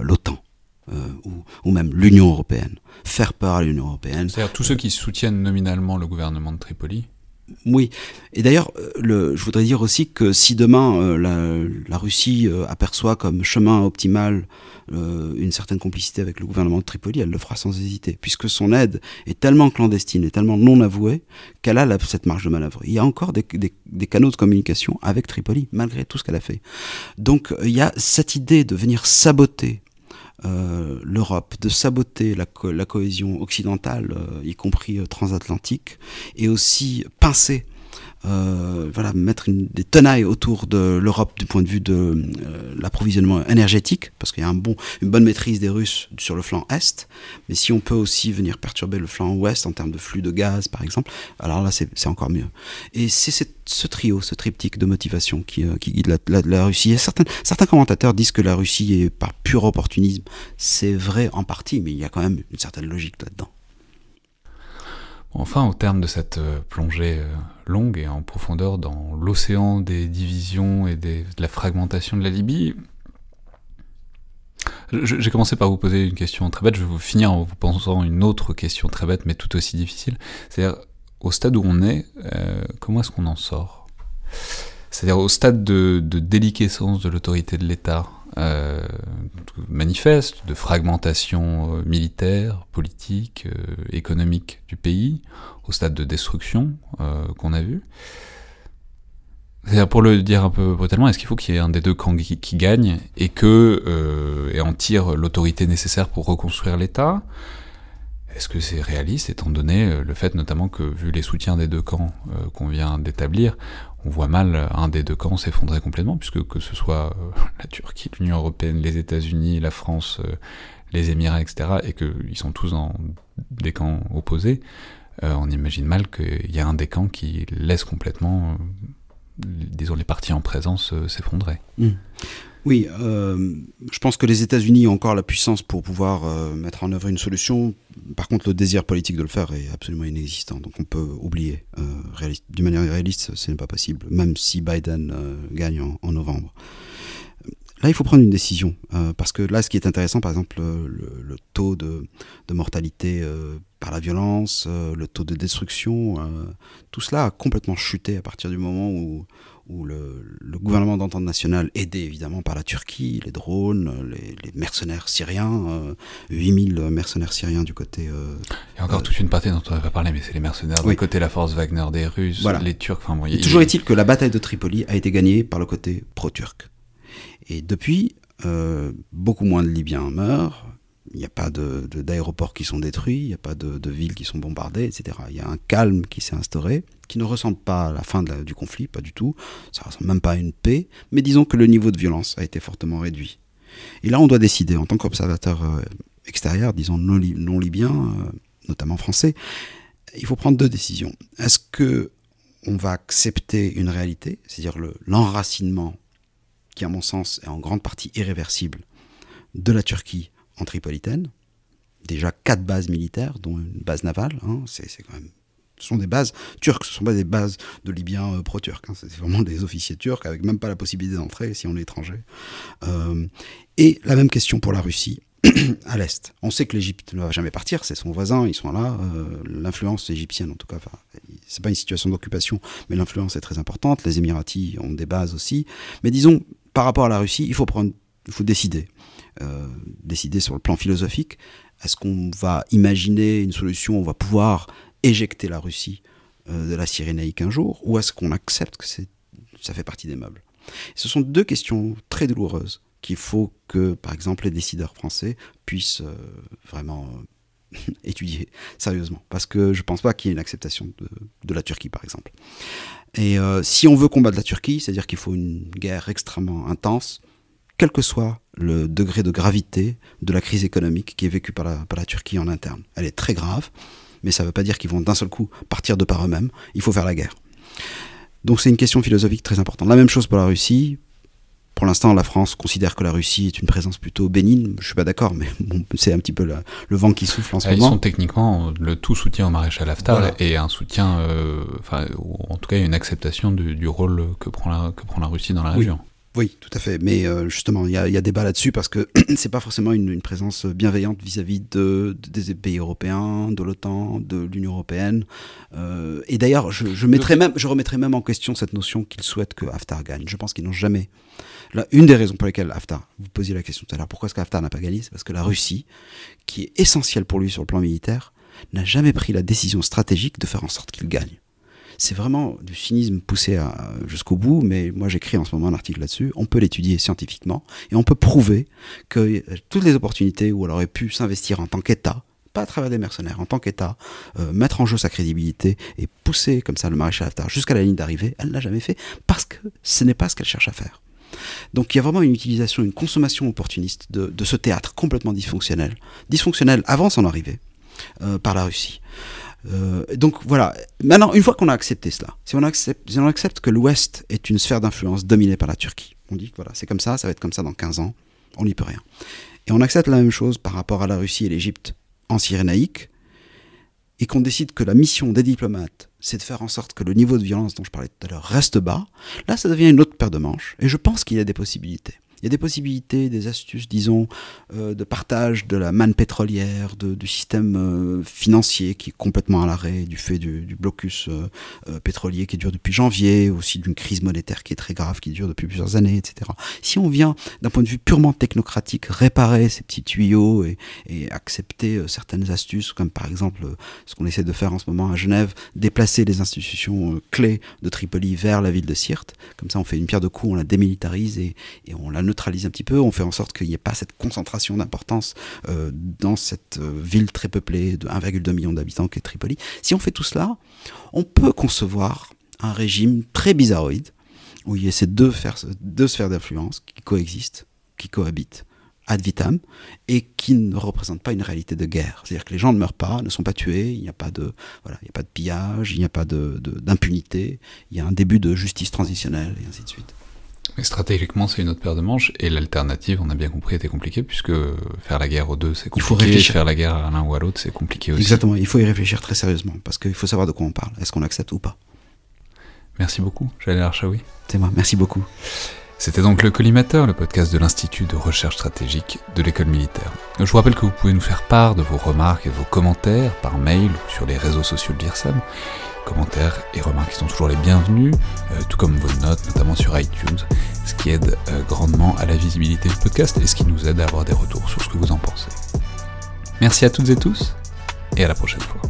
Speaker 2: l'OTAN euh, ou, ou, même l'Union européenne, faire peur à l'Union européenne.
Speaker 1: C'est-à-dire tous ceux qui soutiennent nominalement le gouvernement de Tripoli
Speaker 2: oui, et d'ailleurs, euh, je voudrais dire aussi que si demain euh, la, la, Russie euh, aperçoit comme chemin optimal euh, une certaine complicité avec le gouvernement de Tripoli, elle le fera sans hésiter, puisque son aide est tellement clandestine et tellement non avouée qu'elle a la, cette marge de manœuvre. Il y a encore des, des, des canaux de communication avec Tripoli, malgré tout ce qu'elle a fait. Donc il y a cette idée de venir saboter euh, l'Europe, de saboter la, co la cohésion occidentale, euh, y compris euh, transatlantique, et aussi pincer euh, voilà, mettre une, des tenailles autour de l'Europe du point de vue de euh, l'approvisionnement énergétique, parce qu'il y a un bon, une bonne maîtrise des Russes sur le flanc Est, mais si on peut aussi venir perturber le flanc Ouest en termes de flux de gaz, par exemple, alors là, c'est encore mieux. Et c'est ce trio, ce triptyque de motivation qui, euh, qui guide la, la, Russie. Certains, certains commentateurs disent que la Russie est par pur opportunisme. C'est vrai en partie, mais il y a quand même une certaine logique là-dedans.
Speaker 1: Enfin, au terme de cette euh, plongée euh, longue et en profondeur dans l'océan des divisions et de la fragmentation de la Libye, J'ai commencé par vous poser une question très bête, je vais vous finir en vous posant une autre question très bête, mais tout aussi difficile. C'est-à-dire, au stade où on est, euh, comment est-ce qu'on en sort? C'est-à-dire au stade de, de déliquescence de l'autorité de l'État euh, manifeste, de fragmentation euh, militaire, politique, euh, économique du pays, au stade de destruction qu'on a vu. C'est-à-dire, pour le dire un peu brutalement, est-ce qu'il faut qu'il y ait un des deux camps qui, qui gagne et que et en tire l'autorité nécessaire pour reconstruire l'État? Est-ce que c'est réaliste, étant donné euh, le fait notamment que, vu les soutiens des deux camps euh, qu'on vient d'établir, on voit mal un des deux camps s'effondrer complètement, puisque que ce soit euh, la Turquie, l'Union européenne, les États-Unis, la France, euh, les Émirats, etc., et qu'ils sont tous dans des camps opposés, euh, on imagine mal qu'il y a un des camps qui laisse complètement disons, les partis en présence euh, s'effondrer.
Speaker 2: Mmh. Oui, euh, je pense que les États-Unis ont encore la puissance pour pouvoir euh, mettre en œuvre une solution. Par contre, le désir politique de le faire est absolument inexistant. Donc on peut oublier. Euh, D'une manière réaliste, ce n'est pas possible, même si Biden euh, gagne en, novembre. Là, il faut prendre une décision. Euh, parce que là, ce qui est intéressant, par exemple, le, taux de, de mortalité par la violence, le taux de destruction, tout cela a complètement chuté à partir du moment où, où le, le gouvernement d'entente nationale, aidé évidemment par la Turquie, les drones, les, les mercenaires syriens, euh, 8000 mercenaires syriens du côté... Euh,
Speaker 1: il y a encore euh, toute une partie dont on n'a pas parlé, mais c'est les mercenaires oui. du côté la force Wagner des Russes, voilà. les Turcs... Enfin, bon,
Speaker 2: y, Toujours est-il que la bataille de Tripoli a été gagnée par le côté pro-turc. Et depuis, euh, beaucoup moins de Libyens meurent, il n'y a pas d'aéroports de, de, qui sont détruits, il n'y a pas de, de, villes qui sont bombardées, etc. Il y a un calme qui s'est instauré, qui ne ressemble pas à la fin du conflit, pas du tout. Ça ne ressemble même pas à une paix, mais disons que le niveau de violence a été fortement réduit. Et là, on doit décider, en tant qu'observateur euh, extérieur, disons non, non libyen, euh, notamment français, il faut prendre deux décisions. Est-ce que on va accepter une réalité, c'est-à-dire l'enracinement, qui à mon sens est en grande partie irréversible, de la Turquie en Tripolitaine? Déjà quatre bases militaires, dont une base navale. Hein, c'est quand même. Ce sont des bases turques, ce ne sont pas des bases de Libyens euh, pro-turcs. Hein, c'est vraiment des officiers turcs avec même pas la possibilité d'entrer si on est étranger. Euh, et la même question pour la Russie à l'est. On sait que l'Égypte ne va jamais partir, c'est son voisin, ils sont là. Euh, l'influence égyptienne, en tout cas, c'est pas une situation d'occupation, mais l'influence est très importante. Les Émiratis ont des bases aussi. Mais disons, par rapport à la Russie, il faut prendre, il faut décider. Décider sur le plan philosophique. Est-ce qu'on va imaginer une solution où on va pouvoir éjecter la Russie euh, de la Cyrénaïque un jour, ou est-ce qu'on accepte que ça fait partie des meubles? Ce sont deux questions très douloureuses qu'il faut que, par exemple, les décideurs français puissent euh, vraiment étudier sérieusement, parce que je ne pense pas qu'il y ait une acceptation de, la Turquie, par exemple. Et euh, si on veut combattre la Turquie, c'est-à-dire qu'il faut une guerre extrêmement intense, quel que soit le degré de gravité de la crise économique qui est vécue par la Turquie en interne. Elle est très grave, mais ça ne veut pas dire qu'ils vont d'un seul coup partir de par eux-mêmes. Il faut faire la guerre. Donc c'est une question philosophique très importante. La même chose pour la Russie. Pour l'instant, la France considère que la Russie est une présence plutôt bénigne. Je suis pas d'accord, mais bon, c'est un petit peu la, le vent qui souffle en ce
Speaker 1: Ils
Speaker 2: moment.
Speaker 1: Ils sont techniquement le tout soutien au maréchal Haftar voilà. et un soutien, euh, enfin, en tout cas une acceptation du, du rôle que prend, la, que prend la Russie dans la
Speaker 2: oui.
Speaker 1: région.
Speaker 2: Oui, tout à fait. Mais euh, justement, il y, y, a débat là-dessus parce que c'est pas forcément une, une, présence bienveillante vis-à-vis -vis de, de, des pays européens, de l'OTAN, de l'Union européenne. Euh, et d'ailleurs, je, je, mettrais même, je remettrais même en question cette notion qu'ils souhaitent que Haftar gagne. Je pense qu'ils n'ont jamais. Là, une des raisons pour lesquelles Haftar, vous posiez la question tout à l'heure, pourquoi est-ce qu'Haftar n'a pas gagné C'est parce que la Russie, qui est essentielle pour lui sur le plan militaire, n'a jamais pris la décision stratégique de faire en sorte qu'il gagne c'est vraiment du cynisme poussé jusqu'au bout, mais moi j'écris en ce moment un article là-dessus, on peut l'étudier scientifiquement, et on peut prouver que toutes les opportunités où elle aurait pu s'investir en tant qu'État, pas à travers des mercenaires, en tant qu'État, euh, mettre en jeu sa crédibilité et pousser comme ça le maréchal Haftar jusqu'à la ligne d'arrivée, elle ne l'a jamais fait parce que ce n'est pas ce qu'elle cherche à faire. Donc il y a vraiment une utilisation, une consommation opportuniste de, de ce théâtre complètement dysfonctionnel, dysfonctionnel avant son arrivée euh, par la Russie. Euh, donc voilà, maintenant, une fois qu'on a accepté cela, si on accepte, que l'Ouest est une sphère d'influence dominée par la Turquie, on dit que voilà, c'est comme ça, ça va être comme ça dans 15 ans, on n'y peut rien. Et on accepte la même chose par rapport à la Russie et l'Égypte en Cyrénaïque, et qu'on décide que la mission des diplomates, c'est de faire en sorte que le niveau de violence dont je parlais tout à l'heure reste bas, là ça devient une autre paire de manches, et je pense qu'il y a des possibilités. Il y a des possibilités, des astuces, disons, euh, de partage de la manne pétrolière, du système euh, financier qui est complètement à l'arrêt du fait du, blocus euh, pétrolier qui dure depuis janvier, aussi d'une crise monétaire qui est très grave, qui dure depuis plusieurs années, etc. Si on vient d'un point de vue purement technocratique réparer ces petits tuyaux et, accepter certaines astuces, comme par exemple ce qu'on essaie de faire en ce moment à Genève, déplacer les institutions clés de Tripoli vers la ville de Sirte, comme ça on fait une pierre de coups, on la démilitarise et, et on la neutralise un petit peu, on fait en sorte qu'il n'y ait pas cette concentration d'importance euh, dans cette euh, ville très peuplée de 1,2 million d'habitants qu'est Tripoli. Si on fait tout cela, on peut concevoir un régime très bizarroïde, où il y a ces deux, sphères d'influence qui coexistent, qui cohabitent ad vitam et qui ne représentent pas une réalité de guerre. C'est-à-dire que les gens ne meurent pas, ne sont pas tués, il n'y a pas de voilà, a pas de pillage, il n'y a pas d'impunité, il y a un début de justice transitionnelle et ainsi de suite.
Speaker 1: Mais stratégiquement, c'est une autre paire de manches, et l'alternative, on a bien compris, était compliquée, puisque faire la guerre aux deux, c'est compliqué, il faut réfléchir. faire la guerre à l'un ou à l'autre, c'est compliqué aussi.
Speaker 2: Exactement, il faut y réfléchir très sérieusement, parce qu'il faut savoir de quoi on parle, est-ce qu'on accepte ou pas?
Speaker 1: Merci beaucoup, Jalil Archaoui.
Speaker 2: C'est moi, merci beaucoup.
Speaker 1: C'était donc le Collimateur, le podcast de l'Institut de recherche stratégique de l'école militaire. Je vous rappelle que vous pouvez nous faire part de vos remarques et de vos commentaires par mail ou sur les réseaux sociaux de l'IRSAM commentaires et remarques sont toujours les bienvenus, euh, tout comme vos notes, notamment sur iTunes, ce qui aide euh, grandement à la visibilité du podcast et ce qui nous aide à avoir des retours sur ce que vous en pensez. Merci à toutes et tous, et à la prochaine fois.